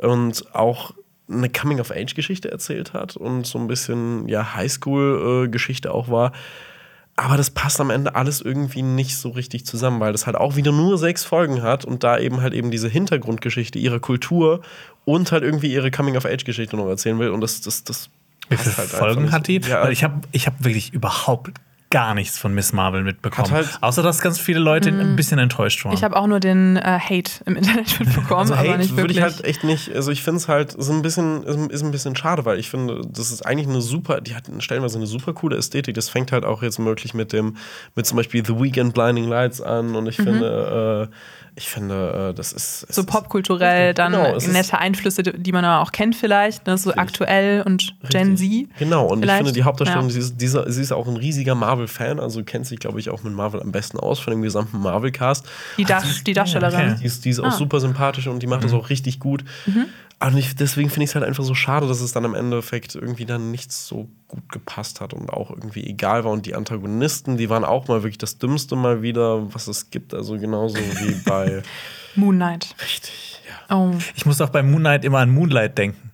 und auch eine Coming-of-Age-Geschichte erzählt hat und so ein bisschen, ja, Highschool-Geschichte auch war. Aber das passt am Ende alles irgendwie nicht so richtig zusammen, weil das halt auch wieder nur sechs Folgen hat und da eben halt eben diese Hintergrundgeschichte ihrer Kultur und halt irgendwie ihre Coming-of-Age-Geschichte noch erzählen will. Und das, das, das Wie viele halt Folgen hat die? Ja, ich habe ich hab wirklich überhaupt gar nichts von Miss Marvel mitbekommen. Halt- Außer, dass ganz viele Leute ein bisschen enttäuscht waren. Ich habe auch nur den äh, Hate im Internet mitbekommen, also aber Hate nicht wirklich. ich halt echt nicht, also ich finde es halt ist ein bisschen ist, ein- ist ein bisschen schade, weil ich finde, das ist eigentlich eine super, die hat stellenweise eine super coole Ästhetik. Das fängt halt auch jetzt möglich mit dem mit zum Beispiel The Weekend Blinding Lights an und ich finde, äh, ich finde, äh, das ist so ist- popkulturell, dann Genau, nette Einflüsse, die man auch kennt vielleicht, ne? so aktuell und Gen Z. Genau, und vielleicht. ich finde, die Hauptdarstellerin, Ja. sie, ist, dieser, sie ist auch ein riesiger Marvel-Fan, also kennt sich, glaube ich, auch mit Marvel am besten aus, von dem gesamten Marvel-Cast. Die, Dar die Darstellerin. okay. Die ist, die ist auch Ah. super sympathisch und die macht das auch richtig gut. Und ich, deswegen finde ich es halt einfach so schade, dass es dann im Endeffekt irgendwie dann nicht so gut gepasst hat und auch irgendwie egal war. Und die Antagonisten, die waren auch mal wirklich das Dümmste mal wieder, was es gibt. Also genauso wie bei. Moon Knight. Richtig, ja. Oh. Ich muss auch bei Moon Knight immer an Moonlight denken.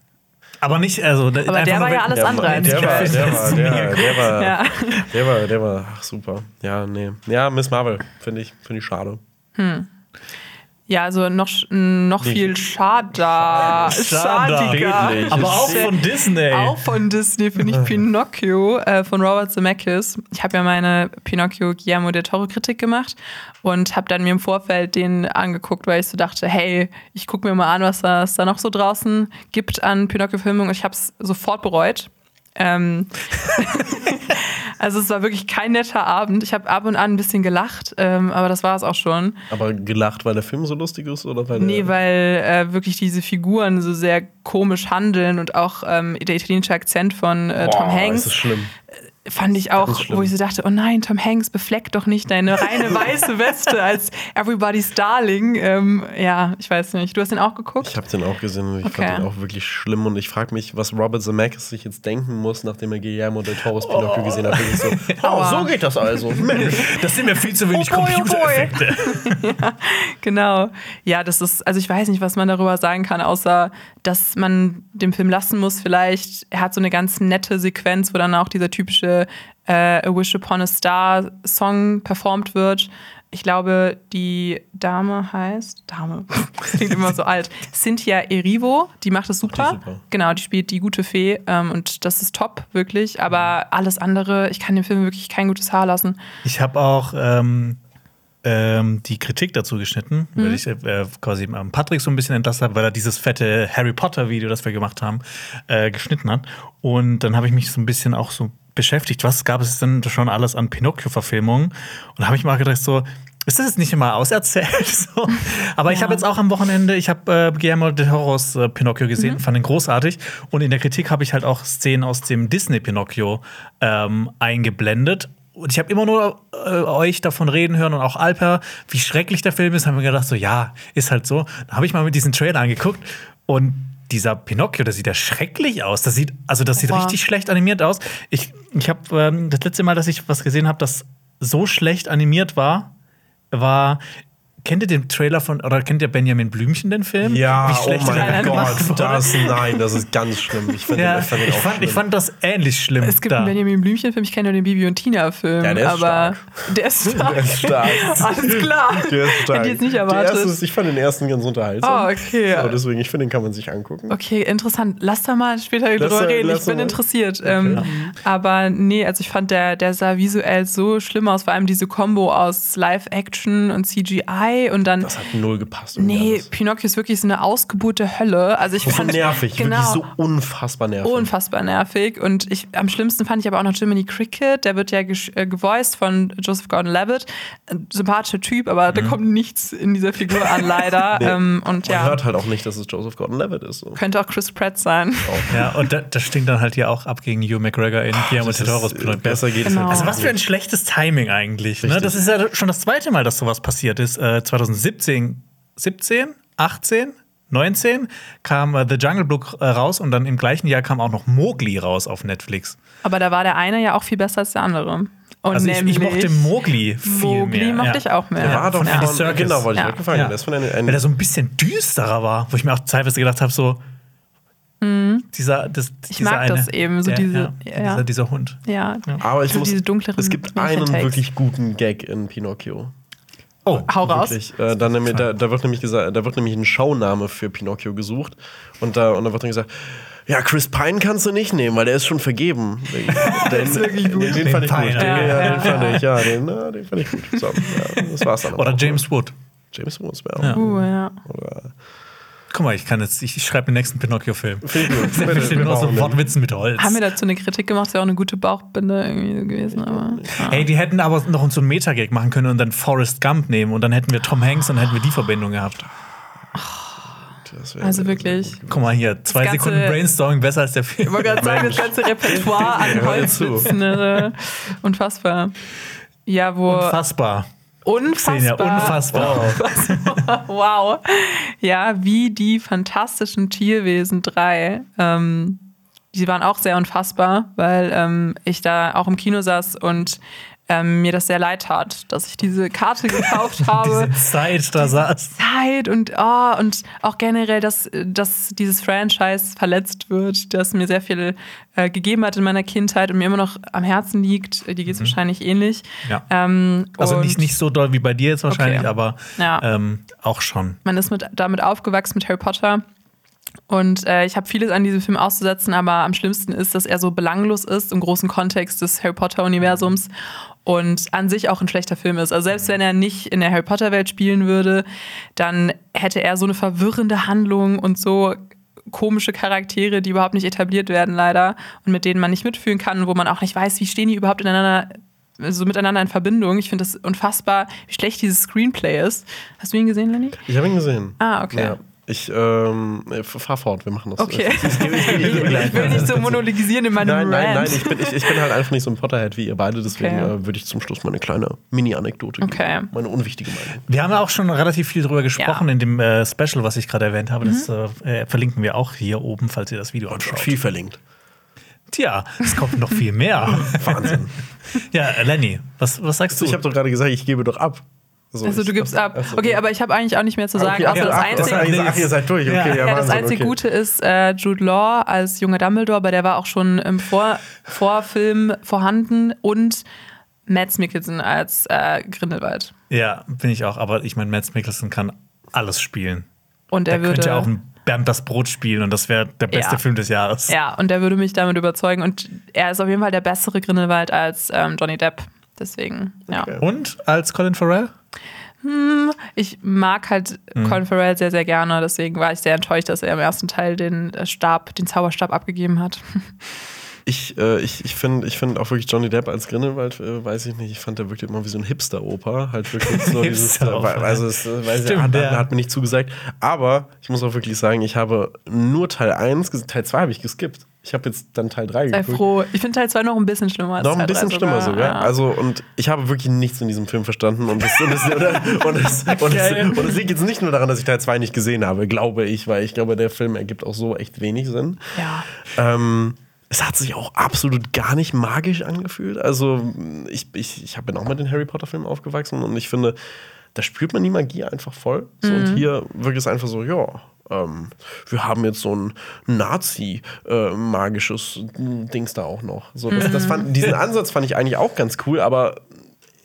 Aber nicht, also. Aber der war ja alles Der, andere als der, war, der, war, der, der, war, Ja. der war, der war, ach, super. Ja, nee. Ja, Miss Marvel, finde ich, finde ich schade. Ja, also noch, noch viel schader, Schade. schadiger. Aber auch von Disney. Auch von Disney finde ich Pinocchio äh, von Robert Zemeckis. Ich habe ja meine Pinocchio Guillermo del Toro Kritik gemacht und habe dann mir im Vorfeld den angeguckt, weil ich so dachte, hey, ich gucke mir mal an, was da- es da noch so draußen gibt an Pinocchio-Filmungen. Und ich habe es sofort bereut. Ähm, also es war wirklich kein netter Abend. Ich habe ab und an ein bisschen gelacht, ähm, aber das war es auch schon. Aber gelacht, weil der Film so lustig ist oder weil Nee, weil äh, wirklich diese Figuren so sehr komisch handeln und auch ähm, der italienische Akzent von äh, Tom Boah, Hanks ist das schlimm. Fand ich auch, wo ich so dachte, oh nein, Tom Hanks, befleckt doch nicht deine reine weiße Weste als Everybody's Darling. Ähm, ja, ich weiß nicht. Du hast den auch geguckt? Ich habe den auch gesehen und ich Okay. fand den auch wirklich schlimm und ich frage mich, was Robert Zemeckis sich jetzt denken muss, nachdem er Guillermo del Toro's Pinocchio gesehen hat. So, oh, so geht das also. Mensch. Das sind mir viel zu wenig Oh oh. Computereffekte. Genau. Ja, das ist, also ich weiß nicht, was man darüber sagen kann, außer, dass man dem Film lassen muss, vielleicht. Er hat so eine ganz nette Sequenz, wo dann auch dieser typische äh, A Wish Upon a Star Song performt wird. Ich glaube, die Dame heißt, Dame, das klingt immer so alt, Cynthia Erivo, die macht es super. Super. Genau, die spielt die gute Fee ähm, und das ist top, wirklich. Aber alles andere, ich kann dem Film wirklich kein gutes Haar lassen. Ich habe auch ähm, ähm, die Kritik dazu geschnitten, weil ich äh, quasi Patrick so ein bisschen entlassen habe, weil er dieses fette Harry Potter-Video, das wir gemacht haben, äh, geschnitten hat. Und dann habe ich mich so ein bisschen auch so beschäftigt, was gab es denn schon alles an Pinocchio-Verfilmungen? Und da habe ich mal gedacht, so, ist das jetzt nicht immer auserzählt? so? Aber ich habe jetzt auch am Wochenende, ich habe äh, Guillermo del Toros äh, Pinocchio gesehen, fand ihn großartig. Und in der Kritik habe ich halt auch Szenen aus dem Disney-Pinocchio ähm, eingeblendet. Und ich habe immer nur äh, euch davon reden hören und auch Alper, wie schrecklich der Film ist. Haben wir gedacht, so ja, ist halt so. Da habe ich mal mit diesen Trailer angeguckt und dieser Pinocchio, der sieht ja schrecklich aus. Das sieht, also das sieht Wow. richtig schlecht animiert aus. Ich, ich habe ähm, das letzte Mal, dass ich was gesehen habe, das so schlecht animiert war, war. Kennt ihr den Trailer von, oder kennt ihr Benjamin Blümchen, den Film? Ja, Wie oh schlecht der mein gemacht Gott, wurde? das, nein, das ist ganz schlimm. Ich, find, Ja, den- ich fand ich fand, ich fand das ähnlich schlimm. Es gibt da. einen Benjamin Blümchen-Film, ich kenne nur den Bibi und Tina-Film. Ja, der ist aber stark. Der ist stark. Der ist stark. Alles klar. Der ist stark. Hätte ich jetzt nicht Der erwartet. erste ist, ich fand den ersten ganz unterhaltsam. Oh, okay. Aber deswegen, ich finde, den kann man sich angucken. Okay, interessant. Lass da mal später Lass drüber reden. Ich bin mal. interessiert. Ähm, aber nee, also ich fand, der, der sah visuell so schlimm aus. Vor allem diese Kombo aus Live-Action und CGI und dann. Das hat null gepasst. Nee, alles. Pinocchio ist wirklich so eine ausgeburt der Hölle. Also ich So fand nervig, genau, wirklich so unfassbar nervig. unfassbar nervig. Und ich, am schlimmsten fand ich aber auch noch Jiminy Cricket. Der wird ja äh, gevoiced von Joseph Gordon-Levitt. Ein sympathischer Typ, aber da kommt nichts in dieser Figur an, leider. ähm, und Man ja, hört halt auch nicht, dass es Joseph Gordon-Levitt ist. So. könnte auch Chris Pratt sein. Ja, und da, das stinkt dann halt hier auch ab gegen Hugh McGregor in Guillermo Das del Toros äh, Pinocchio. besser geht es Genau. halt Also was für ein schlechtes Timing eigentlich. Ne? Das ist ja schon das zweite Mal, dass sowas passiert ist. Äh, 2017, 17, 18, 19 kam äh, The Jungle Book äh, raus und dann im gleichen Jahr kam auch noch Mowgli raus auf Netflix. Aber da war der eine ja auch viel besser als der andere. Und Also ich, ich mochte Mowgli viel Mowgli mehr. mochte ja. ich auch mehr. Der war doch von von, Serkis. genau, wollte ich Ja. gerade gefallen. Ja. Der ist von einer, Weil er so ein bisschen düsterer war, wo ich mir auch teilweise gedacht habe, so dieser, das, Ich dieser mag das eben, so ja, diese- ja, ja. Dieser, dieser Hund. Ja, Aber ich so muss, diese dunkleren es gibt einen wirklich guten Gag in Pinocchio. Oh, Hau raus. Wirklich. Äh, dann, nämlich- da, da, wird nämlich gesagt, da wird nämlich ein Showname für Pinocchio gesucht. Und da, und da wird dann gesagt, ja, Chris Pine kannst du nicht nehmen, weil der ist schon vergeben. Den, ist wirklich gut. Den, den Den fand ich Pine, gut. Den, ja, ja, ja, den fand ich, ja, den, na, den fand ich gut. So, ja, das war's dann. Oder auch. James Wood. James Woods wäre Ja. auch. Uh, ja. Oder, Guck mal, ich kann jetzt, ich, ich schreibe den nächsten Pinocchio-Film. Ich nur so. Wortwitzen mit Holz. Haben wir dazu eine Kritik gemacht? Ist ja auch eine gute Bauchbinde irgendwie so gewesen. Aber, ja. Ey, die hätten aber noch so einen Metagag machen können und dann Forrest Gump nehmen und dann hätten wir Tom Hanks und dann hätten wir die Verbindung gehabt. Also wirklich. Guck mal hier, zwei ganze- Sekunden Brainstorming besser als der Film. Ich wollte gerade sagen, das ganze Repertoire an. Holzwitzen. Ne? Unfassbar. Ja, wo. Unfassbar. Unfassbar. Xenia, unfassbar. Wow. Ja, wie die Fantastischen Tierwesen 3. Ähm, die waren auch sehr unfassbar, weil ähm, ich da auch im Kino saß und ähm, mir das sehr leid tat, dass ich diese Karte gekauft habe. Diese Zeit da saß. Zeit und, oh, und auch generell, dass, dass dieses Franchise verletzt wird, das mir sehr viel äh, gegeben hat in meiner Kindheit und mir immer noch am Herzen liegt. Dir geht es wahrscheinlich ähnlich. Ja. Ähm, Also nicht, nicht so doll wie bei dir jetzt wahrscheinlich, Okay. aber Ja. ähm, auch schon. Man ist mit, damit aufgewachsen mit Harry Potter. Und äh, ich habe vieles an diesem Film auszusetzen, aber am schlimmsten ist, dass er so belanglos ist im großen Kontext des Harry Potter-Universums und an sich auch ein schlechter Film ist. Also selbst wenn er nicht in der Harry Potter-Welt spielen würde, dann hätte er so eine verwirrende Handlung und so komische Charaktere, die überhaupt nicht etabliert werden, leider, und mit denen man nicht mitfühlen kann wo man auch nicht weiß, wie stehen die überhaupt ineinander, so miteinander in Verbindung. Ich finde das unfassbar, wie schlecht dieses Screenplay ist. Hast du ihn gesehen, Lenny? Ich habe ihn gesehen. Ah, okay. Ja. Ich ähm, äh, fahr fort, wir machen das. Okay. Ich, ich, ich, ich, Ich will nicht so monologisieren in meinem Nein, nein, nein, ich bin, ich, ich bin halt einfach nicht so ein Potterhead wie ihr beide, deswegen Okay. äh, würde ich zum Schluss mal eine kleine Mini-Anekdote Okay. geben. Meine unwichtige Meinung. Wir haben ja auch schon relativ viel drüber gesprochen Ja. Mhm. in dem äh, Special, was ich gerade erwähnt habe. Das äh, äh, verlinken wir auch hier oben, falls ihr das Video anschaut. Viel verlinkt. Tja, es kommt noch viel mehr. Wahnsinn. ja, Lenny, was, was sagst du? ich habe doch gerade gesagt, ich gebe doch ab. Also ich- du gibst ab. Achso, Okay, aber ich habe eigentlich auch nicht mehr zu sagen. Okay, außer ach, das ach, einzige, ach, ach, ihr seid durch. Okay, Ja. ja, ja, das Wahnsinn, einzige okay. Gute ist äh, Jude Law als junger Dumbledore, aber der war auch schon im Vor Vorfilm vorhanden und Mads Mikkelsen als äh, Grindelwald. ja, bin ich auch. Aber ich meine, Mads Mikkelsen kann alles spielen. Und Er er würde könnte auch ein Bernd das Brot spielen und das wäre der beste Ja. Film des Jahres. ja, und der würde mich damit überzeugen und er ist auf jeden Fall der bessere Grindelwald als ähm, Johnny Depp. Deswegen, ja. Okay. Und als Colin Farrell? Ich mag halt Mhm. Colin Farrell sehr, sehr gerne. Deswegen war ich sehr enttäuscht, dass er im ersten Teil den äh, Stab, den Zauberstab abgegeben hat. Ich, äh, ich, ich finde ich find auch wirklich Johnny Depp als Grindelwald, äh, weiß ich nicht, ich fand der wirklich immer wie so ein Hipster-Oper. Halt wirklich so dieses, äh, also es, äh, weiß ich, Stimmt, hat, der- hat, mir nicht zugesagt. Aber ich muss auch wirklich sagen, ich habe nur Teil 1, ges- Teil 2 habe ich geskippt. Ich habe jetzt dann Teil 3 Sei geguckt. froh. Ich finde Teil 2 noch ein bisschen schlimmer als Noch ein bisschen 3 schlimmer sogar. Ja. Also, und ich habe wirklich nichts in diesem Film verstanden. Und es, und, es, und, es, und, es, und es liegt jetzt nicht nur daran, dass ich Teil 2 nicht gesehen habe, glaube ich, weil ich glaube, der Film ergibt auch so echt wenig Sinn. ja. Ähm, es hat sich auch absolut gar nicht magisch angefühlt. Also, ich, ich, ich habe ja auch mit den Harry Potter-Filmen aufgewachsen und ich finde, da spürt man die Magie einfach voll. So, Mhm. Und hier wirkt es einfach so, ja. Ähm, wir haben jetzt so ein Nazi-magisches Dings da auch noch. So, das, das fand, diesen Ansatz fand ich eigentlich auch ganz cool, aber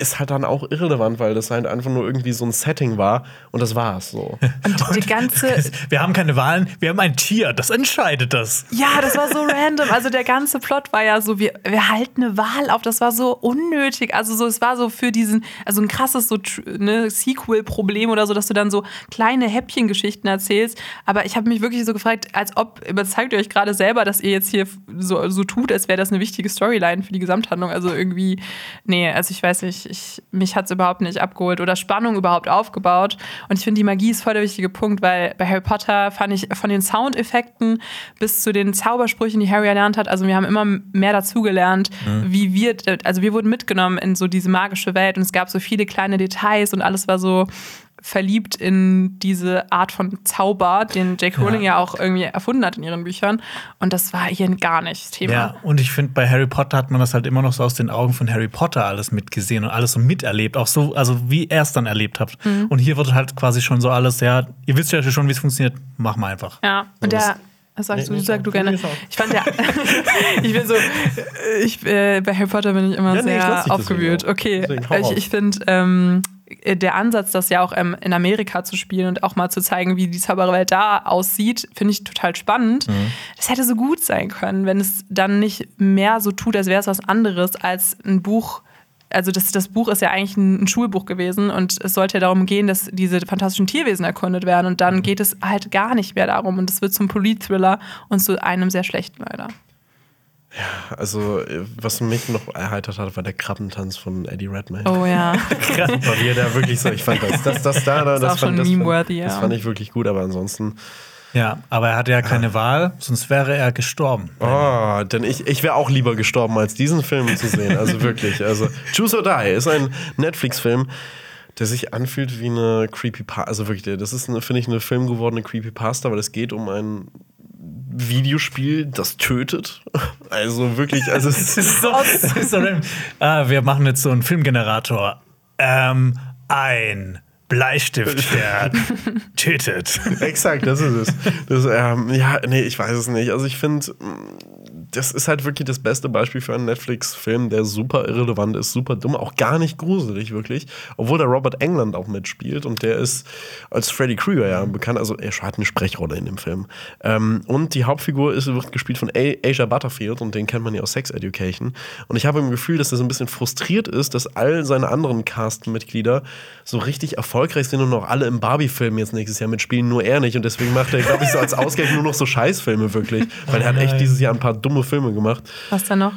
ist halt dann auch irrelevant, weil das halt einfach nur irgendwie so ein Setting war und das war's so. Und die ganze. Wir haben keine Wahlen, wir haben ein Tier, das entscheidet das. Ja, das war so random. Also der ganze Plot war ja so, wir, wir halten eine Wahl auf. Das war so unnötig. Also so, es war so für diesen, also ein krasses so ne, Sequel-Problem oder so, dass du dann so kleine Häppchengeschichten erzählst. Aber ich habe mich wirklich so gefragt, als ob, überzeugt ihr euch gerade selber, dass ihr jetzt hier so, so tut, als wäre das eine wichtige Storyline für die Gesamthandlung. Also irgendwie, nee, also ich weiß nicht, ich, mich hat es überhaupt nicht abgeholt oder Spannung überhaupt aufgebaut. Und ich finde, die Magie ist voll der wichtige Punkt, weil bei Harry Potter fand ich von den Soundeffekten bis zu den Zaubersprüchen, die Harry erlernt hat, also wir haben immer mehr dazugelernt, wie wir, also wir wurden mitgenommen in so diese magische Welt und es gab so viele kleine Details und alles war so verliebt in diese Art von Zauber, den J.K. Rowling ja. auch irgendwie erfunden hat in ihren Büchern. Und das war hier gar nicht Thema. Ja, und ich finde, bei Harry Potter hat man das halt immer noch so aus den Augen von Harry Potter alles mitgesehen und alles so miterlebt. Auch so, also wie er es dann erlebt hat. Und hier wird halt quasi schon so alles, ja, ihr wisst ja schon, wie es funktioniert, mach mal einfach. Ja, und der. Was sagst du? Du sag du gerne. Ich fand ja, ich bin so, ich, äh, bei Harry Potter bin ich immer Ja, nee, ich sehr deswegen aufgewühlt. Okay, ich, ich finde ähm, der Ansatz, das ja auch ähm, in Amerika zu spielen und auch mal zu zeigen, wie die Zaubererwelt da aussieht, finde ich total spannend. Mhm. Das hätte so gut sein können, wenn es dann nicht mehr so tut, als wäre es was anderes als ein Buch. Also das, das Buch ist ja eigentlich ein, ein Schulbuch gewesen und es sollte ja darum gehen, dass diese fantastischen Tierwesen erkundet werden und Mhm. dann geht es halt gar nicht mehr darum und es wird zum Polit-Thriller und zu einem sehr schlechten leider. Also, äh, was mich noch erheitert hat, war der Krabbentanz von Eddie Redmayne. Oh ja. War wie da wirklich so, ich fand das, das, das da, das, schon fand, das, fand, das ja. fand ich wirklich gut, aber ansonsten, Ja, aber er hatte ja keine Wahl, sonst wäre er gestorben. oh, denn ich, ich wäre auch lieber gestorben, als diesen Film zu sehen. Also wirklich, also Choose or Die ist ein Netflix-Film, der sich anfühlt wie eine Creepypasta. Also wirklich, das ist, finde ich, eine filmgewordene Creepypasta, weil es geht um ein Videospiel, das tötet. Also wirklich, also es Das ist so, so ah, wir machen jetzt so einen Filmgenerator. Ähm, ein Bleistift, der tötet. Exakt, das ist es. Das, ähm, ja, nee, ich weiß es nicht. Also ich finde, das ist halt wirklich das beste Beispiel für einen Netflix-Film, der super irrelevant ist, super dumm, auch gar nicht gruselig, wirklich. Obwohl der Robert England auch mitspielt und der ist als Freddy Krueger ja bekannt, also er hat eine Sprechrolle in dem Film. Ähm, und die Hauptfigur ist, wird gespielt von A Asia Butterfield und den kennt man ja aus Sex Education. Und ich habe im Gefühl, dass er so ein bisschen frustriert ist, dass all seine anderen Cast-Mitglieder so richtig erfolgreich sind und auch alle im Barbie-Film jetzt nächstes Jahr mitspielen, nur er nicht. Und deswegen macht er, glaube ich, so als Ausgleich nur noch so Scheißfilme wirklich. Weil er hat echt dieses Jahr ein paar dumme Filme gemacht. Was dann noch?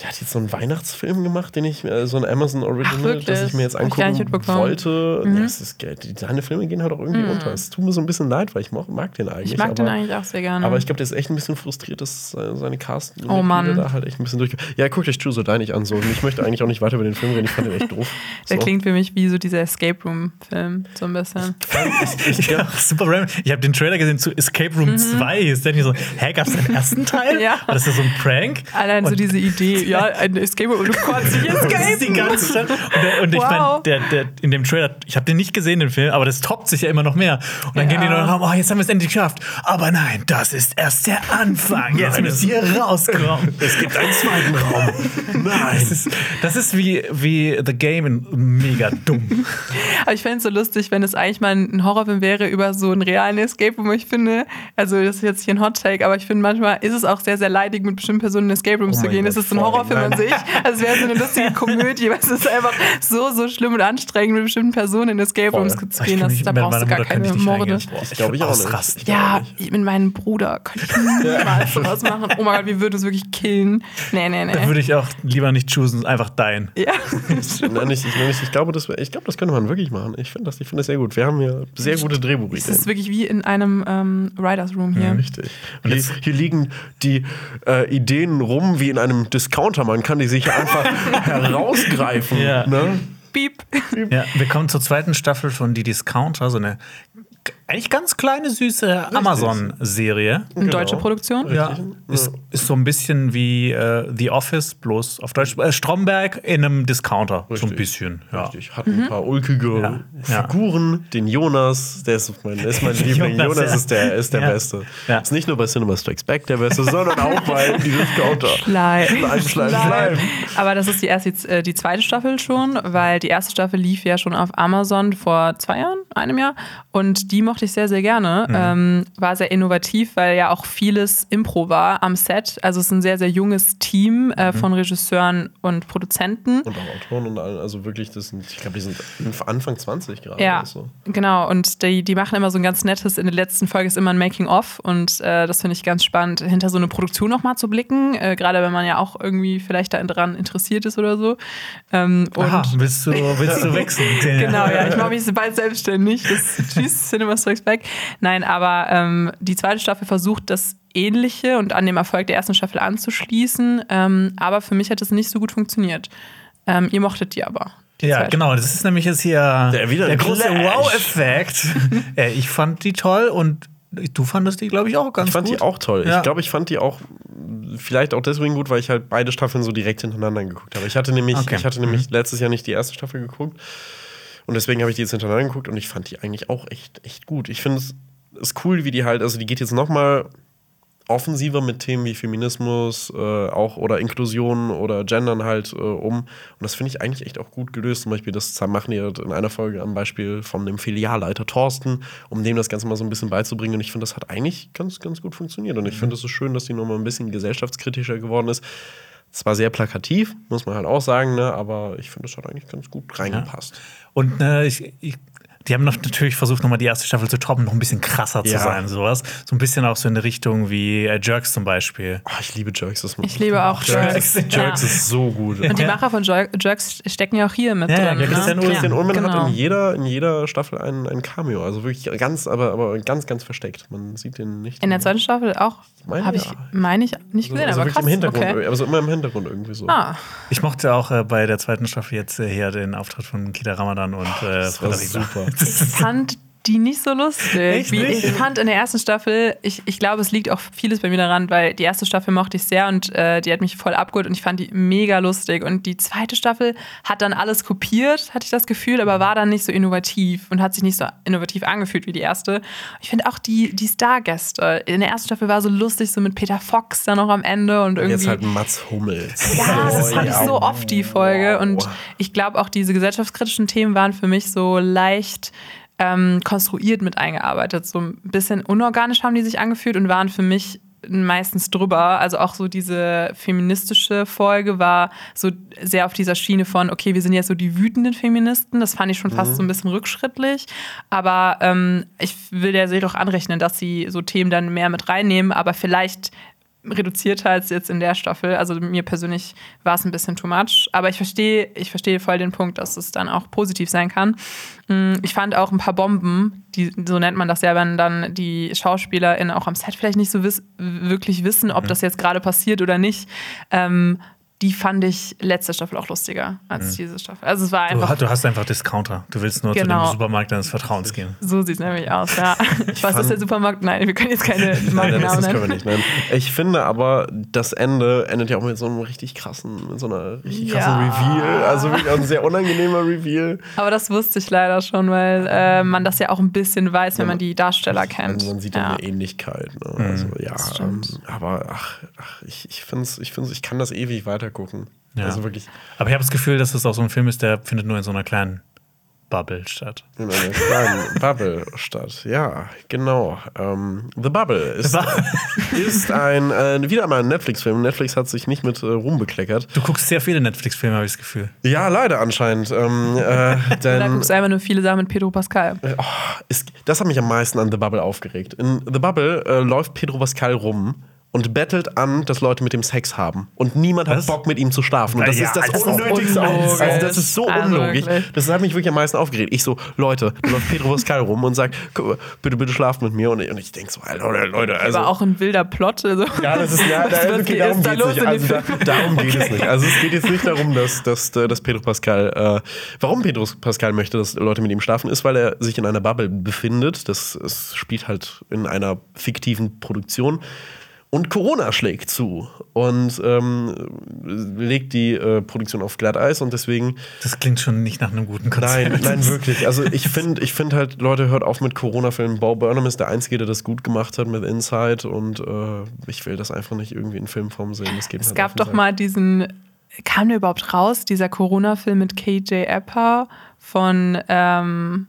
Der hat jetzt so einen Weihnachtsfilm gemacht, den ich, äh, so ein Amazon Original, das ich mir jetzt ich angucken wollte. Ja, es ist, die- seine Filme gehen halt auch irgendwie unter. Es tut mir so ein bisschen leid, weil ich mag, mag den eigentlich. Ich mag aber, den eigentlich auch sehr gerne. aber ich glaube, der ist echt ein bisschen frustriert, dass seine seine cast Oh Mann. da halt echt ein bisschen durch. Ja, guckt euch True so nicht an. So. Und ich möchte eigentlich auch nicht weiter über den Film reden. Ich fand den echt doof. Der so. klingt für mich wie so dieser Escape Room-Film, so ein bisschen. Ja, super random. Ich habe den Trailer gesehen zu Escape Room 2. Ist der nicht so, hä, gab es den ersten Teil? Ja. Ist das so ein Prank? Allein so Und- diese Idee, ja, ein Escape Room, du kannst dich ist die escapen. ganze Zeit. Und, der, und ich Wow. meine, der, der, in dem Trailer, ich habe den nicht gesehen, den Film, aber das toppt sich ja immer noch mehr. Und dann Ja. gehen die noch, oh, jetzt haben wir es endlich geschafft. Aber nein, das ist erst der Anfang. Jetzt müsst ihr rauskommen. Es gibt einen zweiten Raum. Nein. Das ist, das ist wie, wie The Game in mega dumm. Aber ich fände es so lustig, wenn es eigentlich mal ein Horrorfilm wäre über so einen realen Escape Room. Ich finde, also das ist jetzt hier ein Hot Take, aber ich finde manchmal ist es auch sehr, sehr leidig, mit bestimmten Personen in Escape Rooms Oh zu gehen. Gott, Es ist ein voll. Horrorfilm an Nein. sich. Also es wäre so eine lustige Komödie, weil es ist einfach so, so schlimm und anstrengend, mit bestimmten Personen in Escape. Rooms zu gehen. Das, da brauchst du gar keine Morde. Ich glaube ich auch nicht. Ausrasten. Ja, ich- mit meinem Bruder könnte ich niemals sowas machen. Oh mein Gott, wir würden uns wirklich killen. Nee, nee, Da nee. würde ich auch lieber nicht choosen, einfach dein. Ja. Nein, ich, ich, ich, ich glaube, das, ich glaube, das könnte man wirklich machen. Ich finde das, ich finde das sehr gut. Wir haben hier sehr gute Es Drehbuchideen. ist wirklich wie in einem ähm, Writers Room hier. Richtig. Und hier, hier liegen die äh, Ideen rum wie in einem Discounter. Man kann die sich ja einfach herausgreifen. Ja. Ne? Piep. Ja, wir kommen zur zweiten Staffel von Die Discounter, so eine eigentlich ganz kleine, süße Amazon-Serie. Eine deutsche Produktion. Ja, ist, ist so ein bisschen wie äh, The Office, bloß auf Deutsch. Äh, Stromberg in einem Discounter, so ein Richtig. bisschen. Ja. Richtig. Hat ein paar ulkige Ja. Ja. Figuren. Den Jonas, der ist mein, der ist mein Liebling. Jonas, Jonas ist der, ist der Ja. Beste. Ja. Ist nicht nur bei Cinema Strikes Back der Beste, sondern auch bei Die Discounter. Schleim. Schleim, Schleim, Schleim. Aber das ist die erste, äh, die zweite Staffel schon, weil die erste Staffel lief ja schon auf Amazon vor zwei Jahren, einem Jahr. Und die mochte ich sehr, sehr gerne. Ähm, war sehr innovativ, weil ja auch vieles Impro war am Set. Also es ist ein sehr, sehr junges Team äh, von Regisseuren und Produzenten. Und auch Autoren und allen. Also wirklich, das sind, ich glaube, die sind Anfang 20 gerade. Ja, oder So. genau. Und die, die machen immer so ein ganz nettes, in der letzten Folge ist immer ein Making-of und äh, das finde ich ganz spannend, hinter so eine Produktion nochmal zu blicken, äh, gerade wenn man ja auch irgendwie vielleicht daran interessiert ist oder so. Ähm, und Aha, willst du, willst du wechseln? Genau, ja, ich mache mich bald selbstständig. Das tschüss, Cinema Strikes Back. Nein, aber ähm, die zweite Staffel versucht das Ähnliche und an dem Erfolg der ersten Staffel anzuschließen. Ähm, aber für mich hat es nicht so gut funktioniert. Ähm, ihr mochtet die aber. die Ja, zweite. genau. Das ist nämlich jetzt hier Der wieder der große. Wow-Effekt. ja, ich fand die toll und du fandest die, glaube ich, auch ganz Ich fand gut. die auch toll. Ja. Ich glaube, ich fand die auch vielleicht auch deswegen gut, weil ich halt beide Staffeln so direkt hintereinander geguckt habe. Ich hatte nämlich, Okay. ich hatte nämlich letztes Jahr nicht die erste Staffel geguckt. Und deswegen habe ich die jetzt hintereinander geguckt und ich fand die eigentlich auch echt, echt gut. Ich finde es ist cool, wie die halt, also die geht jetzt noch mal offensiver mit Themen wie Feminismus äh, auch oder Inklusion oder Gendern halt äh, um. Und das finde ich eigentlich echt auch gut gelöst. Zum Beispiel, das machen die in einer Folge am Beispiel von dem Filialleiter Thorsten, um dem das Ganze mal so ein bisschen beizubringen. Und ich finde, das hat eigentlich ganz, ganz gut funktioniert. Und ich finde, es ist schön, dass die nochmal ein bisschen gesellschaftskritischer geworden ist. Zwar sehr plakativ, muss man halt auch sagen, ne? aber ich finde, das hat eigentlich ganz gut reingepasst. Und äh, ich, ich, die haben noch natürlich versucht, nochmal die erste Staffel zu toppen, noch ein bisschen krasser zu Ja. sein, sowas. So ein bisschen auch so in eine Richtung wie äh, Jerks zum Beispiel. Ah, ich liebe Jerks. Das Ich liebe auch Jerks. Jerks. Jerks Ja. ist so gut. Und die. Macher von Jer- Jerks stecken ja auch hier mit Ja, drin. ja, ne? Christian Christian Ullmann Genau. hat in jeder, in jeder Staffel ein, ein Cameo. Also wirklich ganz, aber, aber ganz, ganz versteckt. Man sieht den nicht. In der zweiten Staffel auch. meine, Habe ich, meine ich, nicht gesehen, also aber wirklich krass. im Hintergrund. okay. Aber so immer im Hintergrund irgendwie so. Ah, Ich mochte auch äh, bei der zweiten Staffel jetzt äh, hier den Auftritt von Kita Ramadan und äh, das war Frederik super. ich fand die nicht so lustig. Echt Wie, nicht? ich fand in der ersten Staffel, ich, ich glaube, es liegt auch vieles bei mir daran, weil die erste Staffel mochte ich sehr und äh, die hat mich voll abgeholt und ich fand die mega lustig. Und die zweite Staffel hat dann alles kopiert, hatte ich das Gefühl, aber war dann nicht so innovativ und hat sich nicht so innovativ angefühlt wie die erste. Ich finde auch die, die Stargäste. In der ersten Staffel war so lustig, so mit Peter Fox dann noch am Ende und irgendwie. Jetzt halt Mats Hummels. Ja, das fand ich so oft, die Folge. Und ich glaube auch, diese gesellschaftskritischen Themen waren für mich so leicht ähm, konstruiert mit eingearbeitet. So ein bisschen unorganisch haben die sich angefühlt und waren für mich meistens drüber. Also auch so diese feministische Folge war so sehr auf dieser Schiene von, okay, wir sind jetzt so die wütenden Feministen. Das fand ich schon fast so ein bisschen rückschrittlich. Aber ähm, ich will der Serie auch anrechnen, dass sie so Themen dann mehr mit reinnehmen, aber vielleicht reduzierter als jetzt in der Staffel. Also mir persönlich war es ein bisschen too much. Aber ich verstehe, ich verstehe voll den Punkt, dass es dann auch positiv sein kann. Mm, Ich fand auch ein paar Bomben, die, so nennt man das ja, wenn dann die SchauspielerInnen auch am Set vielleicht nicht so wiss, wirklich wissen, ob das jetzt gerade passiert oder nicht. Ähm, die fand ich letzte Staffel auch lustiger als diese Staffel. Also es war Du, einfach. du hast einfach Discounter. Du willst nur Genau. zu dem Supermarkt deines Vertrauens gehen. So sieht es nämlich aus, ja. Was fand- ist der Supermarkt? Nein, wir können jetzt keine Nein, das, Markennamen das können wir nicht nennen. Ich finde aber, das Ende endet ja auch mit so einem richtig krassen, mit so einer richtig krassen Ja. Reveal. Also wirklich auch ein sehr unangenehmer Reveal. Aber das wusste ich leider schon, weil äh, man das ja auch ein bisschen weiß, wenn man die Darsteller kennt. Also man sieht ja. ja eine Ähnlichkeit. Ne? Also ja, ähm, aber ach, ach ich, ich finde es, ich, find's, ich kann das ewig weitergucken. Ja. Also wirklich Aber ich habe das Gefühl, dass es auch so ein Film ist, der findet nur in so einer kleinen Bubble statt. in einer kleinen Bubble statt. Ja, genau. Ähm, The Bubble ist, ist ein, äh, wieder einmal ein Netflix-Film. Netflix hat sich nicht mit äh, Ruhm bekleckert. Du guckst sehr viele Netflix-Filme, habe ich das Gefühl. Ja, leider anscheinend. Ähm, äh, Da denn guckst du einfach nur viele Sachen mit Pedro Pascal. Oh, es, das hat mich am meisten an The Bubble aufgeregt. In The Bubble äh, läuft Pedro Pascal rum und bettelt an, dass Leute mit ihm Sex haben. Und niemand Was? hat Bock, mit ihm zu schlafen. Und das Ja, ist das, das ist Unnötigste. unlogisch. Also, das ist so Also unlogisch. wirklich. Das hat mich wirklich am meisten aufgeregt. Ich so, Leute, da läuft Pedro Pascal rum und sagt, "Guck mal, bitte, bitte schlaft mit mir. Und ich, und ich denke so, Leute, Leute, also. Aber auch ein wilder Plot. Also. Ja, das ist ja, da, okay, ist darum da geht es nicht. Also da, darum geht es nicht. Also es geht jetzt nicht darum, dass, dass, dass Pedro Pascal, äh, warum Pedro Pascal möchte, dass Leute mit ihm schlafen, ist, weil er sich in einer Bubble befindet. Das es spielt halt in einer fiktiven Produktion. Und Corona schlägt zu und ähm, legt die äh, Produktion auf Glatteis und deswegen Das klingt schon nicht nach einem guten Konzept. Nein, nein, wirklich. Also ich finde ich find halt, Leute, hört auf mit Corona-Filmen. Bo Burnham ist der Einzige, der das gut gemacht hat mit Inside und äh, ich will das einfach nicht irgendwie in Filmform sehen. Das geht mir Es halt gab doch Sack. mal diesen, kam der überhaupt raus, dieser Corona-Film mit KJ Apper von, ähm,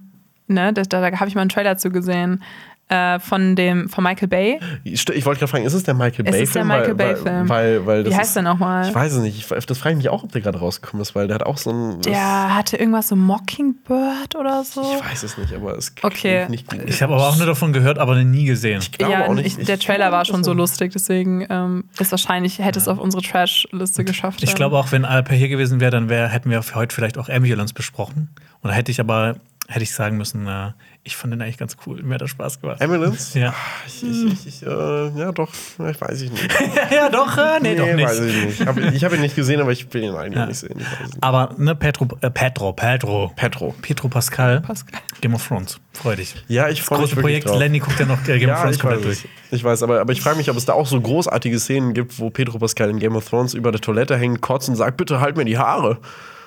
ne, da, da habe ich mal einen Trailer zu gesehen, äh, von dem, von Michael Bay. Ich, ich wollte gerade fragen, ist es der Michael Es Bay-Film? ist der Michael weil, Bay-Film. Weil, weil, weil das Wie heißt ist, der nochmal? Ich weiß es nicht. Ich, das frage ich mich auch, ob der gerade rausgekommen ist, weil der hat auch so ein. Der hatte irgendwas so Mockingbird oder so. ich weiß es nicht, aber es Okay. klingt nicht gut. Ich habe aber auch nur davon gehört, aber nie gesehen. glaube ja, auch nicht. ich, der Ich Trailer war schon so lustig, deswegen ähm, ist wahrscheinlich, hätte es auf unsere Trash-Liste geschafft. Ich glaube auch, wenn Alper hier gewesen wäre, dann wär, hätten wir für heute vielleicht auch Ambulance besprochen. Und da hätte ich aber, hätte ich sagen müssen, äh, ich fand den eigentlich ganz cool. Mir hat das Spaß gemacht. Ambulance? Ja. Ich, ich, ich, ich, äh, ja, doch. Ich weiß ich nicht. ja, doch, äh, nee, doch weiß nicht. ich nicht. Ich habe ich hab ihn nicht gesehen, aber ich will ihn eigentlich auch nicht sehen. Weiß nicht. Aber, ne, Petro, äh, Petro, Petro. Petro. Petro Pascal, Pascal. Game of Thrones. Freu dich. Ja, ich Das freue mich große wirklich Projekt, drauf. Lenny guckt ja noch äh, Game of Ja, Thrones ich komplett weiß, durch. ich weiß, aber, aber ich frage mich, ob es da auch so großartige Szenen gibt, wo Pedro Pascal in Game of Thrones über der Toilette hängt, kotzt und sagt, bitte halt mir die Haare.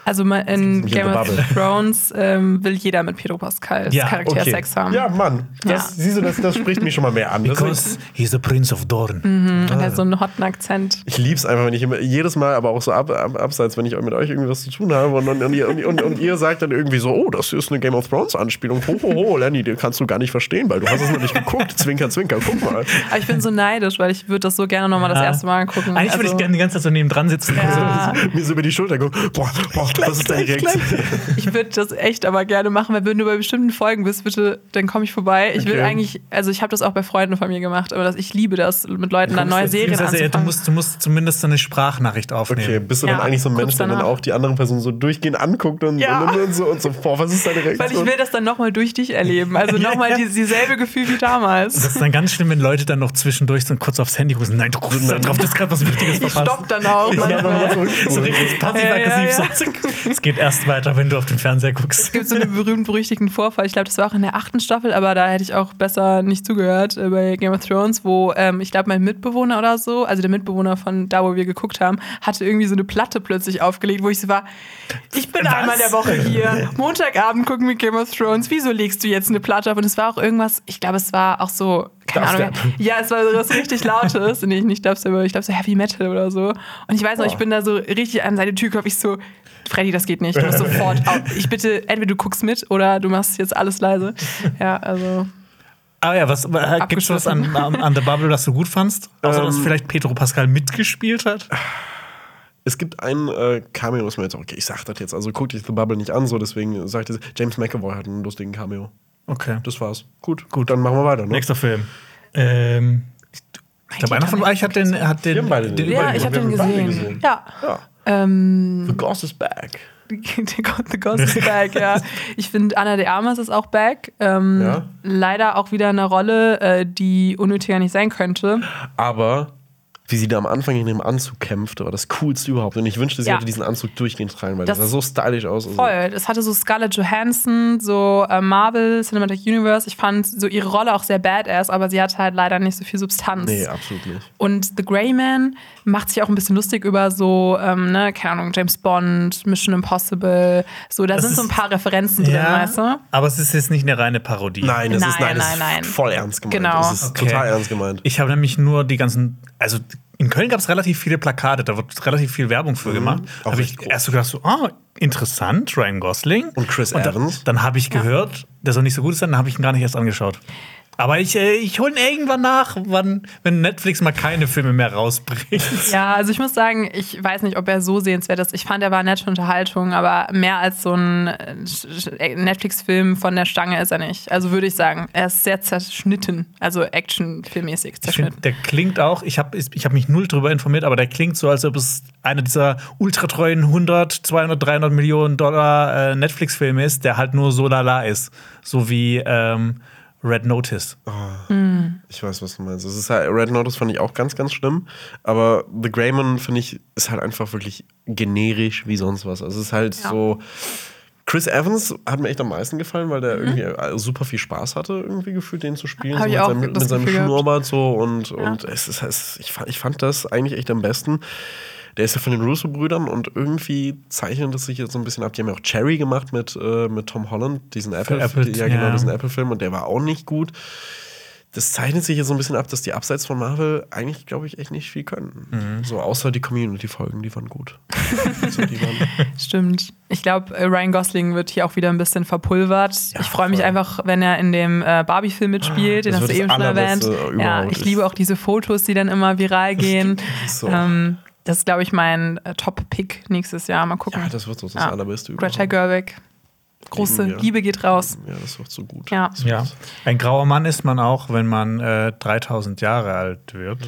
Also mal in Game of. Thrones ähm, will jeder mit Pedro Pascal Ja, Charakter Okay. Sex haben. Ja, Mann. Das, Ja. Siehst du, das, das spricht mich schon mal mehr an. Das Because he's the Prince of Dorn. Und er hat so einen hotten Akzent. Ich lieb's einfach, wenn ich immer, jedes Mal, aber auch so ab, ab, abseits, wenn ich mit euch irgendwie was zu tun habe und, und, und, ihr, und, und, und ihr sagt dann irgendwie so, oh, das ist eine Game of Thrones Anspielung. Ho, ho, ho, Lenny, den kannst du gar nicht verstehen, weil du hast es noch nicht geguckt. Zwinker, zwinker, guck mal. Aber ich bin so neidisch, weil ich würde das so gerne nochmal das erste Mal angucken. Eigentlich würde ich Also- gerne die ganze Zeit so neben dran sitzen. Ja. Mir so über die Schulter gucken. Boah, boah, was ist deine Reaktion? Ich würde das echt aber gerne machen, weil wenn du bei bestimmten Folgen bist, bitte, dann komme ich vorbei. Ich will Okay. eigentlich, also ich habe das auch bei Freunden von mir gemacht, aber das, ich liebe das, mit Leuten dann neue Serien Beziehungsweise, ja, du, anzufangen. musst, du musst zumindest so eine Sprachnachricht aufnehmen. Okay, bist du Ja, dann eigentlich so ein Mensch, der dann auch die andere Person so durchgehend anguckt und, Ja. und, und, so, und so, boah, was ist deine Reaktion? weil ich will das dann nochmal durch dich erleben. Also nochmal ja. die, dieselbe Gefühl wie damals. Das ist dann ganz schlimm, wenn Leute dann noch zwischendurch so kurz aufs Handy gucken. Nein, du guckst da drauf, das ist gerade was Wichtiges Ich verpasst. stopp dann auch. Ja, So richtig passiv-aggressiv. Ja, ja, ja. Es geht erst weiter, wenn du auf den Fernseher guckst. Es gibt so einen berühmt-berüchtigten Vorfall, ich glaube, das war auch in der achten Staffel, aber da hätte ich auch besser nicht zugehört äh, bei Game of Thrones, wo ähm, ich glaube, mein Mitbewohner oder so, also der Mitbewohner von da, wo wir geguckt haben, hatte irgendwie so eine Platte plötzlich aufgelegt, wo ich so war, ich bin Was? einmal in der Woche hier, Montagabend gucken wir Game of Thrones, wieso legst du jetzt eine Platte auf? Und es war auch irgendwas, ich glaube, es war auch so, keine Ahnung, ja, es war so was richtig Lautes, nicht, nicht Dubstep, aber ich glaube so Heavy Metal oder so. Und ich weiß noch, ich bin da so richtig an seine Tür gekommen, ich so, Freddy, das geht nicht. Du musst sofort. Auf. Ich bitte, entweder du guckst mit oder du machst jetzt alles leise. Ja, also. Ah ja, was äh, gibt's was an, an, an The Bubble, das du gut fandst? Außer dass Ähm. vielleicht Pedro Pascal mitgespielt hat? Es gibt ein äh, Cameo, was mir jetzt, okay, ich sag das jetzt, also guck dich The Bubble nicht an, so deswegen sag ich das. James McAvoy hat einen lustigen Cameo. Okay. Das war's. Gut, gut, dann machen wir weiter. Ne? Nächster Film. Ähm, ich glaube, einer von euch hat den. Hat den, beide den den- Ja, beide- ich habe den gesehen. gesehen. Ja. Ja. Ähm, The Ghost is back. The Ghost- The Ghost is back, ja. Ich finde, Anna de Armas ist auch back. Ähm, Ja. Leider auch wieder eine Rolle, äh, die unnötiger nicht sein könnte. Aber wie sie da am Anfang in dem Anzug kämpfte, war das coolste überhaupt. Und ich wünschte, sie Ja. hätte diesen Anzug durchgehend tragen, weil das, Das- sah so stylisch aus. Also, Voll. Das hatte so Scarlett Johansson, so äh, Marvel, Cinematic Universe. Ich fand so ihre Rolle auch sehr badass, aber sie hatte halt leider nicht so viel Substanz. Nee, absolut nicht. Und The Grey Man macht sich auch ein bisschen lustig über so, ähm, ne, keine Ahnung, James Bond, Mission Impossible. So, da Das sind so ein paar Referenzen drin, ja, weißt du? aber es ist jetzt nicht eine reine Parodie. Nein, es ist, Nein, nein, es nein, ist nein. voll ernst gemeint. Genau. Es ist Okay. total ernst gemeint. Ich habe nämlich nur die ganzen, also in Köln gab es relativ viele Plakate, da wird relativ viel Werbung für gemacht. Mhm. Auch Habe ich groß. erst so gedacht, so, ah, interessant, Ryan Gosling. Und Chris da- Evans. Dann habe ich gehört, der soll nicht so gut sein, dann habe ich ihn gar nicht erst angeschaut. Aber ich, äh, ich hole ihn irgendwann nach, wann, wenn Netflix mal keine Filme mehr rausbringt. Ja, also ich muss sagen, ich weiß nicht, ob er so sehenswert ist. Ich fand, er war eine nette Unterhaltung, aber mehr als so ein äh, Netflix-Film von der Stange ist er nicht. Also würde ich sagen, er ist sehr zerschnitten, also actionfilmmäßig zerschnitten. finde, der klingt auch, ich habe ich hab mich null drüber informiert, aber der klingt so, als ob es einer dieser ultratreuen 100, 200, 300 Millionen Dollar äh, Netflix-Filme ist, der halt nur so lala ist. So wie ähm, Red Notice. Ich weiß, was du meinst. Es ist halt, Red Notice fand ich auch ganz, ganz schlimm. Aber The Greyman, finde ich, ist halt einfach wirklich generisch wie sonst was. Also es ist halt Ja. so. Chris Evans hat mir echt am meisten gefallen, weil Mhm. der irgendwie äh, super viel Spaß hatte, irgendwie gefühlt, den zu spielen. So mit auch seinem, mit seinem. Schnurrbart so und, und es ist, es, ich, fand, ich fand das eigentlich echt am besten. Der ist ja von den Russo-Brüdern und irgendwie zeichnet das sich jetzt so ein bisschen ab. Die haben ja auch Cherry gemacht mit, äh, mit Tom Holland, diesen Apple, Apple, ja, genau, ja. diesen Apple-Film und der war auch nicht gut. Das zeichnet sich jetzt so ein bisschen ab, dass die abseits von Marvel eigentlich, glaube ich, echt nicht viel können. Mhm. So außer die Community-Folgen, die waren gut. so, die waren, Stimmt. Ich glaube, äh, Ryan Gosling wird hier auch wieder ein bisschen verpulvert. ich freue mich voll. einfach, wenn er in dem äh, Barbie-Film mitspielt. Den hast du eben schon erwähnt. Ja, ich liebe auch diese Fotos, die dann immer viral gehen. so. Ähm, das ist, glaube ich, mein äh, Top-Pick nächstes Jahr. Mal gucken. ja, das wird so das Ja. Allerbeste Greta überhaupt. Gerwig. Große Lieben wir. Liebe geht raus. Ja, das wird so gut. Ja. Ja. Ein grauer Mann ist man auch, wenn man äh, 3000 Jahre alt wird.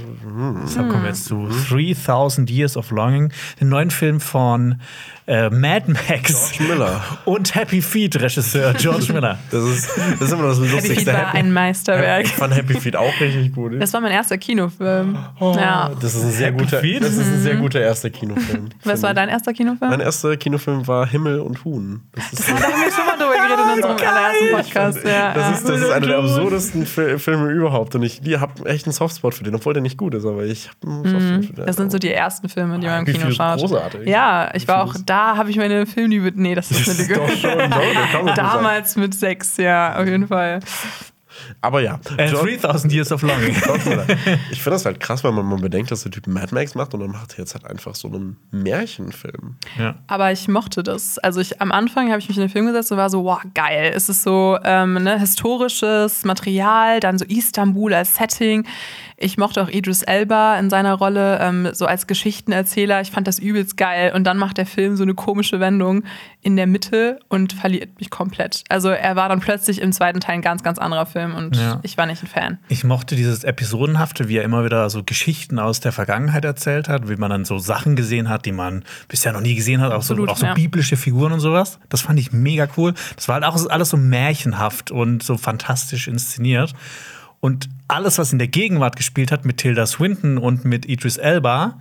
Deshalb kommen wir jetzt zu 3000 Years of Longing, den neuen Film von äh, Mad Max George Miller. und Happy Feet Regisseur George Miller. Das ist, das ist immer das Happy Lustigste. Feet war ein Meisterwerk. Ich fand Happy Feet auch richtig gut. Das war mein erster Kinofilm. Oh, ja. Das ist ein sehr Happy guter, Feet? das ist ein sehr guter erster Kinofilm. Was war dein erster Kinofilm? Mein erster Kinofilm war Himmel und Huhn. Das ist, da haben wir schon mal drüber geredet in unserem allerersten Podcast. Ja, das ja. ist, das ist einer der absurdesten Fi- Filme überhaupt. Und ich habe echt einen Softspot für den, obwohl der nicht gut ist, aber ich habe einen Softspot für den. Mhm. Das sind so die ersten Filme, die man im Kino schaut. großartig. Ja, ich war auch, da habe ich meine Filmliebe, nee, das ist eine Lüge. Damals mit sechs, ja, auf jeden Fall. Aber ja, Äh, George- 3000 Years of Longing. Ich finde das halt krass, wenn man mal bedenkt, dass der Typ Mad Max macht und dann macht er jetzt halt einfach so einen Märchenfilm. ja. Aber ich mochte das. Also ich am Anfang habe ich mich in den Film gesetzt und war so, wow, geil. Es ist so ähm, ne, historisches Material, dann so Istanbul als Setting. Ich mochte auch Idris Elba in seiner Rolle, ähm, so als Geschichtenerzähler. Ich fand das übelst geil. Und dann macht der Film so eine komische Wendung in der Mitte und verliert mich komplett. Also er war dann plötzlich im zweiten Teil ein ganz, ganz anderer Film und Ja. ich war nicht ein Fan. Ich mochte dieses Episodenhafte, wie er immer wieder so Geschichten aus der Vergangenheit erzählt hat, wie man dann so Sachen gesehen hat, die man bisher noch nie gesehen hat, auch so, Absolut, auch so ja. biblische Figuren und sowas. Das fand ich mega cool. Das war halt auch alles so märchenhaft und so fantastisch inszeniert. Und alles, was in der Gegenwart gespielt hat mit Tilda Swinton und mit Idris Elba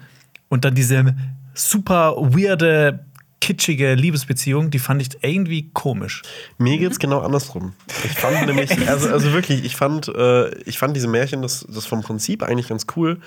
und dann diese super weirde kitschige Liebesbeziehung, die fand ich irgendwie komisch. Mir geht's genau andersrum. Ich fand nämlich, also, also wirklich, ich fand, äh, ich fand diese Märchen, das, das vom Prinzip eigentlich ganz cool.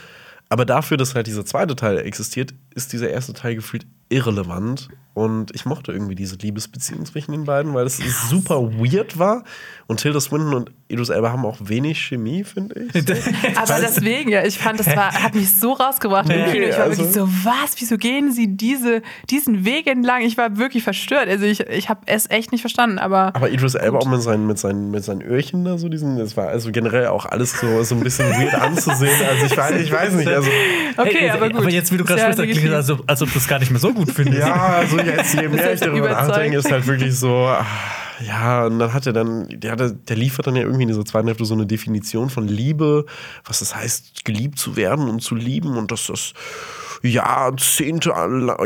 Aber dafür, dass halt dieser zweite Teil existiert, ist dieser erste Teil gefühlt irrelevant. Und ich mochte irgendwie diese Liebesbeziehung zwischen den beiden, weil es super weird war. Und Tilda Swinton und Idris Elba haben auch wenig Chemie, finde ich. Aber deswegen, ja, ich fand, das war, hat mich so rausgebracht im Kino. Ich war also- wirklich so, was? Wieso gehen sie diese, diesen Weg entlang? Ich war wirklich verstört. Also ich, ich habe es echt nicht verstanden, aber. Aber Idris Elba auch mit seinen, mit, seinen, mit seinen Öhrchen da so, diesen, das war also generell auch alles so, so ein bisschen weird anzusehen. Also ich weiß, ich weiß nicht. Also, Okay, Hey, aber gut. Aber jetzt, wie du gerade sprichst, klingt es, als, ob- als ob du es gar nicht mehr so gut findest. ja, also jetzt, je mehr ich darüber überzeugt. nachdenke, ist halt wirklich so, ja, und dann hat er dann, der, der liefert dann ja irgendwie in dieser zweiten Hälfte so eine Definition von Liebe, was das heißt, geliebt zu werden und zu lieben und dass das Jahrzehnte,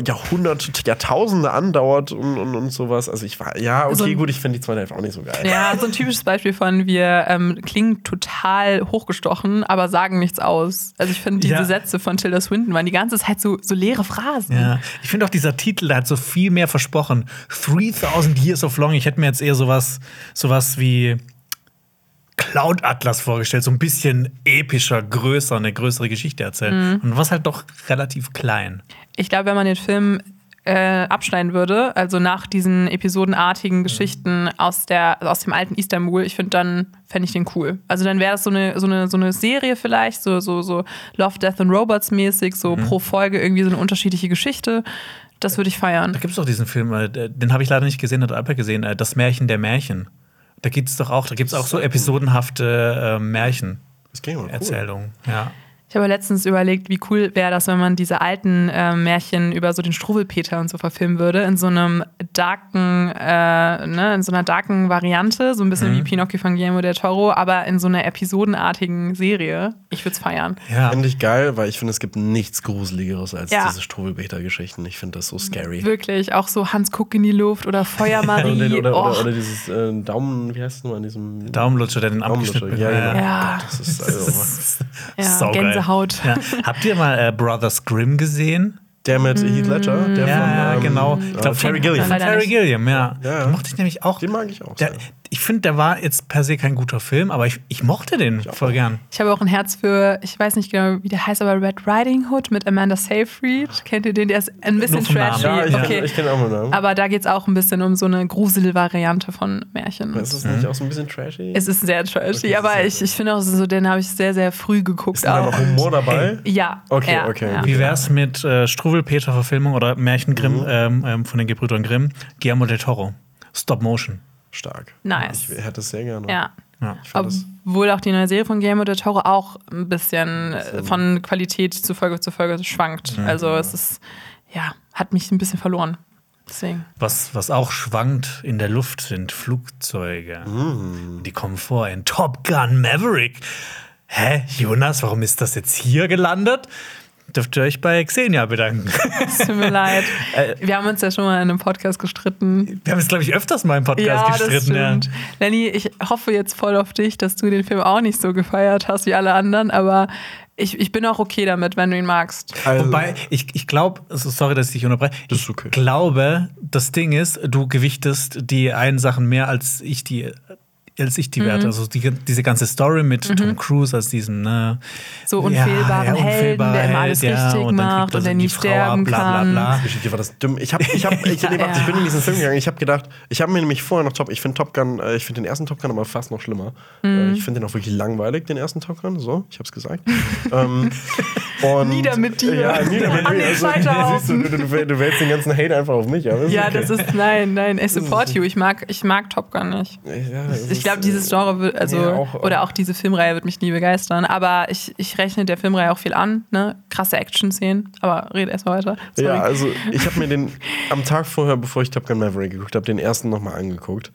Jahrhunderte, Jahrtausende andauert und, und, und sowas. Also ich war, ja, okay, So ein- gut, ich finde die zweite Hälfte auch nicht so geil. Ja, so ein typisches Beispiel von wir ähm, klingen total hochgestochen, aber sagen nichts aus. Also ich finde, diese Ja. Sätze von Tilda Swinton waren die ganze Zeit so, so leere Phrasen. Ja, ich finde auch dieser Titel, der hat so viel mehr versprochen. 3000 Years of Long. Ich hätte mir jetzt eher sowas, sowas wie Cloud Atlas vorgestellt, so ein bisschen epischer, größer, eine größere Geschichte erzählen. Und was halt doch relativ klein. Ich glaube, wenn man den Film äh, abschneiden würde, also nach diesen episodenartigen Geschichten aus, der, aus dem alten Istanbul, ich finde, dann fände ich den cool. Also dann wäre das so eine, so, eine, so eine Serie vielleicht, so, so, so Love, Death and Robots mäßig, so pro Folge irgendwie so eine unterschiedliche Geschichte. Das würde ich feiern. Da gibt es doch diesen Film, äh, den habe ich leider nicht gesehen, hat Alper gesehen, äh, Das Märchen der Märchen. Da gibt es doch auch, da gibt es auch so episodenhafte äh, Märchen. Das klingt cool. Erzählungen, ja. Ich habe letztens überlegt, wie cool wäre das, wenn man diese alten äh, Märchen über so den Struwwelpeter und so verfilmen würde, in so einem darken, äh, ne, in so einer darken Variante, so ein bisschen wie Pinocchio von Guillermo del Toro, aber in so einer episodenartigen Serie. Ich würde es feiern. ja. Finde ich geil, weil ich finde, es gibt nichts Gruseligeres als Ja. diese Struwelpeter-Geschichten. Ich finde das so scary. Wirklich, auch so Hans Guck in die Luft oder Feuermarie. Oder, oder, oh. oder, oder dieses äh, Daumen, wie heißt es nochmal an diesem Daumenlutscher, der den Daumenlutscher? abgeschnitten Ja, hat. genau. Ja. Gott, das ist also, ja, Saugeil. Gänsehaut. Ja. Habt ihr mal äh, Brothers Grimm gesehen? der mit Heath Ledger, der Ja, von ähm, genau. äh, Ich glaub, Terry Gilliam. Terry. Gilliam, ja. Ja, ja. Den mochte ich nämlich auch. Den mag ich auch. Der, sehr. Ich finde, der war jetzt per se kein guter Film, aber ich, ich mochte den voll gern. Ich habe auch ein Herz für, ich weiß nicht genau, wie der heißt, aber Red Riding Hood mit Amanda Seyfried. Kennt ihr den? Der ist ein bisschen Nur vom Namen. trashy. Ja, ich, okay. kenn- ich kenne auch mal Namen. Aber da geht es auch ein bisschen um so eine Gruselvariante von Märchen. ist es nicht auch so ein bisschen trashy? Es ist sehr trashy, Okay, aber sehr ich, ich finde auch so, den habe ich sehr, sehr früh geguckt. ist da auch. noch Humor dabei? Ja. Okay, ja, okay. Ja. Wie wär's mit äh, Struwwelpeter-Verfilmung oder Märchen Grimm Mhm. ähm, ähm, von den Gebrüdern Grimm? Guillermo del Toro. Stop Motion. Stark. Nice. Ich hätte es sehr gerne. Ja. Ja. Ich find das, Obwohl auch die neue Serie von Guillermo del Toro auch ein bisschen äh, von Qualität zu Folge zu Folge schwankt. Mhm. Also es ist, ja, hat mich ein bisschen verloren. Deswegen. Was, was auch schwankt in der Luft sind Flugzeuge. Mhm. Die kommen vor in Top Gun Maverick. Hä, Jonas, warum ist das jetzt hier gelandet? Dürft ihr euch bei Xenia bedanken. Es tut mir leid. Äh, Wir haben uns ja schon mal in einem Podcast gestritten. Wir haben es, glaube ich, öfters mal im Podcast Ja, das gestritten. Ja. stimmt. Lenny, ich hoffe jetzt voll auf dich, dass du den Film auch nicht so gefeiert hast wie alle anderen, aber ich, ich bin auch okay damit, wenn du ihn magst. also, Wobei, ich, ich glaube, also sorry, dass ich dich unterbreche. Das ist ich okay. glaube, das Ding ist, du gewichtest die einen Sachen mehr als ich die. Als ich Mhm. die werte. Also die, diese ganze Story mit Tom Cruise als diesem, ne? So unfehlbaren Helden, der immer alles ja, richtig und dann macht er und der nie die Frau sterben ab, bla, bla, kann. bla. Geschichte war das dumm. Ich, hab, ich, hab, ich, Ja, ich, ich bin ja. in diesen Film gegangen. Ich habe gedacht, ich habe mir nämlich vorher noch Top. Ich finde Top Gun, äh, ich finde den ersten Top Gun aber fast noch schlimmer. Mhm. Äh, Ich finde den auch wirklich langweilig, den ersten Top Gun. So, ich habe es gesagt. ähm, und, Nieder mit dir. Ja, nieder mit mir. Also, siehst du, du, du, du wählst den ganzen Hate einfach auf mich. Ja, okay. das ist, nein, nein, I support you. Ich mag, ich mag Top Gun nicht. Ja, Ich glaube, dieses äh, Genre wird, also, ja, auch- oder auch diese Filmreihe wird mich nie begeistern. Aber ich, ich rechne der Filmreihe auch viel an, ne? Krasse Action-Szenen. Aber rede erst mal weiter. Sorry. Ja, also ich habe mir den am Tag vorher, bevor ich Top Gun Maverick geguckt habe, den ersten nochmal angeguckt.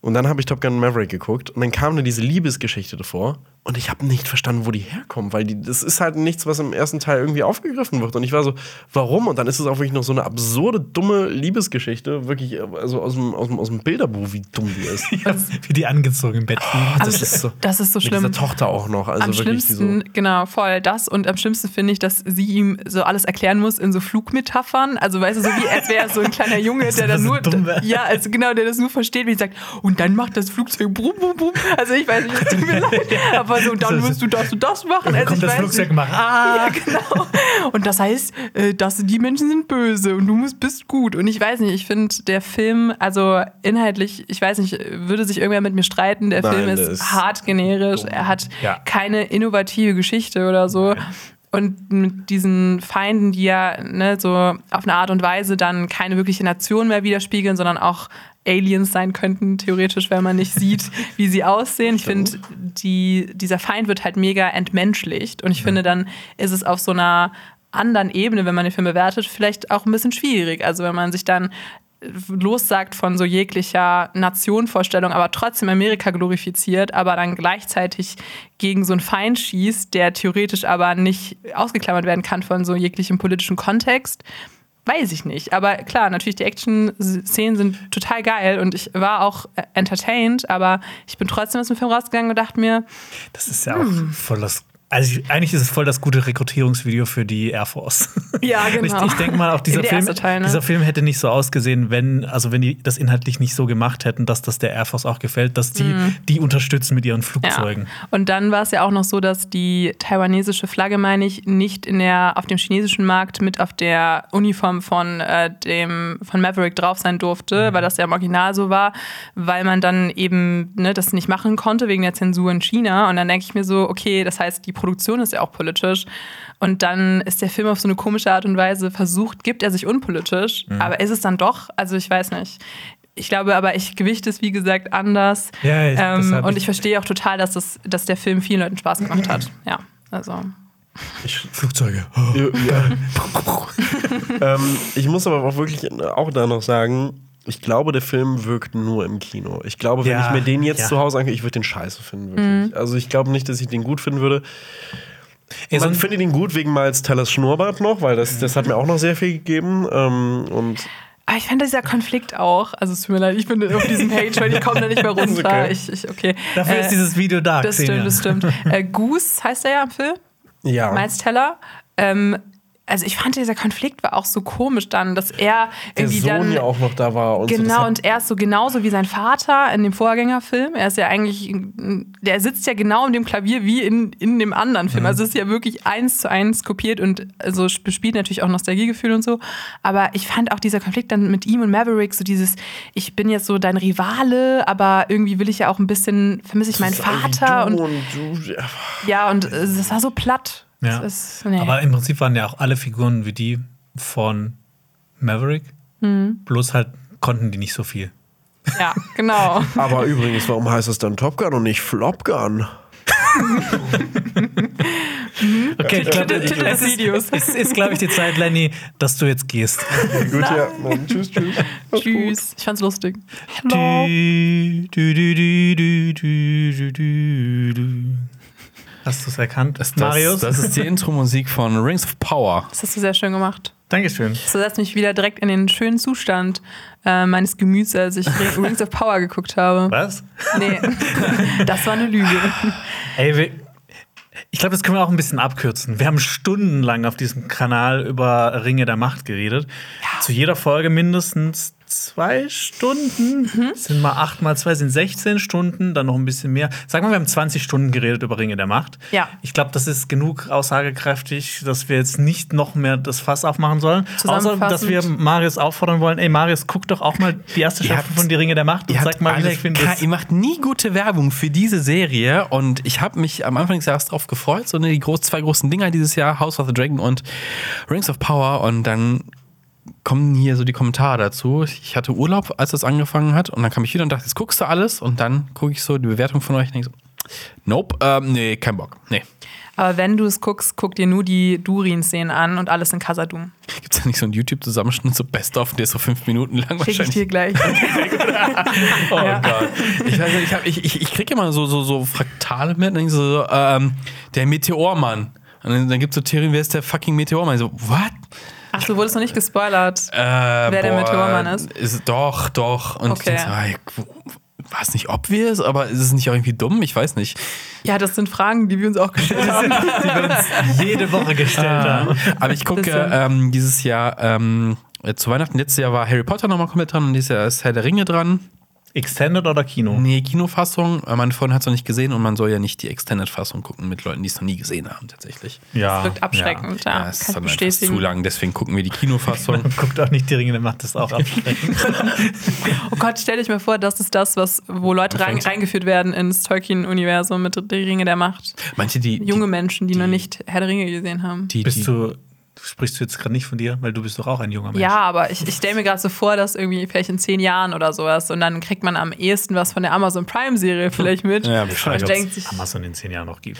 Und dann habe ich Top Gun Maverick geguckt und dann kam da diese Liebesgeschichte davor. Und ich habe nicht verstanden, wo die herkommen, weil die, das ist halt nichts, was im ersten Teil irgendwie aufgegriffen wird. Und ich war so, warum? Und dann ist es auch wirklich noch so eine absurde, dumme Liebesgeschichte. Wirklich, also aus dem, aus dem, aus dem Bilderbuch, wie dumm die ist. Wie die angezogen im Bett liegen. Am das ist so- das ist so Mit schlimm. dieser Tochter auch noch. Also am wirklich schlimmsten, genau, voll das. Und am schlimmsten finde ich, dass sie ihm so alles erklären muss in so Flugmetaphern. Also, weißt du, so wie als wäre so ein kleiner Junge, der das dann so nur, ja, also genau, der das nur versteht, wie sie sagt, und dann macht das Flugzeug brumm, brumm, brumm. Also, ich weiß nicht, es tut mir leid, aber so, und dann musst du das und das machen. Also, kommt ich das weiß Flugzeug macht, ah! Ja, genau. Und das heißt, äh, dass die Menschen sind böse und du musst, bist gut. Und ich weiß nicht, ich finde, der Film, also inhaltlich, ich weiß nicht, würde sich irgendwer mit mir streiten. Der Nein, Film ist, ist hart generisch. Er hat Ja. keine innovative Geschichte oder so. Und mit diesen Feinden, die ja ne, so auf eine Art und Weise dann keine wirkliche Nation mehr widerspiegeln, sondern auch Aliens sein könnten, theoretisch, wenn man nicht sieht, wie sie aussehen. Ich finde, die, dieser Feind wird halt mega entmenschlicht. Und ich finde, dann ist es auf so einer anderen Ebene, wenn man den Film bewertet, vielleicht auch ein bisschen schwierig. Also wenn man sich dann lossagt von so jeglicher Nationvorstellung, aber trotzdem Amerika glorifiziert, aber dann gleichzeitig gegen so einen Feind schießt, der theoretisch aber nicht ausgeklammert werden kann von so jeglichem politischen Kontext. Weiß ich nicht. Aber klar, natürlich, die Action-Szenen sind total geil und ich war auch äh, entertained, aber ich bin trotzdem aus dem Film rausgegangen und dachte mir, Das ist ja auch voll das. Also ich, eigentlich ist es voll das gute Rekrutierungsvideo für die Air Force. Ja, genau. Ich, ich denke mal, auch dieser Film, Teil, ne? dieser Film hätte nicht so ausgesehen, wenn, also wenn die das inhaltlich nicht so gemacht hätten, dass das der Air Force auch gefällt, dass die die unterstützen mit ihren Flugzeugen. Mhm. Ja. Und dann war es ja auch noch so, dass die taiwanesische Flagge, meine ich, nicht in der, auf dem chinesischen Markt mit auf der Uniform von, äh, dem, von Maverick drauf sein durfte, weil das ja im Original so war, weil man dann eben ne, das nicht machen konnte wegen der Zensur in China. Und dann denke ich mir so, okay, das heißt, die Produktion ist ja auch politisch. Und dann ist der Film auf so eine komische Art und Weise versucht, gibt er sich unpolitisch, aber ist es dann doch? Also ich weiß nicht. Ich glaube aber, ich gewichte es, wie gesagt, anders. Ja, ich- ähm, und ich verstehe auch total, dass, das, dass der Film vielen Leuten Spaß gemacht hat. Ja, also. Flugzeuge. Ja, ja. ähm, ich muss aber auch wirklich auch da noch sagen, ich glaube, der Film wirkt nur im Kino. Ich glaube, wenn Ja, ich mir den jetzt ja. zu Hause angucke, ich würde den scheiße finden, wirklich. Also ich glaube nicht, dass ich den gut finden würde. Ey, Man findet ihn gut wegen Miles Tellers Schnurrbart noch, weil das, das hat mir auch noch sehr viel gegeben. Ähm, und Aber ich fand dieser Konflikt auch, also es tut mir leid, ich bin auf diesem Page, weil ich komme da nicht mehr runter. okay. Ich, ich, okay. Dafür Äh, ist dieses Video da. Das stimmt, das stimmt. Äh, Goose heißt er ja im Film. ja. Miles Teller. Ähm, also ich fand, dieser Konflikt war auch so komisch dann, dass er der irgendwie Sohn dann. ja auch noch da war. Und so, Genau, hat- und er ist so genauso wie sein Vater in dem Vorgängerfilm. Er ist ja eigentlich, der sitzt ja genau in dem Klavier wie in, in dem anderen Film. Also es ist ja wirklich eins zu eins kopiert und also bespielt natürlich auch Nostalgiegefühl und so. Aber ich fand auch dieser Konflikt dann mit ihm und Maverick, so dieses, ich bin jetzt so dein Rivale, aber irgendwie will ich ja auch ein bisschen, vermisse ich meinen Vater du und du, ja. ja, und das war so platt. Ja. Ist, nee. Aber im Prinzip waren ja auch alle Figuren wie die von Maverick. Mhm. Bloß halt konnten die nicht so viel. ja, genau. Aber übrigens, warum heißt es dann Top Gun und nicht Flop Gun? Okay, ich glaube, Titel des es ist, Videos. es ist glaube ich, die Zeit, Lenny, dass du jetzt gehst. Gut, ja. Dann tschüss, tschüss. Mach's gut. Tschüss. Ich fand's lustig. Hello. Hast du es erkannt, Das, Marius? das ist die Intro-Musik von Rings of Power. Das hast du sehr schön gemacht. Dankeschön. Das setzt mich wieder direkt in den schönen Zustand äh, meines Gemüts, als ich Ring- Rings of Power geguckt habe. Was? Nee, das war eine Lüge. Ey, wir, ich glaube, das können wir auch ein bisschen abkürzen. Wir haben stundenlang auf diesem Kanal über Ringe der Macht geredet. Zu jeder Folge mindestens zwei Stunden. Sind mal acht mal zwei, sind 16 Stunden, dann noch ein bisschen mehr. Sagen wir, wir haben 20 Stunden geredet über Ringe der Macht. Ja. Ich glaube, das ist genug aussagekräftig, dass wir jetzt nicht noch mehr das Fass aufmachen sollen. Außer, dass wir Marius auffordern wollen, ey Marius, guck doch auch mal die erste Staffel von Die Ringe der Macht und sag mal, wie findest. ke- ihr macht nie gute Werbung für diese Serie und ich habe mich am Anfang des Jahres drauf gefreut, so ne, die groß, zwei großen Dinger dieses Jahr, House of the Dragon und Rings of Power und dann kommen hier so die Kommentare dazu. Ich hatte Urlaub, als das angefangen hat und dann kam ich wieder und dachte, jetzt guckst du alles und dann gucke ich so die Bewertung von euch und denke so, nope, ähm, nee, kein Bock, nee. Aber wenn du es guckst, guck dir nur die Durin-Szenen an und alles in Casadum. Gibt es da nicht so einen YouTube-Zusammenschnitt, so Best-of, der ist so fünf Minuten lang Schicke ich dir gleich. Oh Gott. Ich, ich, hab- ich, ich, ich kriege immer so, so, so Fraktale mit. Und denk so, ähm, der Meteormann. Und dann, dann gibt es so Theorien, wer ist der fucking Meteormann? Ich so, what? Ach, du wurdest noch nicht gespoilert. Äh, Wer der Meteormann ist? Doch, doch. Und Okay. ich denk so, ey, war es nicht aber ist es nicht auch irgendwie dumm? Ich weiß nicht. Ja, das sind Fragen, die wir uns auch gestellt haben. die wir uns jede Woche gestellt haben. Aber ich gucke ähm, dieses Jahr, ähm, äh, zu Weihnachten, letztes Jahr war Harry Potter nochmal komplett dran und dieses Jahr ist Herr der Ringe dran. Extended oder Kino? Nee, Kinofassung. Äh, Meine Freundin hat es noch nicht gesehen und man soll ja nicht die Extended-Fassung gucken mit Leuten, die es noch nie gesehen haben, tatsächlich. Ja. Wirkt abschreckend, ja. es ist kann dann einfach zu lang, deswegen gucken wir die Kinofassung. Ja. Guckt auch nicht die Ringe, der macht das auch abschreckend. Oh Gott, stell dich mal vor, das ist das, was, wo Leute rein, reingeführt werden ins Tolkien-Universum mit Die Ringe der Macht. Manche, die. Junge Menschen, die, noch die- nicht Herr der Ringe gesehen haben. die, die, Bist du, sprichst du jetzt gerade nicht von dir, weil du bist doch auch ein junger Mensch. Ja, aber ich, ich stelle mir gerade so vor, dass irgendwie vielleicht in zehn Jahren oder sowas und dann kriegt man am ehesten was von der Amazon Prime-Serie vielleicht mit. Ja, Ich und frage, denkt sich, Amazon in zehn Jahren noch gibt.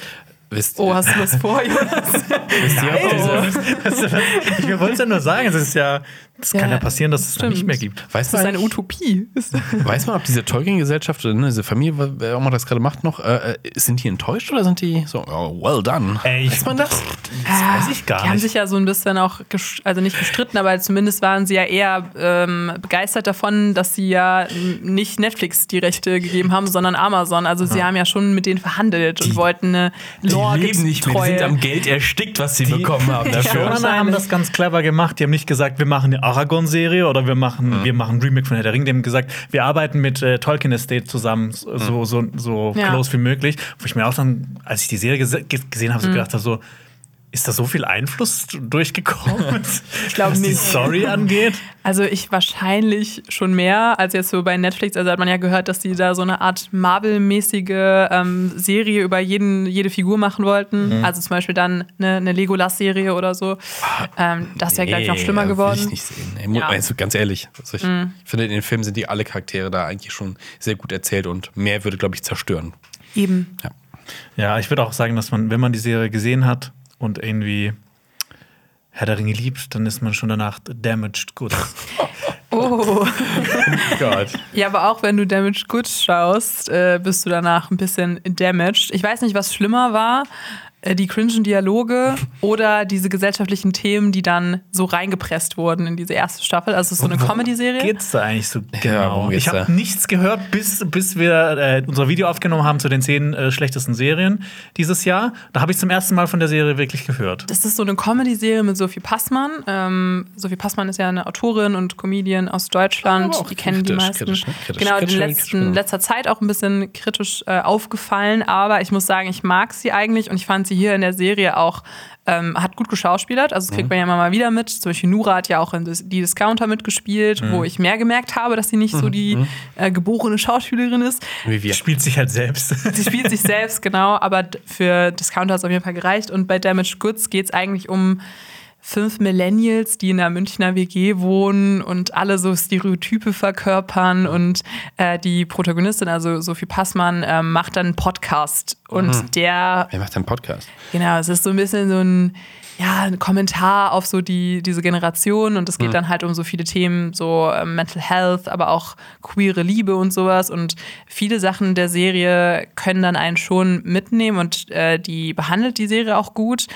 Wisst, oh, hast du was vor, Jonas? wisst ihr, ob diese, Ich wollte es ja nur sagen, es ist ja, es kann Ja, ja passieren, dass es stimmt. nicht mehr gibt. weißt Das ist eine Utopie. Weiß man, ob diese Tolkien-Gesellschaft, ne, diese Familie, wer auch immer das gerade macht noch, äh, äh, sind die enttäuscht oder sind die so, oh, well done? Ey, ich- weiß man das? Das weiß ich gar Die haben nicht. sich ja so ein bisschen auch, also nicht gestritten, aber zumindest waren sie ja eher ähm, begeistert davon, dass sie ja nicht Netflix die Rechte gegeben haben, sondern Amazon. Also sie haben ja schon mit denen verhandelt und wollten eine lore die leben nicht mehr, die sind am Geld erstickt, was sie bekommen haben Die. Showrunner haben das ganz clever gemacht. Die haben nicht gesagt, wir machen eine Aragorn-Serie oder wir machen, wir machen ein Remake von Herr der Ring. Die haben gesagt, wir arbeiten mit äh, Tolkien Estate zusammen, so, so, so Ja. close wie möglich. Wo ich mir auch dann, als ich die Serie gese ge gesehen habe, so gedacht habe, so, ist da so viel Einfluss durchgekommen? ich glaub was die nicht. Story angeht. Also ich wahrscheinlich schon mehr als jetzt so bei Netflix. Also hat man ja gehört, dass die da so eine Art Marvel-mäßige ähm, Serie über jeden, jede Figur machen wollten. Also zum Beispiel dann eine, eine Legolas-Serie oder so. Ähm, das wäre, glaube ich, noch schlimmer Nee, geworden. Will ich nicht sehen. Ey, Ja. also ganz ehrlich, also ich finde, in den Filmen sind die alle Charaktere da eigentlich schon sehr gut erzählt und mehr würde, glaube ich, zerstören. Eben. Ja. Ja, ich würde auch sagen, dass man, wenn man die Serie gesehen hat und irgendwie Herr der Ringe liebt, dann ist man schon danach damaged good. Oh. Gott. Ja, aber auch wenn du Damaged Goods schaust, äh, bist du danach ein bisschen damaged. Ich weiß nicht, was schlimmer war. Äh, Die cringen Dialoge oder diese gesellschaftlichen Themen, die dann so reingepresst wurden in diese erste Staffel. Also es ist so eine Comedy-Serie. Geht's da eigentlich so genau? ich habe nichts gehört, bis, bis wir äh, unser Video aufgenommen haben zu den zehn äh, schlechtesten Serien dieses Jahr. Da habe ich zum ersten Mal von der Serie wirklich gehört. Das ist so eine Comedy-Serie mit Sophie Passmann. Ähm, Sophie Passmann ist ja eine Autorin und Comedian aus Deutschland. Die kennen die meisten. kritisch, ne? Kritisch, genau, kritisch, in letzten, genau. letzter Zeit auch ein bisschen kritisch äh, aufgefallen. Aber ich muss sagen, ich mag sie eigentlich und ich fand sie hier in der Serie auch ähm, hat gut geschauspielert. Also das Mhm. kriegt man ja immer mal wieder mit. Zum Beispiel Nura hat ja auch in die Discounter mitgespielt, Mhm. wo ich mehr gemerkt habe, dass sie nicht so die äh, geborene Schauspielerin ist. Wie wir. Spielt sich halt selbst. Sie spielt sich selbst, genau, aber für Discounter hat es auf jeden Fall gereicht. Und bei Damaged Goods geht es eigentlich um fünf Millennials, die in einer Münchner WG wohnen und alle so Stereotype verkörpern. Und äh, die Protagonistin, also Sophie Passmann, ähm, macht dann einen Podcast. Und der Wer macht einen Podcast? Genau, es ist so ein bisschen so ein, ja, ein Kommentar auf so die, diese Generation und es geht dann halt um so viele Themen, so ähm, Mental Health, aber auch queere Liebe und sowas und viele Sachen der Serie können dann einen schon mitnehmen und äh, die behandelt die Serie auch gut.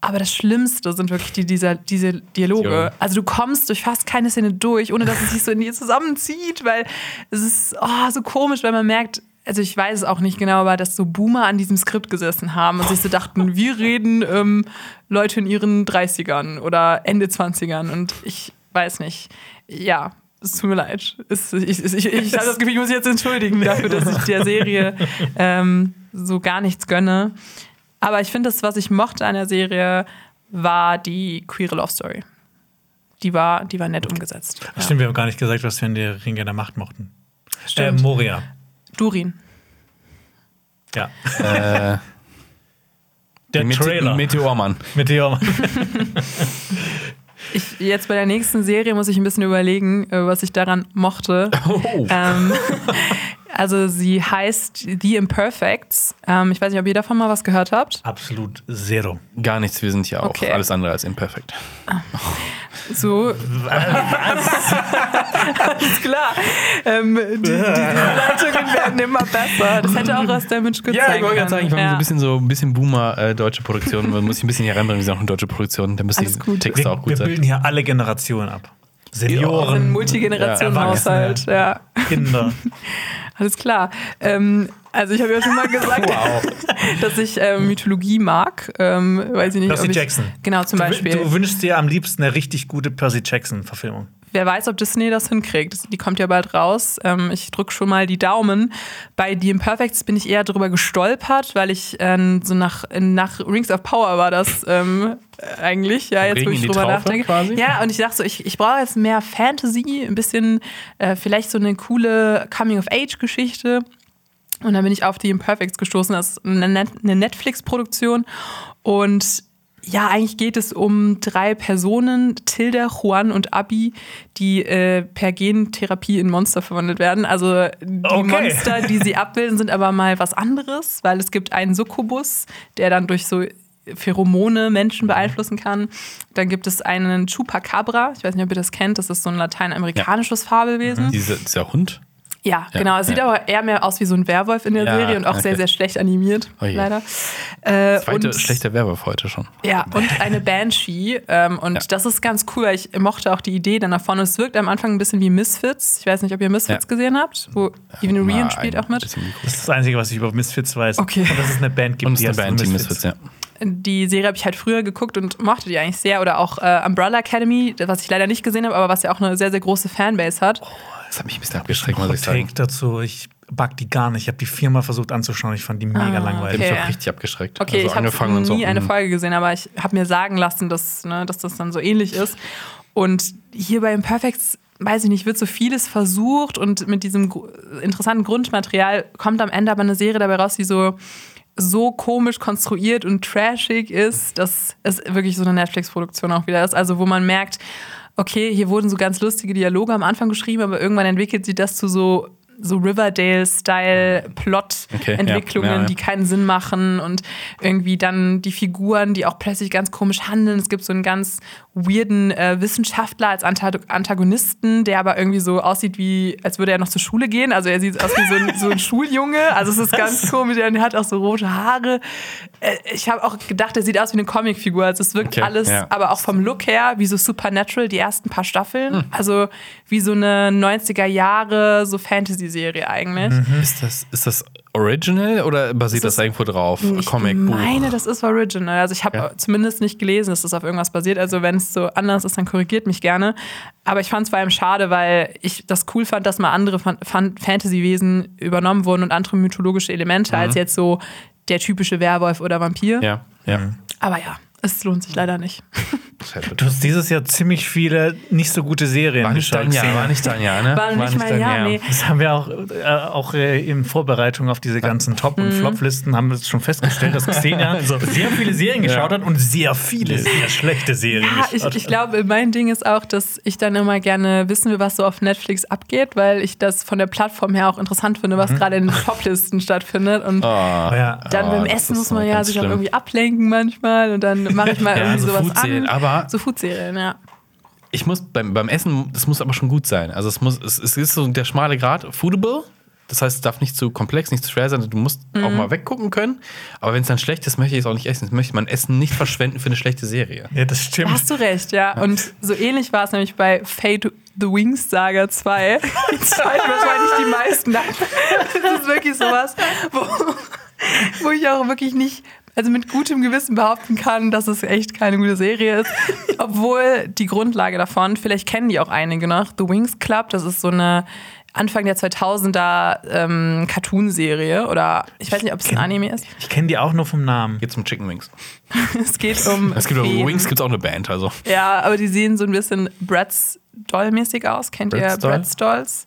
Aber das Schlimmste sind wirklich die, dieser, diese Dialoge. Also du kommst durch fast keine Szene durch, ohne dass es sich so in dir zusammenzieht, weil es ist oh, so komisch, weil man merkt, also ich weiß es auch nicht genau, aber dass so Boomer an diesem Skript gesessen haben und sich so dachten, wir reden ähm, Leute in ihren 30ern oder Ende 20ern und ich weiß nicht. Ja, es tut mir leid. Es, ich ich, ich, ich habe das Gefühl, ich muss mich jetzt entschuldigen dafür, dass ich der Serie ähm, so gar nichts gönne. Aber ich finde, das, was ich mochte an der Serie, war die queere Love Story. Die war, die war nett umgesetzt. Ja. Stimmt, wir haben gar nicht gesagt, was wir in der Ringe der Macht mochten. Äh, Stimmt. Moria. Durin. Ja. Äh, Der Mete- Trailer. Meteormann. Meteor. Ich, jetzt bei der nächsten Serie muss ich ein bisschen überlegen, äh, was ich daran mochte. Oh. Ähm, Also sie heißt The Imperfects. Ähm, ich weiß nicht, ob ihr davon mal was gehört habt. Absolut zero. Gar nichts, wir sind ja auch Okay. alles andere als imperfekt. So. Alles klar. Ähm, die, die Leitungen werden immer besser. Das hätte auch aus Damage Good sein ich wollte gerade sagen, ich war ja. so ein bisschen so ein bisschen Boomer äh, deutsche Produktion. Man muss ich ein bisschen hier reinbringen, wir sind auch eine deutsche Produktion. Da müssen die gut. Texte Wir, auch wir gut sein. bilden hier alle Generationen ab. Wir Senioren, Multigenerationen-Haushalt. Ja, Kinder. alles klar. Ähm, also ich habe ja schon mal gesagt, dass ich ähm, Mythologie mag. Ähm, weiß ich nicht, Percy ich, Jackson. Genau, zum Du, Beispiel. du wünschst dir am liebsten eine richtig gute Percy Jackson-Verfilmung. Wer weiß, ob Disney das hinkriegt. Die kommt ja bald raus. Ähm, ich drücke schon mal die Daumen. Bei The Imperfects bin ich eher drüber gestolpert, weil ich ähm, so nach, nach Rings of Power war das ähm, äh, eigentlich, ja, jetzt wo ich drüber Traufe nachdenke. quasi? Ja, und ich dachte so, ich, ich brauche jetzt mehr Fantasy, ein bisschen äh, vielleicht so eine coole Coming-of-Age-Geschichte. Und dann bin ich auf The Imperfects gestoßen. Das ist eine, Net eine Netflix-Produktion. Und ja, eigentlich geht es um drei Personen, Tilda, Juan und Abi, die äh, per Gentherapie in Monster verwandelt werden. Also die Okay. Monster, die sie abbilden, sind aber mal was anderes, weil es gibt einen Succubus, der dann durch so Pheromone Menschen beeinflussen kann. Dann gibt es einen Chupacabra, ich weiß nicht, ob ihr das kennt, das ist so ein lateinamerikanisches Fabelwesen. Diese, dieser Hund. Ja, Ja, genau. Es sieht ja. aber eher mehr aus wie so ein Werwolf in der Ja, Serie und auch okay. sehr, sehr schlecht animiert, Oh je. leider. Äh, Zweite und, schlechte Werwolf heute schon. Ja, und eine Banshee. Ähm, und Ja. das ist ganz cool, weil ich mochte auch die Idee dann davon. Es wirkt am Anfang ein bisschen wie Misfits. Ich weiß nicht, ob ihr Misfits Ja. gesehen habt, wo Even Mal Rian spielt auch mit. Das ist das Einzige, was ich über Misfits weiß. Okay. Und dass es eine Band gibt, Und es ist eine Band, die The Misfits, ja. Die Serie habe ich halt früher geguckt und mochte die eigentlich sehr. Oder auch äh, Umbrella Academy, was ich leider nicht gesehen habe, aber was ja auch eine sehr, sehr große Fanbase hat. Das hat mich ein bisschen abgeschreckt, muss ich sagen. Take dazu. Ich bug die gar nicht. Ich habe die viermal versucht anzuschauen. Ich fand die mega Ah, langweilig. Ich Okay. habe richtig abgeschreckt. Okay, also ich habe angefangen und so. nie eine mm. Folge gesehen, aber ich habe mir sagen lassen, dass, ne, dass das dann so ähnlich ist. Und hier bei Imperfects, weiß ich nicht, wird so vieles versucht und mit diesem interessanten Grundmaterial kommt am Ende aber eine Serie dabei raus, die so so komisch konstruiert und trashig ist, dass es wirklich so eine Netflix-Produktion auch wieder ist. Also wo man merkt, okay, hier wurden so ganz lustige Dialoge am Anfang geschrieben, aber irgendwann entwickelt sich das zu so so Riverdale-Style-Plot-Entwicklungen, Okay, ja. Ja, ja. die keinen Sinn machen und irgendwie dann die Figuren, die auch plötzlich ganz komisch handeln. Es gibt so einen ganz weirden äh, Wissenschaftler als Anta Antagonisten, der aber irgendwie so aussieht wie, als würde er noch zur Schule gehen. Also er sieht aus wie so ein, so ein Schuljunge. Also es ist ganz komisch. Er hat auch so rote Haare. Äh, ich habe auch gedacht, er sieht aus wie eine Comicfigur. Also es wirkt Okay, alles, ja. aber auch vom Look her, wie so Supernatural, die ersten paar Staffeln. Hm. Also wie so eine 90er Jahre so Fantasy-Serie eigentlich. Ist das, ist das original oder basiert Das das, irgendwo drauf? Ich Comicbuch? meine, das ist original. Also ich habe Ja. zumindest nicht gelesen, dass das auf irgendwas basiert. Also wenn es so anders ist, dann korrigiert mich gerne. Aber ich fand es vor allem schade, weil ich das cool fand, dass mal andere Fan Fan Fantasy-Wesen übernommen wurden und andere mythologische Elemente als jetzt so der typische Werwolf oder Vampir. Mhm. Ja, ja. Aber ja, es lohnt sich leider nicht. Du hast dieses Jahr ziemlich viele nicht so gute Serien War nicht dein gesehen. Jahr, war nicht dein Jahr, ne? War nicht mein dein Jahr, nee. Das haben wir auch, äh, auch äh, in Vorbereitung auf diese ganzen Top- Mhm. und Flop-Listen haben wir es schon festgestellt, dass Xenia sehr viele Serien geschaut hat und sehr viele sehr schlechte Serien Ja, ich, geschaut ich hat. glaube, mein Ding ist auch, dass ich dann immer gerne wissen will, was so auf Netflix abgeht, weil ich das von der Plattform her auch interessant finde, Mhm. was gerade in den Toplisten stattfindet. Und Ah. Ja. dann Oh, beim das Essen muss man ja sich auch schlimm. irgendwie ablenken manchmal und dann mache ich mal Ja, irgendwie so sowas Foodserien, an. aber- so Foodserien, ja. Ich muss beim, beim Essen, das muss aber schon gut sein. Also es muss, es, es ist so der schmale Grad, foodable. Das heißt, es darf nicht zu komplex, nicht zu schwer sein. Du musst auch mal weggucken können. Aber wenn es dann schlecht ist, möchte ich es auch nicht essen. Das möchte man Essen nicht verschwenden für eine schlechte Serie. ja, das Da stimmt. hast du recht, ja. Und so ähnlich war es nämlich bei Fate The Wings Saga 2. Die zweite wahrscheinlich die meisten. Das ist wirklich sowas, wo, wo ich auch wirklich nicht, also mit gutem Gewissen behaupten kann, dass es echt keine gute Serie ist. Obwohl die Grundlage davon, vielleicht kennen die auch einige noch, The Wings Club, das ist so eine Anfang der 2000er ähm, Cartoon-Serie oder ich weiß nicht, ob es ein Anime ist. Ich kenne die auch nur vom Namen. Geht zum Chicken Wings. Es geht um Es gibt auch Feen. Wings, gibt es auch eine Band. Also. Ja, aber die sehen so ein bisschen Bratz Doll-mäßig aus. Kennt ihr Bratz Doll? Bratz Dolls?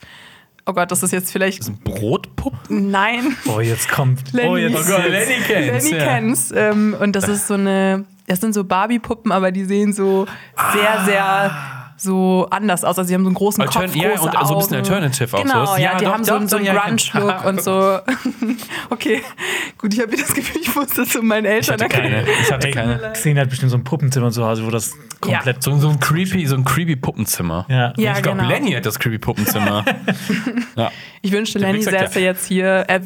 Oh Gott, das ist jetzt vielleicht. Brotpuppen? Nein. Oh, jetzt kommt. Lenny. Oh, jetzt. Oh Gott, Lenny kennt's, Lenny ja. kennt's. Ähm, und das ist so eine. Das sind so Barbie-Puppen, aber die sehen so sehr, sehr so anders aus. Also sie haben so einen großen Altern- Kopf, ja, große und so ein bisschen Augen. Alternative auch Genau, so. ja, Ja, die doch, haben so, doch, einen- so einen doch, ja, Grunge-Look und so. okay, gut, ich habe das Gefühl, ich muss das zu meinen Eltern hatte keine. Ich hatte keine. Xenia hat bestimmt so ein Puppenzimmer zu Hause, wo das komplett So, so ein creepy, so ein creepy Puppenzimmer. Ja. Ja, ich glaube, genau. Lenny hat das creepy Puppenzimmer. ja. Ich wünschte, Der Lenny säße ja. jetzt hier. Äh,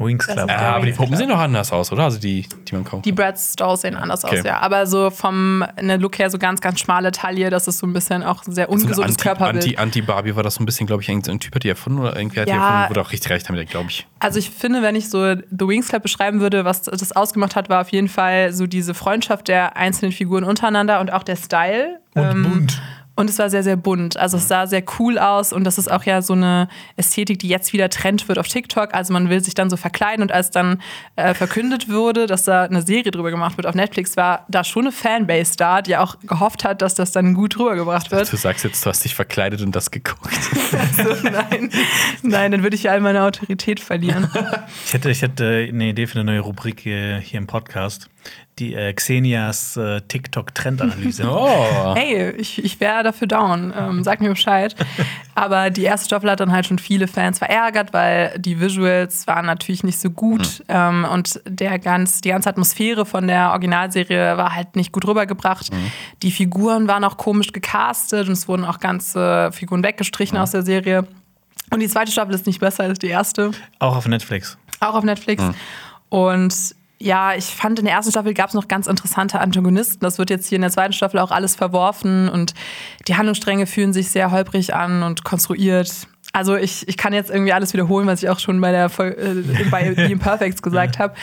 Wings Club. Ja, aber die Puppen sehen doch anders aus, oder? Also die, die man kauft. die Bratz Dolls sehen anders Okay. aus, ja. Aber so vom ne Look her so ganz, ganz schmale Taille, das ist so ein bisschen auch ein sehr so ein ungesundes Anti- Körperbild. Anti- Anti-Barbie war das so ein bisschen, glaube ich, irgendein Typ hat die erfunden oder irgendwie hat die erfunden, wurde auch richtig recht damit, glaube ich. Also ich finde, wenn ich so The Wings Club beschreiben würde, was das ausgemacht hat, war auf jeden Fall so diese Freundschaft der einzelnen Figuren untereinander und auch der Style. Und bunt. Und es war sehr, sehr bunt. Also es sah sehr cool aus und das ist auch ja so eine Ästhetik, die jetzt wieder Trend wird auf TikTok. Also man will sich dann so verkleiden und als dann äh, verkündet wurde, dass da eine Serie drüber gemacht wird auf Netflix, war da schon eine Fanbase da, die auch gehofft hat, dass das dann gut rübergebracht wird. Du sagst jetzt, du hast dich verkleidet und das geguckt. Also, nein, nein, dann würde ich ja all meine Autorität verlieren. Ich hätte, ich hätte eine Idee für eine neue Rubrik äh, hier im Podcast. Die äh, Xenias äh, TikTok-Trendanalyse. Oh. Hey, ich, ich wäre dafür down. Ähm, sag mir Bescheid. Aber die erste Staffel hat dann halt schon viele Fans verärgert, weil die Visuals waren natürlich nicht so gut. Ähm, und der ganz, die ganze Atmosphäre von der Originalserie war halt nicht gut rübergebracht. Die Figuren waren auch komisch gecastet und es wurden auch ganze Figuren weggestrichen aus der Serie. Und die zweite Staffel ist nicht besser als die erste. Auch auf Netflix. Auch auf Netflix. Und ja, ich fand, in der ersten Staffel gab es noch ganz interessante Antagonisten. Das wird jetzt hier in der zweiten Staffel auch alles verworfen und die Handlungsstränge fühlen sich sehr holprig an und konstruiert. Also ich, ich kann jetzt irgendwie alles wiederholen, was ich auch schon bei der Vol äh, bei The Imperfects gesagt habe.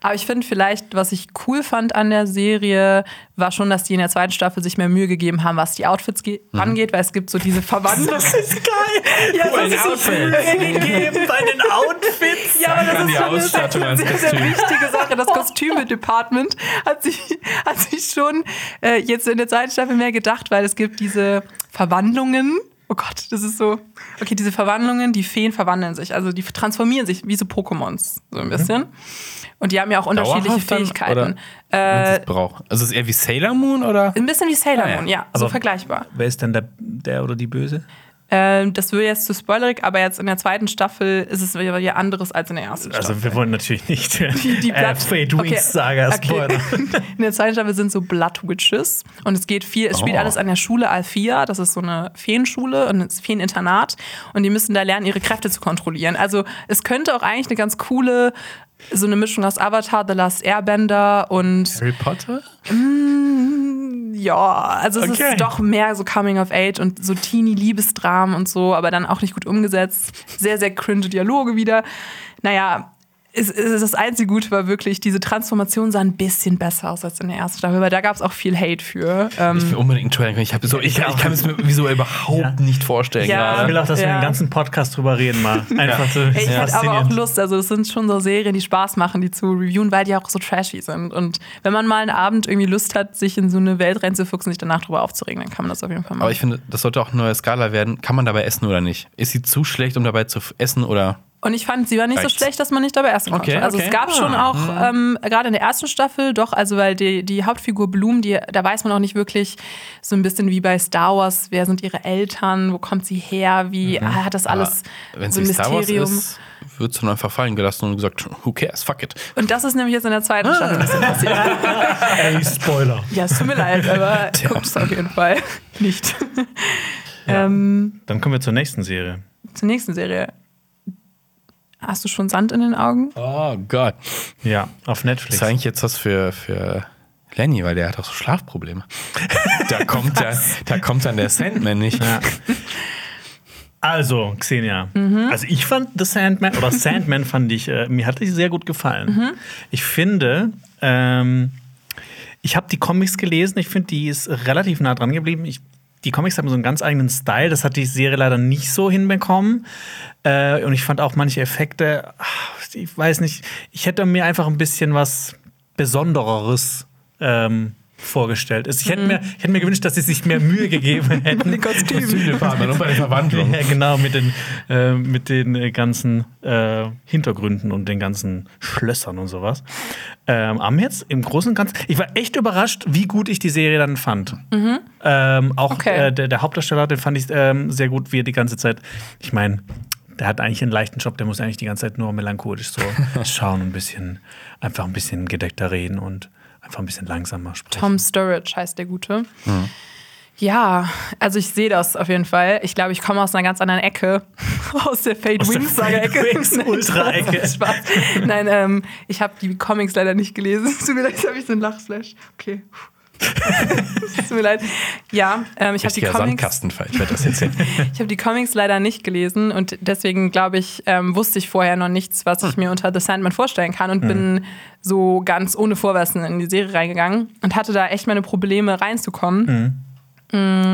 Aber ich finde vielleicht, was ich cool fand an der Serie, war schon, dass die in der zweiten Staffel sich mehr Mühe gegeben haben, was die Outfits ge- angeht, weil es gibt so diese Verwandlung. Das ist geil. Ja, Cool, das ist so gegeben bei den Outfits. ja, aber das ist schon eine Ausstattung sehr, ans sehr, sehr wichtige Sache. Das Kostüme-Department hat sich, hat sich schon äh, jetzt in der zweiten Staffel mehr gedacht, weil es gibt diese Verwandlungen. Oh Gott, das ist so. Okay, diese Verwandlungen, die Feen verwandeln sich. Also die transformieren sich wie so Pokémons, so ein bisschen. Und die haben ja auch unterschiedliche Dauerhaft dann, Fähigkeiten. sie Äh, es braucht. Also ist es eher wie Sailor Moon oder? ein bisschen wie Sailor Ah, ja. Moon, ja, so Aber- vergleichbar. Wer ist denn der, der oder die Böse? Ähm, das wird jetzt zu spoilerig, aber jetzt in der zweiten Staffel ist es wieder anderes als in der ersten Staffel. Also wir wollen natürlich nicht die, die äh, Blood- Fate Wings Okay, Saga okay. spoilern. In der zweiten Staffel sind so Blood Witches und es geht viel, es spielt Oh. alles an der Schule Althea, das ist so eine Feenschule und ein Feeninternat und die müssen da lernen, ihre Kräfte zu kontrollieren. Also es könnte auch eigentlich eine ganz coole so eine Mischung aus Avatar, The Last Airbender und Harry Potter? Ja, also es Okay. ist doch mehr so Coming of Age und so teeny Liebesdramen und so, aber dann auch nicht gut umgesetzt. Sehr, sehr cringe Dialoge wieder. Naja, es, es, das einzige Gute war wirklich, diese Transformation sah ein bisschen besser aus als in der ersten Staffel, weil da gab es auch viel Hate für. Ähm, Ich will unbedingt einen Trailer. Ich, hab so, ich, ich kann es mir visuell überhaupt Ja. nicht vorstellen Ja. Ich will auch, dass wir Ja. den ganzen Podcast drüber reden mal. Einfach so. Ich hätte aber auch. Lust, also es sind schon so Serien, die Spaß machen, die zu reviewen, weil die auch so trashy sind. Und wenn man mal einen Abend irgendwie Lust hat, sich in so eine Welt reinzufuchsen, sich danach drüber aufzuregen, dann kann man das auf jeden Fall machen. Aber ich finde, das sollte auch eine neue Skala werden. Kann man dabei essen oder nicht? Ist sie zu schlecht, um dabei zu essen oder? Und ich fand, sie war nicht Reicht's. so schlecht, dass man nicht dabei essen konnte. Okay, also okay. es gab schon Ah. auch, ähm, gerade in der ersten Staffel, doch, also weil die, die Hauptfigur Bloom, die, da weiß man auch nicht wirklich so ein bisschen wie bei Star Wars, wer sind ihre Eltern, wo kommt sie her, wie ah, hat das alles Wenn so sie ein Star Wars Mysterium. ist, wird es dann einfach fallen gelassen und gesagt, who cares, fuck it. Und das ist nämlich jetzt in der zweiten Staffel ein passiert. Ey, Spoiler. ja, es tut mir leid, aber guckt es auf jeden Fall nicht. ähm, Dann kommen wir zur nächsten Serie. zur nächsten Serie. Hast du schon Sand in den Augen? Oh Gott. Ja, auf Das Netflix. ist eigentlich jetzt was für, für Lenny, weil der hat auch so Schlafprobleme. da, kommt der, da kommt dann der Sandman nicht. Ja. Also, Xenia. Also, ich fand The Sandman, oder Sandman fand ich, äh, mir hat die sehr gut gefallen. Ich finde, ähm, ich habe die Comics gelesen, ich finde, die ist relativ nah dran geblieben. Ich, die Comics haben so einen ganz eigenen Style, das hat die Serie leider nicht so hinbekommen. Äh, und ich fand auch manche Effekte, ach, ich weiß nicht, ich hätte mir einfach ein bisschen was Besondereres ähm, vorgestellt ist. Ich hätte, mir, ich hätte mir gewünscht, dass sie sich mehr Mühe gegeben hätten. die Kostüme. Kostümdepartment und bei der Verwandlung. Ja, genau, mit den, äh, mit den äh, ganzen äh, Hintergründen und den ganzen Schlössern und sowas. Ähm, aber jetzt im Großen und Ganzen, ich war echt überrascht, wie gut ich die Serie dann fand. Ähm, auch Okay. äh, der, der Hauptdarsteller, den fand ich ähm, sehr gut, wie er die ganze Zeit, ich meine, der hat eigentlich einen leichten Job, der muss eigentlich die ganze Zeit nur melancholisch so schauen, ein bisschen, einfach ein bisschen gedeckter reden und einfach ein bisschen langsamer sprechen. Tom Sturridge heißt der Gute. Ja, also ich sehe das auf jeden Fall. Ich glaube, ich komme aus einer ganz anderen Ecke. Aus der Fate der Wings Saga-Ecke. Fate Wings Nein, Ultra-Ecke. Spaß. Nein, ähm, ich habe die Comics leider nicht gelesen. Jetzt habe ich so einen Lachflash. Okay. Tut mir leid. Ja, ähm, ich habe die Comics. Ich werde das erzählen. Ich habe die Comics leider nicht gelesen und deswegen glaube ich, ähm, wusste ich vorher noch nichts, was ich mir unter The Sandman vorstellen kann und bin so ganz ohne Vorwissen in die Serie reingegangen und hatte da echt meine Probleme reinzukommen. Mm,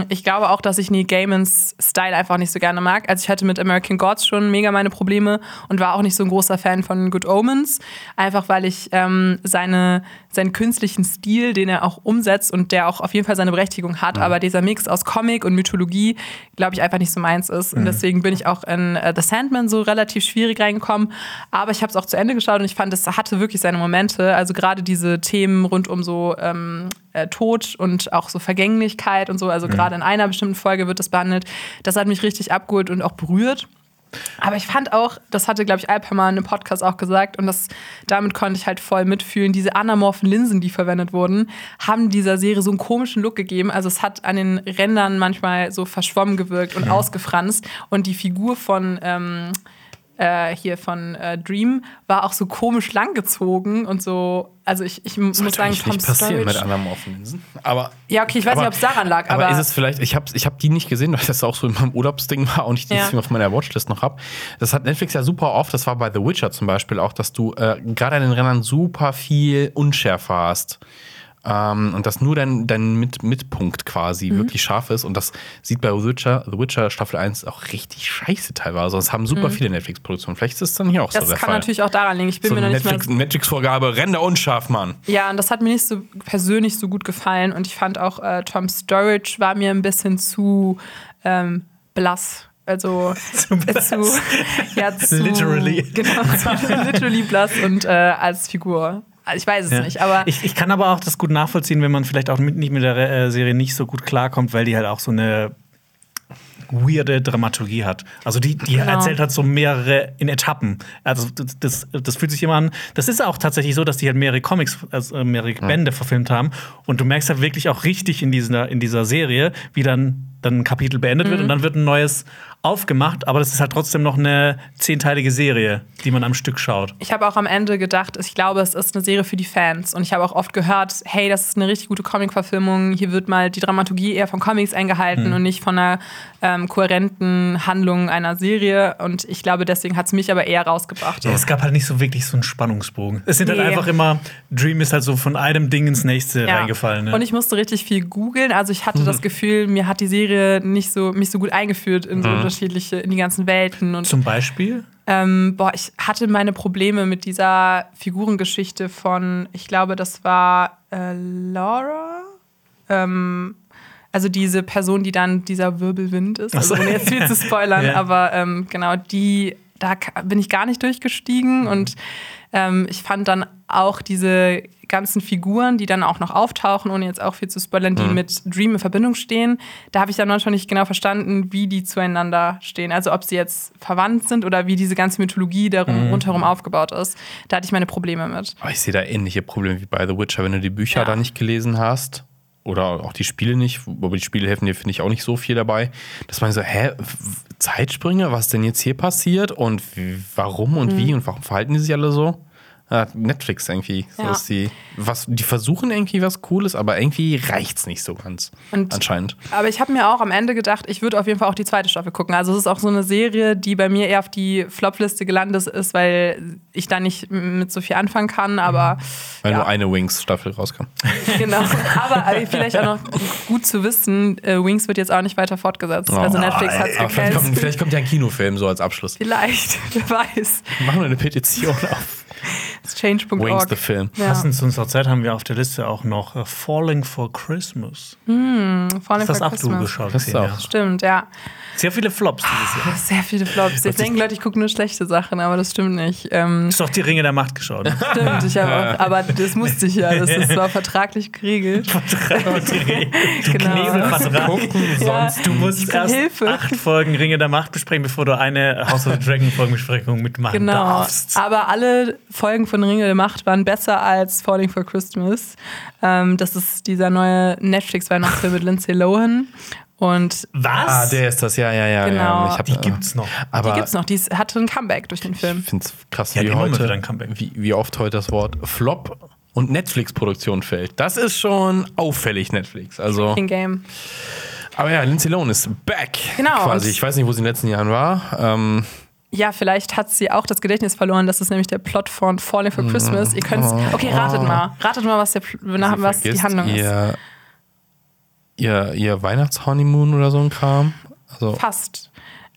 Ich glaube auch, dass ich Neil Gaimans Style einfach nicht so gerne mag. Also ich hatte mit American Gods schon mega meine Probleme und war auch nicht so ein großer Fan von Good Omens. Einfach weil ich ähm, seine, seinen künstlichen Stil, den er auch umsetzt und der auch auf jeden Fall seine Berechtigung hat, aber dieser Mix aus Comic und Mythologie, glaube ich, einfach nicht so meins ist. Und deswegen bin ich auch in äh, The Sandman so relativ schwierig reingekommen. Aber ich habe es auch zu Ende geschaut und ich fand, es hatte wirklich seine Momente. Also gerade diese Themen rund um so ähm, äh, Tod und auch so Vergänglichkeit und so. Also gerade in einer bestimmten Folge wird das behandelt. Das hat mich richtig abgeholt und auch berührt. Aber ich fand auch, das hatte, glaube ich, Alper mal in einem Podcast auch gesagt, und das, damit konnte ich halt voll mitfühlen, diese anamorphen Linsen, die verwendet wurden, haben dieser Serie so einen komischen Look gegeben. Also es hat an den Rändern manchmal so verschwommen gewirkt und ausgefranst. Und die Figur von ähm, äh, hier von äh, Dream war auch so komisch langgezogen und so. Also ich, ich muss Sollte sagen, Tom nicht passieren mit Sturridge. anamorphen Linsen. Aber Ja, okay, ich weiß aber- nicht, ob es daran lag, aber, Aber, ist es vielleicht, ich habe ich hab die nicht gesehen, weil das auch so in meinem Urlaubsding war und ich die Ja. auf meiner Watchlist noch habe. Das hat Netflix ja super oft, das war bei The Witcher zum Beispiel auch, dass du äh, gerade an den Rändern super viel Unschärfe hast. Ähm, und dass nur dein, dein Mit Mitpunkt quasi Mhm. wirklich scharf ist. Und das sieht bei The Witcher, The Witcher Staffel 1 auch richtig scheiße teilweise. Das haben super viele Netflix-Produktionen. Vielleicht ist es dann hier auch Mhm. das so der kann Fall. natürlich auch daran liegen. Ich bin so mir noch nicht Netflix- mal. Netflix-Vorgabe, Ränder unscharf, Mann. Ja, und das hat mir nicht so persönlich so gut gefallen. Und ich fand auch, äh, Tom Sturridge war mir ein bisschen zu ähm, blass. Also Zu blass. zu, ja, zu Literally. Genau, zu literally blass und äh, als Figur. Also ich weiß es Ja. nicht, aber ich, ich kann aber auch das gut nachvollziehen, wenn man vielleicht auch mit, nicht mit der äh, Serie nicht so gut klarkommt, weil die halt auch so eine weirde Dramaturgie hat. Also die, die Genau. erzählt hat so mehrere in Etappen. Also das, das, das fühlt sich immer an. Das ist auch tatsächlich so, dass die halt mehrere Comics, also mehrere Bände verfilmt haben. Und du merkst halt wirklich auch richtig in dieser, in dieser Serie, wie dann, dann ein Kapitel beendet Mhm. wird und dann wird ein neues aufgemacht. Aber das ist halt trotzdem noch eine zehnteilige Serie, die man am Stück schaut. Ich habe auch am Ende gedacht, ich glaube, es ist eine Serie für die Fans. Und ich habe auch oft gehört, hey, das ist eine richtig gute Comic-Verfilmung. Hier wird mal die Dramaturgie eher von Comics eingehalten und nicht von einer ähm, kohärenten Handlung einer Serie. Und ich glaube, deswegen hat es mich aber eher rausgebracht. Ja, es gab halt nicht so wirklich so einen Spannungsbogen. Es sind halt Nee. einfach immer, Dream ist halt so von einem Ding ins nächste Ja. reingefallen. Ne? Und ich musste richtig viel googeln. Also ich hatte das Gefühl, mir hat die Serie nicht so, mich so gut eingeführt in so unterschiedliche, in die ganzen Welten. Und Zum Beispiel? Ähm, boah, ich hatte meine Probleme mit dieser Figurengeschichte von, ich glaube, das war äh, Laura. Ähm, also diese Person, die dann dieser Wirbelwind ist. Also ohne jetzt viel zu spoilern, Ja. aber ähm, genau, die, da bin ich gar nicht durchgestiegen und ähm, ich fand dann auch diese ganzen Figuren, die dann auch noch auftauchen, ohne jetzt auch viel zu spoilern, die mit Dream in Verbindung stehen, da habe ich dann manchmal nicht genau verstanden, wie die zueinander stehen. Also ob sie jetzt verwandt sind oder wie diese ganze Mythologie darum rundherum aufgebaut ist. Da hatte ich meine Probleme mit. Aber ich sehe da ähnliche Probleme wie bei The Witcher, wenn du die Bücher Ja. da nicht gelesen hast. Oder auch die Spiele nicht, aber die Spiele helfen dir, finde ich, auch nicht so viel dabei. Dass man so, hä, Zeitsprünge, was denn jetzt hier passiert und warum und Mhm. wie und warum verhalten die sich alle so? Ja, Netflix irgendwie. So Ja. ist die, was, die versuchen irgendwie was Cooles, aber irgendwie reicht's nicht so ganz. Und- anscheinend. Aber ich habe mir auch am Ende gedacht, ich würde auf jeden Fall auch die zweite Staffel gucken. Also es ist auch so eine Serie, die bei mir eher auf die Flop-Liste gelandet ist, weil ich da nicht mit so viel anfangen kann. Aber Weil ja. nur eine Wings-Staffel rauskam. Genau. Aber äh, vielleicht auch noch gut zu wissen, äh, Wings wird jetzt auch nicht weiter fortgesetzt. Also Netflix hat es vielleicht, kommt, vielleicht kommt ja ein Kinofilm so als Abschluss. Vielleicht, wer weiß. Machen wir eine Petition auf. Wings Change.org. the Film. Ja. Passend zu unserer Zeit haben wir auf der Liste auch noch äh, Falling for Christmas. Falling Das hast for auch du Christmas. geschaut, Das Xenia. auch. Stimmt, ja. Sehr viele Flops dieses Jahr. Sehr viele Flops. Jetzt denken Leute, ich gucke nur schlechte Sachen, aber das stimmt nicht. Ähm, Hast du auch die Ringe der Macht geschaut? ne? stimmt, ich habe auch, aber das musste ich ja. Das ist war vertraglich geregelt. du Genau. Knebelvertrag. Ja, Sonst, du musst erst Hilfe. acht Folgen Ringe der Macht besprechen, bevor du eine House of the Dragon Folgenbesprechung mitmachen Genau. darfst. Aber alle Folgen von Ringe der Macht waren besser als Falling for Christmas. Ähm, das ist dieser neue Netflix-Weihnachtsfilm mit Lindsay Lohan. Und Was? Ah, der ist das, ja, ja, ja. Genau. ja. Ich hab, die gibt's noch. Aber die gibt's noch. Die hatte ein Comeback durch den Film. Ich finde es krass, Ja, wie, heute, wieder ein Comeback. wie, wie oft heute das Wort Flop und Netflix-Produktion fällt. Das ist schon auffällig, Netflix. Also, In Game. aber ja, Lindsay Lohan ist back. Genau, Quasi. Ich weiß nicht, wo sie in den letzten Jahren war. Ähm, Ja, vielleicht hat sie auch das Gedächtnis verloren. Das ist nämlich der Plot von Falling for Christmas. Ihr könnt's. Okay, ratet mal. Ratet mal, was, der, nach, was die Handlung ist. ihr, Ihr, ihr Weihnachtshoneymoon oder so ein Kram. Also, Fast.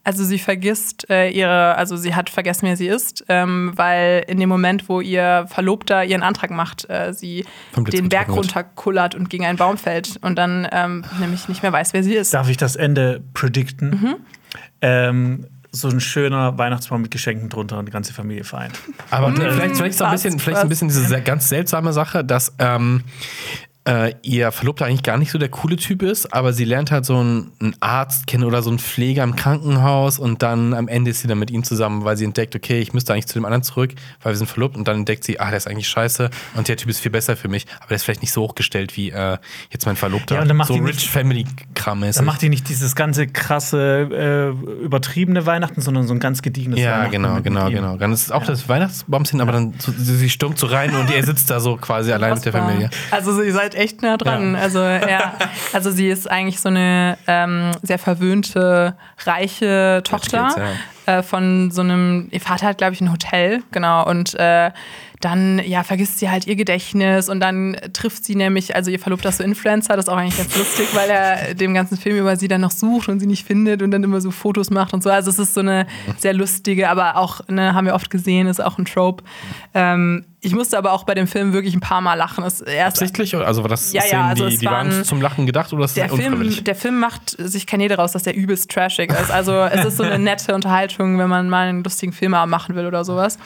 Also sie vergisst äh, ihre, also sie hat vergessen, wer sie ist, ähm, weil in dem Moment, wo ihr Verlobter ihren Antrag macht, äh, sie den Berg runterkullert und gegen einen Baum fällt und dann ähm, nämlich nicht mehr weiß, wer sie ist. Darf ich das Ende predikten? Mhm. Ähm, so ein schöner Weihnachtsbaum mit Geschenken drunter und die ganze Familie vereint. Aber vielleicht, vielleicht, ist auch ein bisschen, vielleicht ein bisschen diese sehr, ganz seltsame Sache, dass ähm, äh, ihr Verlobter eigentlich gar nicht so der coole Typ ist, aber sie lernt halt so einen, einen Arzt kennen oder so einen Pfleger im Krankenhaus und dann am Ende ist sie dann mit ihm zusammen, weil sie entdeckt, okay, ich müsste eigentlich zu dem anderen zurück, weil wir sind verlobt und dann entdeckt sie, ah, der ist eigentlich scheiße und der Typ ist viel besser für mich, aber der ist vielleicht nicht so hochgestellt wie äh, jetzt mein Verlobter. Ja, und dann macht so die Rich nicht- Family Kram ist. Dann macht die nicht dieses ganze krasse, äh, übertriebene Weihnachten, sondern so ein ganz gediegenes Ja, Weihnachten. genau, mit genau, ihm. genau. Dann ist es auch das Weihnachtsbaumschen, aber dann so, sie sie stürmt so rein und er sitzt da so quasi allein mit der Familie. Also ihr seid echt nah dran. Also ja, also sie ist eigentlich so eine ähm, sehr verwöhnte, reiche Tochter geht's, äh, von so einem, ihr Vater hat, glaube ich, ein Hotel, genau, und äh, dann ja, vergisst sie halt ihr Gedächtnis und dann trifft sie nämlich, also ihr Verlobter ist so Influencer, das ist auch eigentlich ganz lustig, weil er dem ganzen Film über sie dann noch sucht und sie nicht findet und dann immer so Fotos macht und so. Also es ist so eine sehr lustige, aber auch, ne, haben wir oft gesehen, ist auch ein Trope. Ähm, ich musste aber auch bei dem Film wirklich ein paar Mal lachen. Es, er ist Absichtlich? Also war das Ja, ja, Szenen, also die, die waren waren- zum Lachen gedacht oder ist der? Film, der Film macht sich keine Rede raus, dass der übelst trashig ist. Also es ist so eine nette Unterhaltung, wenn man mal einen lustigen Film machen will oder sowas.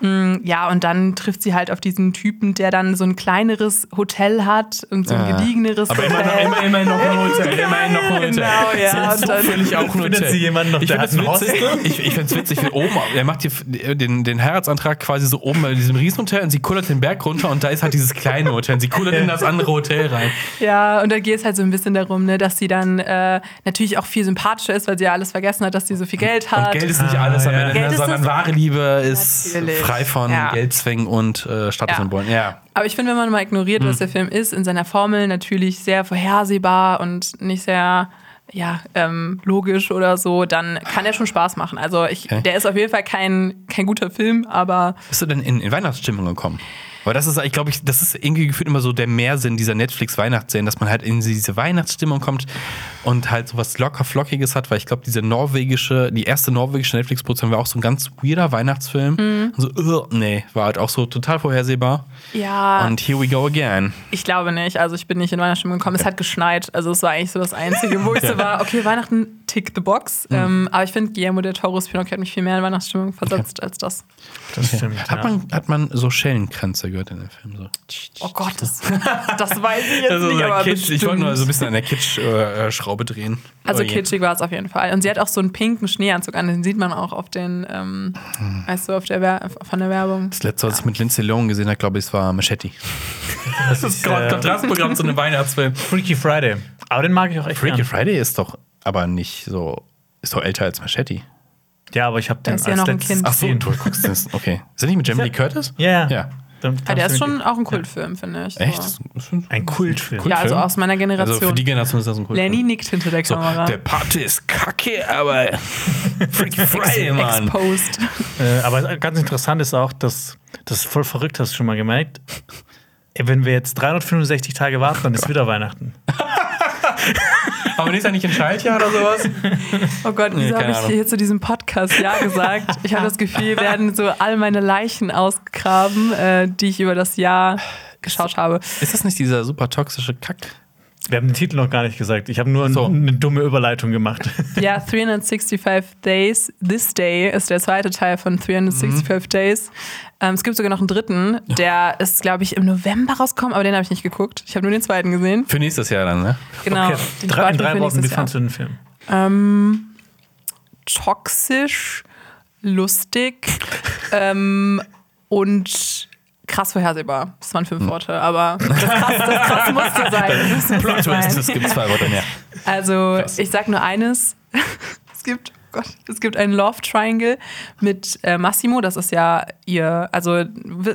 Mm, Ja, und dann trifft sie halt auf diesen Typen, der dann so ein kleineres Hotel hat und so ein Ja. gediegeneres Aber Hotel. immer, immer, immerhin noch ein Hotel. Immerhin noch ein Hotel. Genau, ja, So und dann- auch ein Findet Hotel. sie jemanden noch, ich der witzig. Ich, ich finde es witzig, wie oben, er macht hier den, den Heiratsantrag quasi so oben bei diesem Riesenhotel und sie kullert den Berg runter und da ist halt dieses kleine Hotel. Und sie kullert in das andere Hotel rein. Ja, und da geht es halt so ein bisschen darum, ne, dass sie dann äh, natürlich auch viel sympathischer ist, weil sie ja alles vergessen hat, dass sie so viel Geld hat. Und Geld ist nicht alles am ja. Ende, Geld ne, ist sondern wahre Liebe ist Natürlich. frei von Ja. Geldzwängen und äh, Statussymbolen. Ja. Aber ich finde, wenn man mal ignoriert, Hm. was der Film ist, in seiner Formel natürlich sehr vorhersehbar und nicht sehr ja, ähm, logisch oder so, dann kann er schon Spaß machen. Also ich, Okay. der ist auf jeden Fall kein, kein guter Film, aber Bist du denn in, in Weihnachtsstimmung gekommen? Aber das ist, ich glaube, ich, das ist irgendwie gefühlt immer so der Mehrsinn dieser Netflix-Weihnachtsserien, dass man halt in diese Weihnachtsstimmung kommt und halt so was locker Flockiges hat, weil ich glaube, diese norwegische, die erste norwegische Netflix-Produktion war auch so ein ganz weirder Weihnachtsfilm. Mhm. Und so, uh, nee, war halt auch so total vorhersehbar. ja, Und here we go again. ich glaube nicht. Also ich bin nicht in Weihnachtsstimmung gekommen. Es hat geschneit. Also es war eigentlich so das Einzige, wo ich so war, okay, Weihnachten, tick the box. Mhm. Ähm, aber ich finde, Guillermo del Toro's Pinocchio hat mich viel mehr in Weihnachtsstimmung versetzt als das. Das stimmt. Hat, ja. man, hat man so Schellenkränze gehört in dem Film? So. Oh Gott, das, das weiß ich jetzt Also nicht, so aber Kitsch, ich wollte nur so ein bisschen an der Kitsch-Schraube drehen. Also Oh je. kitschig war es auf jeden Fall. Und sie hat auch so einen pinken Schneeanzug an, den sieht man auch auf den, ähm, Hm. weißt du, auf der Wer von der Werbung. Das letzte, was ich mit Lindsay Lohan gesehen habe, glaube ich, es war Machete. Das ist äh, Kontrastprogramm zu einem Weihnachtsfilm. Freaky Friday. Aber den mag ich auch echt Freaky gern. Friday ist doch aber nicht so. Ist doch älter als Machete. Ja, aber ich habe den ist ja als noch ein letztes Kind. Ach so, du guckst das. Okay. Ist der nicht mit Jamie Lee Curtis? Ja, ja. Ja. Dann Ja, der ist schon auch ein Kultfilm, finde ich. Echt? So. Ein Kultfilm. Kult- Ja, also aus meiner Generation. Also für die Generation ist das ein Kult. Lenny nickt hinter der so, Kamera. der Party ist kacke, aber Freaky Friday, Mann. Exposed. Äh, aber ganz interessant ist auch, dass das ist voll verrückt, hast du schon mal gemerkt. Ey, Wenn wir jetzt 365 Tage warten, dann ist wieder Weihnachten. Aber nächstes Jahr nicht in Schaltjahr oder sowas? Oh Gott, Nee, wieso keine habe ich Ahnung. hier zu diesem Podcast Ja gesagt? Ich habe das Gefühl, hier werden so all meine Leichen ausgegraben, äh, die ich über das Jahr geschaut habe. Ist das nicht dieser super toxische Kack? Wir haben den Titel noch gar nicht gesagt. Ich habe nur So. eine dumme Überleitung gemacht. Ja, 365 Days. This Day ist der zweite Teil von 365 Mhm. Days. Ähm, es gibt sogar noch einen dritten, der ist, glaube ich, im November rausgekommen, aber den habe ich nicht geguckt. Ich habe nur den zweiten gesehen. Für nächstes Jahr dann, ne? Genau. Okay. den Drei, in drei Worten, wie fandst du den Film? Ähm, toxisch, lustig ähm, und krass vorhersehbar. Das waren Hm. fünf Worte, aber das krass, das krass musste sein. Plot Twist, es gibt zwei Worte mehr. Also, Krass. ich sag nur eines. es gibt, Gott, es gibt einen Love Triangle mit äh, Massimo. Das ist ja ihr, also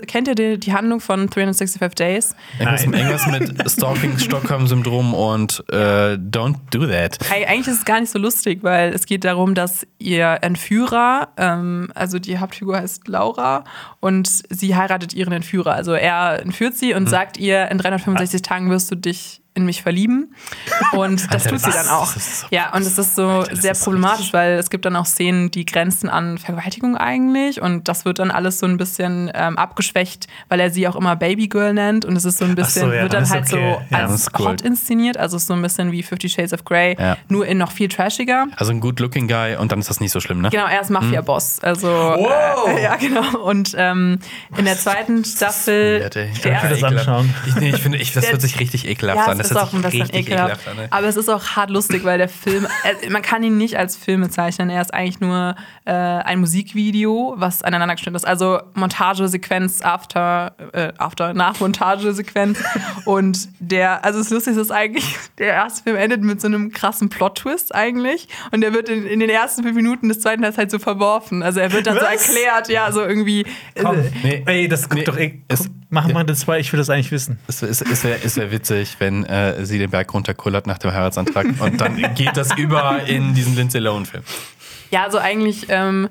kennt ihr die, die Handlung von 365 Days? Irgendwas, mit Stalking, Stockholm-Syndrom und äh, Don't do that. Eig- Eigentlich ist es gar nicht so lustig, weil es geht darum, dass ihr Entführer, ähm, also die Hauptfigur heißt Laura und sie heiratet ihren Entführer. Also er entführt sie und sagt ihr, in 365 Tagen wirst du dich in mich verlieben. Und das Alter, tut sie was? dann auch. So- ja, und es ist so das sehr ist so problematisch, weil es gibt dann auch Szenen, die grenzen an Vergewaltigung eigentlich. Und das wird dann alles so ein bisschen ähm, abgeschwächt, weil er sie auch immer Babygirl nennt. Und es ist so ein bisschen, so, ja, wird dann dann halt okay. so Ja, als cool. Hot inszeniert. Also so ein bisschen wie Fifty Shades of Grey, Ja. nur in noch viel trashiger. Also ein good-looking Guy und dann ist das nicht so schlimm, ne? Genau, er ist Mafia-Boss. Also, Wow. äh, ja, genau. Und ähm, in der zweiten Staffel. Ich. Ich, nee, ich finde, ich, das Der- wird sich richtig ekelhaft ja, an. Das ist auch ein bisschen ekelhaft. an, ey. Aber es ist auch hart lustig, weil der Film, äh, man kann ihn nicht als Film bezeichnen. Er ist eigentlich nur äh, ein Musikvideo, was aneinander geschnitten ist. Also Montagesequenz, After, äh, After, Nachmontagesequenz. Und der, also das Lustigste ist eigentlich, der erste Film endet mit so einem krassen Plot-Twist eigentlich. Und der wird in, in den ersten fünf Minuten des zweiten Teils halt so verworfen. Also er wird dann so Was? erklärt, ja, so irgendwie. Komm, äh, Nee, ey, das guckt nee, doch eh. es- guck, Machen wir das zwei, ich will das eigentlich wissen. Es, es, es wäre es wär witzig, wenn äh, sie den Berg runterkullert nach dem Heiratsantrag und dann geht das über in diesen Lindsay Lohan-Film. Ja, also eigentlich, ähm,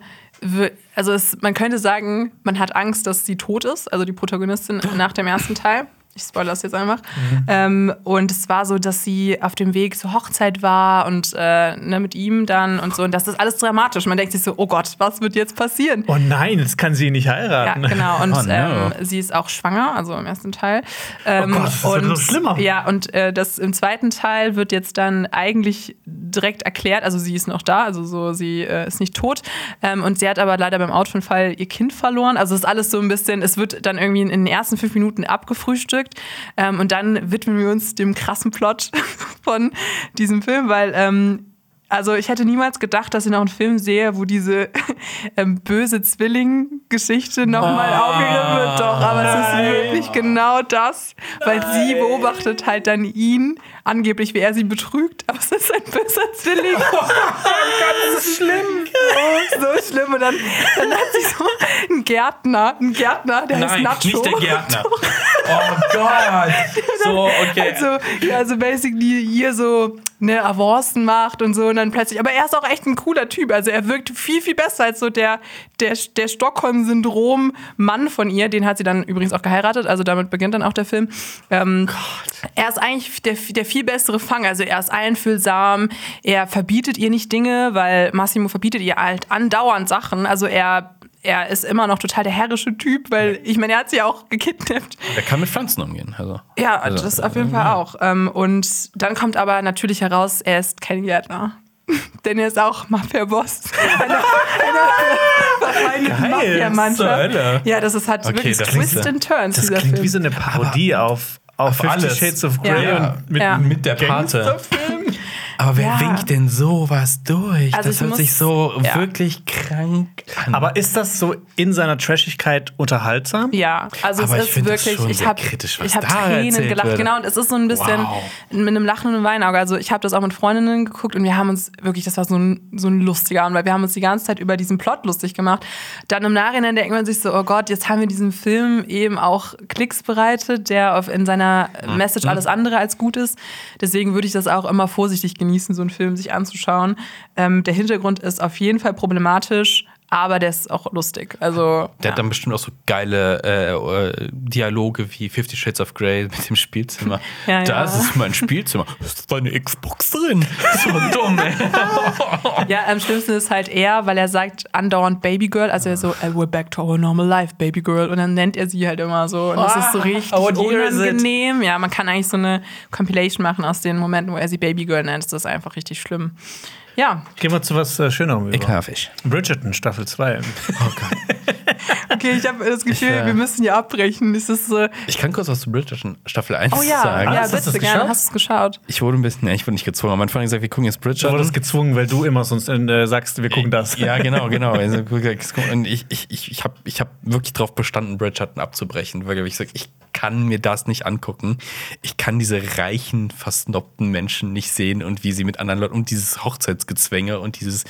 also es, man könnte sagen, man hat Angst, dass sie tot ist, also die Protagonistin nach dem ersten Teil. Ich spoilere das jetzt einfach. Ähm, und es war so, dass sie auf dem Weg zur Hochzeit war und äh, ne, mit ihm dann und so. Und das ist alles dramatisch. Man denkt sich so, oh Gott, was wird jetzt passieren? Oh nein, jetzt kann sie ihn nicht Ja, heiraten. genau. Und Oh no. ähm, sie ist auch schwanger, also im ersten Teil. Ähm, Oh Gott, das wird und, noch schlimmer. Ja, und äh, das im zweiten Teil wird jetzt dann eigentlich direkt erklärt, also sie ist noch da, also so, sie äh, ist nicht tot. Ähm, und sie hat aber leider beim Autounfall ihr Kind verloren. Also es ist alles so ein bisschen, es wird dann irgendwie in den ersten fünf Minuten abgefrühstückt. Ähm, und dann widmen wir uns dem krassen Plot von diesem Film, weil ähm, also ich hätte niemals gedacht, dass ich noch einen Film sehe, wo diese ähm, böse Zwilling-Geschichte nochmal Ah, aufgegriffen wird. Doch, aber es ist wirklich genau das, weil sie beobachtet halt dann ihn, angeblich wie er sie betrügt, aber es ist ein böser Zwilling. Oh Gott, das ist schlimm. Oh, so schlimm. Und dann, dann hat sie so einen Gärtner, einen Gärtner, der heißt Nein, Nacho. nicht der Gärtner. Oh Gott. So, okay. Also, ja, also basically ihr so ne, Avancen macht und so und dann plötzlich, aber er ist auch echt ein cooler Typ, also er wirkt viel, viel besser als so der, der, der Stockholm-Syndrom-Mann von ihr, den hat sie dann übrigens auch geheiratet, also damit beginnt dann auch der Film. Ähm, er ist eigentlich der, der viel bessere Fang, also er ist einfühlsam, er verbietet ihr nicht Dinge, weil Massimo verbietet ihr halt andauernd Sachen, also er er ist immer noch total der herrische Typ, weil ich meine, er hat sie ja auch gekidnappt. Der kann mit Pflanzen umgehen. Also. Ja, Also, das auf jeden Fall auch. Ähm, und dann kommt aber natürlich heraus, er ist kein Gärtner. Denn er ist auch Mafia-Boss. Eine, eine Geil, Mafia-Mannschaft. Ja, das ist halt Okay, wirklich das Twists ist ja- and Turns, Das klingt Film. wie so eine Parodie auf, auf, Fifty alles. Shades of Ja. Grey Ja. und mit Ja. Mit der Pate. Aber wer Ja. winkt denn sowas durch? Also das hört muss- sich so ja. wirklich krank an. Aber ist das so in seiner Trashigkeit unterhaltsam? Ja, also Aber es ich ist wirklich, schon ich habe ich hab Tränen gelacht, wird. genau, und es ist so ein bisschen Wow. mit einem lachenden Weinauge. Also ich habe das auch mit Freundinnen geguckt und wir haben uns wirklich, das war so ein, so ein lustiger Abend, weil wir haben uns die ganze Zeit über diesen Plot lustig gemacht. Dann im Nachhinein denkt man sich so, oh Gott, jetzt haben wir diesem Film eben auch Klicks bereitet, der auf, in seiner Message alles andere als gut ist. Deswegen würde ich das auch immer vorsichtig genießen, so einen Film sich anzuschauen. Ähm, der Hintergrund ist auf jeden Fall problematisch, aber der ist auch lustig. Also, Der hat dann bestimmt auch so geile äh, äh, Dialoge wie Fifty Shades of Grey mit dem Spielzimmer. Ja, das ja. ist mein Spielzimmer. Ist da eine Xbox drin? So dumm, ey. Ja, am schlimmsten ist halt er, weil er sagt andauernd Babygirl, also er so, "Uh, we're back to our normal life, Babygirl. Und dann nennt er sie halt immer so. Und das ist so richtig year is it? unangenehm. Ja, man kann eigentlich so eine Compilation machen aus den Momenten, wo er sie Babygirl nennt. Das ist einfach richtig schlimm. Ja, Gehen wir zu was äh, Schönerem über. Ekelhaft. Bridgerton, Staffel 2. okay, ich habe das Gefühl, Ich, äh, wir müssen hier abbrechen. Das ist so, Ich kann kurz was zu Bridgerton Staffel 1 oh ja, sagen. ja, Hast du das bitte gerne. Hast du es geschaut? Ich wurde ein bisschen, nee, ich wurde nicht gezwungen. Am Anfang gesagt, wir gucken jetzt Du Bridgerton. wurdest gezwungen, weil du immer sonst äh, sagst, wir gucken das. Ja, genau, genau. Also, und ich ich, ich, ich habe ich hab wirklich darauf bestanden, Bridgerton abzubrechen, weil ich sage, ich kann mir das nicht angucken. Ich kann diese reichen, versnobten Menschen nicht sehen und wie sie mit anderen Leuten und dieses Hochzeitsgezwänge und dieses,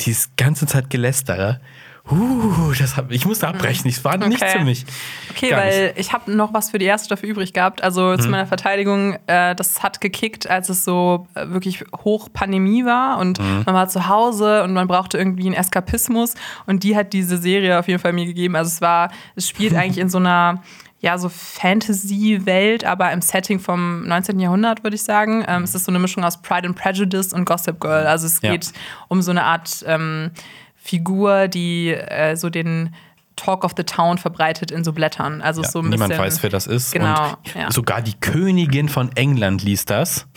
dieses ganze Zeit Gelästere. Uh, das hab, ich musste abbrechen. Es war nichts Okay. für mich. Okay, Gar weil nicht. ich habe noch was für die erste Staffel übrig gehabt. Also zu meiner Verteidigung, äh, das hat gekickt, als es so äh, wirklich hoch Pandemie war und man war zu Hause und man brauchte irgendwie einen Eskapismus und die hat diese Serie auf jeden Fall mir gegeben. Also es war, es spielt eigentlich in so einer ja, so Fantasy-Welt, aber im Setting vom 19. Jahrhundert, würde ich sagen. Ähm, es ist so eine Mischung aus Pride and Prejudice und Gossip Girl. Also es Ja. geht um so eine Art ähm, Figur, die äh, so den Talk of the Town verbreitet in so Blättern. Also Ja, so ein niemand bisschen, weiß, wer das ist. Genau, und ja. sogar die Königin von England liest das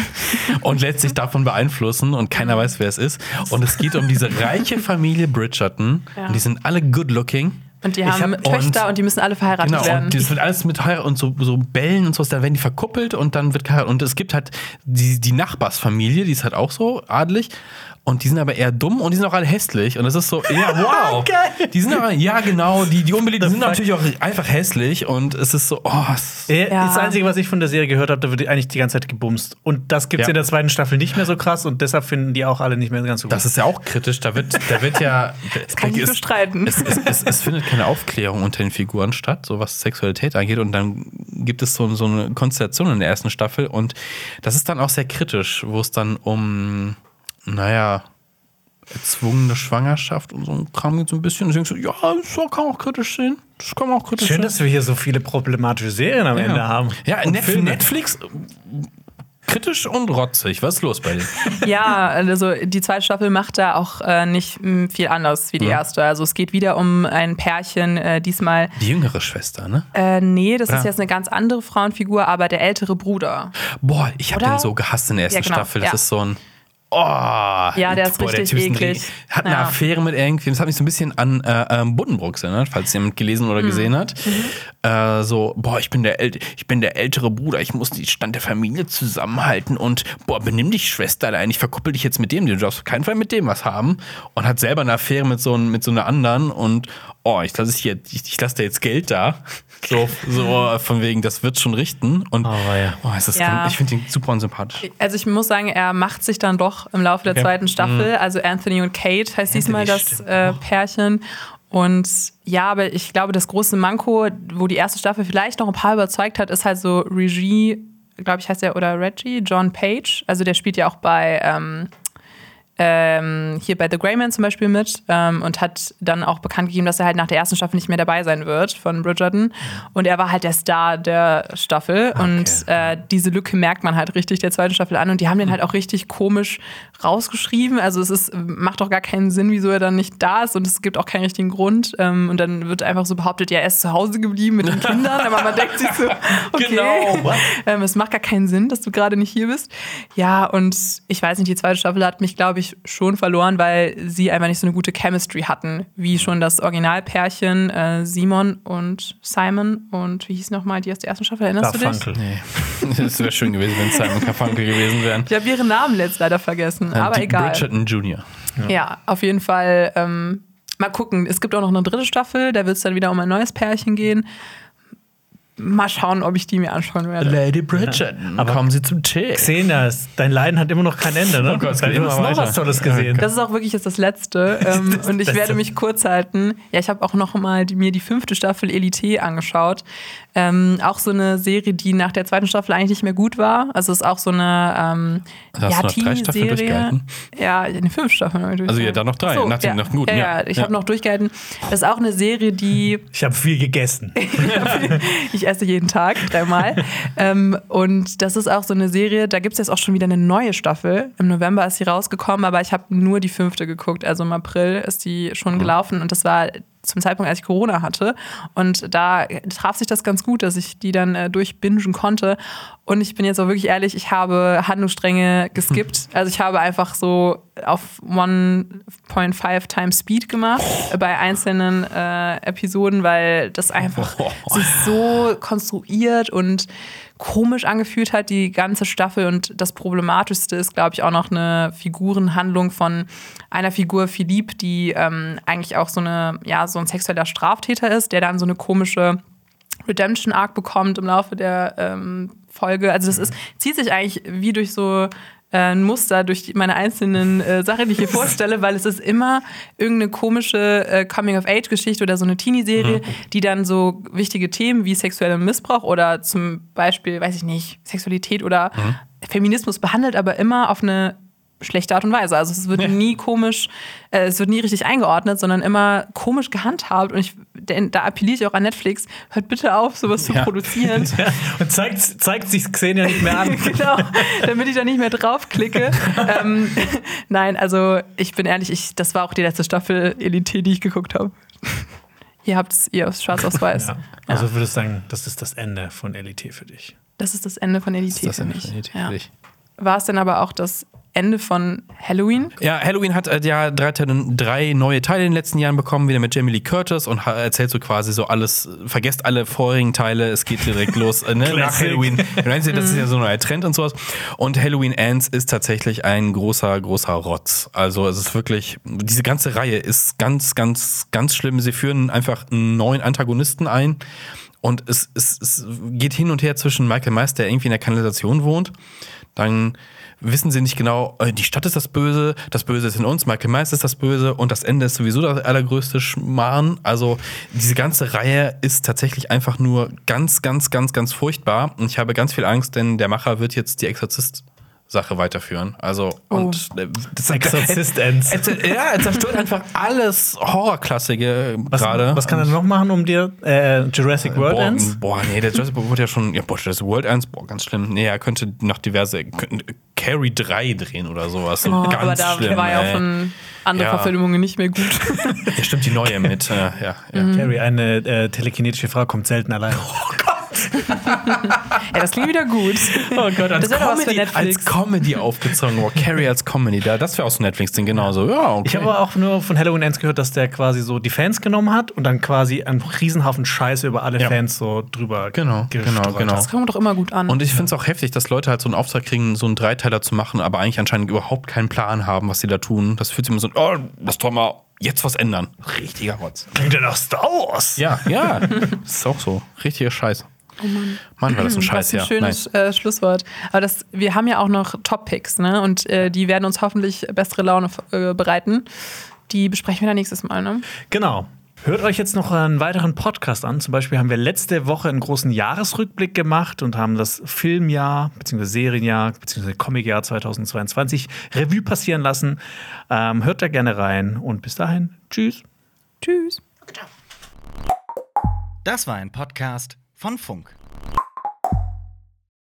und lässt sich davon beeinflussen und keiner weiß, wer es ist. Und es geht um diese reiche Familie Bridgerton. Ja. Und die sind alle good looking. Und die haben hab- Töchter und, die müssen alle verheiratet Genau, werden. und das wird alles mit Heirat und so, so Bällen und so, dann werden die verkuppelt und dann wird geheiratet. Und es gibt halt die, die Nachbarsfamilie, die ist halt auch so adelig. Und die sind aber eher dumm und die sind auch alle hässlich. Und das ist so, ja, wow. Die sind aber, ja, genau, die, die Unbeliebten sind natürlich auch einfach hässlich. Und es ist so, oh, es Äh, Ja. Das Einzige, was ich von der Serie gehört habe, da wird eigentlich die ganze Zeit gebumst. Und das gibt es Ja. in der zweiten Staffel nicht mehr so krass und deshalb finden die auch alle nicht mehr ganz so gut. Das ist ja auch kritisch. Da wird, da wird ja. Das kann ich bestreiten. Es, es, es, es findet keine Aufklärung unter den Figuren statt, so was Sexualität angeht. Und dann gibt es so, so eine Konstellation in der ersten Staffel. Und das ist dann auch sehr kritisch, wo es dann um, naja, erzwungene Schwangerschaft und so ein Kram geht so ein bisschen. Und denkst du, ja, das kann man auch kritisch sehen. Das kann man auch kritisch Schön, sehen. dass wir hier so viele problematische Serien am Ende haben. Ja, Und Net Filme. Netflix. Kritisch und rotzig. Was ist los bei dir? Ja, also die zweite Staffel macht da auch äh, nicht m, viel anders wie die erste. Also es geht wieder um ein Pärchen, äh, diesmal, Die jüngere Schwester, ne? äh, nee, das Ja. ist jetzt eine ganz andere Frauenfigur, aber der ältere Bruder. Boah, ich habe den so gehasst in der ersten Ja, genau, Staffel. Das ja. ist so ein. Oh, ja, der ist richtig eklig. Hat eine Ja. Affäre mit irgendwem. Das hat mich so ein bisschen an äh, ähm, Buddenbrooks erinnert, falls jemand gelesen Mhm. oder gesehen hat. Äh, so, boah, ich bin, der äl ich bin der ältere Bruder, ich muss die Stand der Familie zusammenhalten und boah, benimm dich, Schwester, allein, ich verkuppel dich jetzt mit dem, du darfst auf keinen Fall mit dem was haben. Und hat selber eine Affäre mit so, mit so einer anderen und oh, ich lasse ich, ich, ich lasse da jetzt Geld da. So, so von wegen, das wird schon richten. Und Oh, weia. oh, ist das Ja. ich finde ihn super unsympathisch. Also ich muss sagen, er macht sich dann doch im Laufe der Okay. zweiten Staffel. Also Anthony und Kate heißt diesmal das äh, Pärchen. Und ja, aber ich glaube, das große Manko, wo die erste Staffel vielleicht noch ein paar überzeugt hat, ist halt so Regie, glaube ich heißt er, oder Reggie, John Page. Also der spielt ja auch bei ähm, ähm, hier bei The Grey Man zum Beispiel mit ähm, und hat dann auch bekannt gegeben, dass er halt nach der ersten Staffel nicht mehr dabei sein wird von Bridgerton. Und er war halt der Star der Staffel. Und äh, diese Lücke merkt man halt richtig der zweiten Staffel an. Und die haben den halt auch richtig komisch rausgeschrieben. Also es ist, macht auch gar keinen Sinn, wieso er dann nicht da ist. Und es gibt auch keinen richtigen Grund. Ähm, und dann wird einfach so behauptet, ja, er ist zu Hause geblieben mit den Kindern. Aber man denkt sich so, okay. Genau? Ähm, es macht gar keinen Sinn, dass du gerade nicht hier bist. Ja, und ich weiß nicht, die zweite Staffel hat mich, glaube ich, schon verloren, weil sie einfach nicht so eine gute Chemistry hatten, wie schon das Originalpärchen äh, Simon und Simon und wie hieß nochmal die aus der ersten Staffel, erinnerst du dich? Garfunkel. Nee. Das wäre schön gewesen, wenn Simon Carfunkel gewesen wären. Ich habe ihren Namen letzt leider vergessen, aber Die egal. Bridgerton Jr. Ja, auf jeden Fall. Ähm, mal gucken. Es gibt auch noch eine dritte Staffel, da wird es dann wieder um ein neues Pärchen gehen. mal schauen, ob ich die mir anschauen werde. Lady Bridget, Aber- kommen Sie zum Tee. Xenia, es- dein Leiden hat immer noch kein Ende, ne? Oh Gott, du hast immer noch was Tolles gesehen. Das ist auch wirklich jetzt das Letzte. Ähm, Das und ich Beste. werde mich kurz halten. Ja, ich habe auch noch mal die, mir die fünfte Staffel Elite angeschaut. Ähm, auch so eine Serie, die nach der zweiten Staffel eigentlich nicht mehr gut war. Also es ist auch so eine ähm, hast ja, du noch drei Staffeln durchgehalten? Ja, eine fünf Staffeln. habe ich Also ja, dann noch drei. So, Nach ja. nach guten, ja, ja. ja, ich Ja. habe noch durchgehalten. Das ist auch eine Serie, die Ich habe viel gegessen. ich esse jeden Tag dreimal. ähm, und das ist auch so eine Serie, da gibt es jetzt auch schon wieder eine neue Staffel. Im November ist sie rausgekommen, aber ich habe nur die fünfte geguckt. Also im April ist die schon gelaufen und das war zum Zeitpunkt, als ich Corona hatte. Und da traf sich das ganz gut, dass ich die dann äh, durchbingen konnte. Und ich bin jetzt auch wirklich ehrlich, ich habe Handlungsstränge geskippt. Also ich habe einfach so auf 1.5 Times Speed gemacht äh, bei einzelnen äh, Episoden, weil das einfach sich so konstruiert und komisch angefühlt hat, die ganze Staffel. Und das Problematischste ist, glaube ich, auch noch eine Figurenhandlung von einer Figur, Philippe, die ähm, eigentlich auch so eine, ja, so ein sexueller Straftäter ist, der dann so eine komische Redemption Arc bekommt im Laufe der ähm, Folge. Also das ist, zieht sich eigentlich wie durch so ein Muster durch die, meine einzelnen äh, Sachen, die ich hier vorstelle, weil es ist immer irgendeine komische äh, Coming-of-Age-Geschichte oder so eine Teenie-Serie, die dann so wichtige Themen wie sexueller Missbrauch oder zum Beispiel, weiß ich nicht, Sexualität oder Feminismus behandelt, aber immer auf eine schlechte Art und Weise. Also es wird nie komisch, äh, es wird nie richtig eingeordnet, sondern immer komisch gehandhabt. Und ich, denn, da appelliere ich auch an Netflix, hört bitte auf, sowas zu Ja. produzieren. Und zeigt, zeigt sich Xenia nicht mehr an. genau, damit ich da nicht mehr draufklicke. ähm, nein, also ich bin ehrlich, ich, das war auch die letzte Staffel Elite, die ich geguckt habe. Ihr habt es, ihr schwarz auf weiß. Ja. Also würdest du sagen, das ist das Ende von Elite für dich. Das ist das Ende von Elite Das für mich. Ja. für dich. War es denn aber auch das Ende von Halloween? Ja, Halloween hat äh, ja drei, drei neue Teile in den letzten Jahren bekommen, wieder mit Jamie Lee Curtis und erzählt so quasi so alles, vergesst alle vorigen Teile, es geht direkt los äh, ne, nach. Halloween. Das ist ja so ein neuer Trend und sowas. Und Halloween Ends ist tatsächlich ein großer, großer Rotz. Also es ist wirklich, diese ganze Reihe ist ganz, ganz, ganz schlimm. Sie führen einfach einen neuen Antagonisten ein. Und es, es, es geht hin und her zwischen Michael Myers, der irgendwie in der Kanalisation wohnt. Dann wissen sie nicht genau, äh, die Stadt ist das Böse, das Böse ist in uns, Michael Myers ist das Böse und das Ende ist sowieso der allergrößte Schmarrn. Also diese ganze Reihe ist tatsächlich einfach nur ganz, ganz, ganz, ganz furchtbar. Und ich habe ganz viel Angst, denn der Macher wird jetzt die Exorzist. Sache weiterführen. Also, und äh, das Exorzist Ends. Ja, er zerstört einfach alles Horrorklassige Was, gerade. was kann er noch machen, um dir äh, Jurassic World boah, Ends? Boah, nee, der Jurassic World wurde ja schon. Ja, boah, Jurassic World 1, boah, ganz schlimm. Nee, er könnte noch diverse. könnte Carrie 3 drehen oder sowas. So Oh, ganz aber da schlimm. war ja auch von andere Ja. Verfilmungen nicht mehr gut. Ja, stimmt, die neue mit. Äh, ja, ja. Carrie, eine äh, telekinetische Frau, kommt selten allein. ja, das klingt wieder gut. Oh Gott, als Das Comedy, Netflix. als Comedy aufgezogen. Boah, Carrie als Comedy. Da, das wäre aus Netflix-Ding genauso. Ja, okay. Ich habe aber auch nur von Halloween Ends gehört, dass der quasi so die Fans genommen hat und dann quasi einen Riesenhaufen Scheiße über alle Ja. Fans so drüber Genau, genau, genau. Das kommt doch immer gut an. Und ich finde es auch heftig, dass Leute halt so einen Auftrag kriegen, so einen Dreiteiler zu machen, aber eigentlich anscheinend überhaupt keinen Plan haben, was sie da tun. Das fühlt sich immer so, oh, lass doch mal jetzt was ändern. Richtiger Rotz. Klingt ja nach Star Wars. Ja, ja. das ist auch so. Richtiger Scheiß. Oh Mann. Mann, war das ein Scheiß, das ist ein ja. schönes äh, Schlusswort. Aber das, wir haben ja auch noch Top-Picks, ne? Und äh, die werden uns hoffentlich bessere Laune äh, bereiten. Die besprechen wir dann nächstes Mal, ne? Genau. Hört euch jetzt noch einen weiteren Podcast an. Zum Beispiel haben wir letzte Woche einen großen Jahresrückblick gemacht und haben das Filmjahr, bzw. Serienjahr, bzw. Comicjahr 2022 Revue passieren lassen. Ähm, hört da gerne rein und bis dahin, tschüss. Tschüss. Das war ein Podcast von Funk.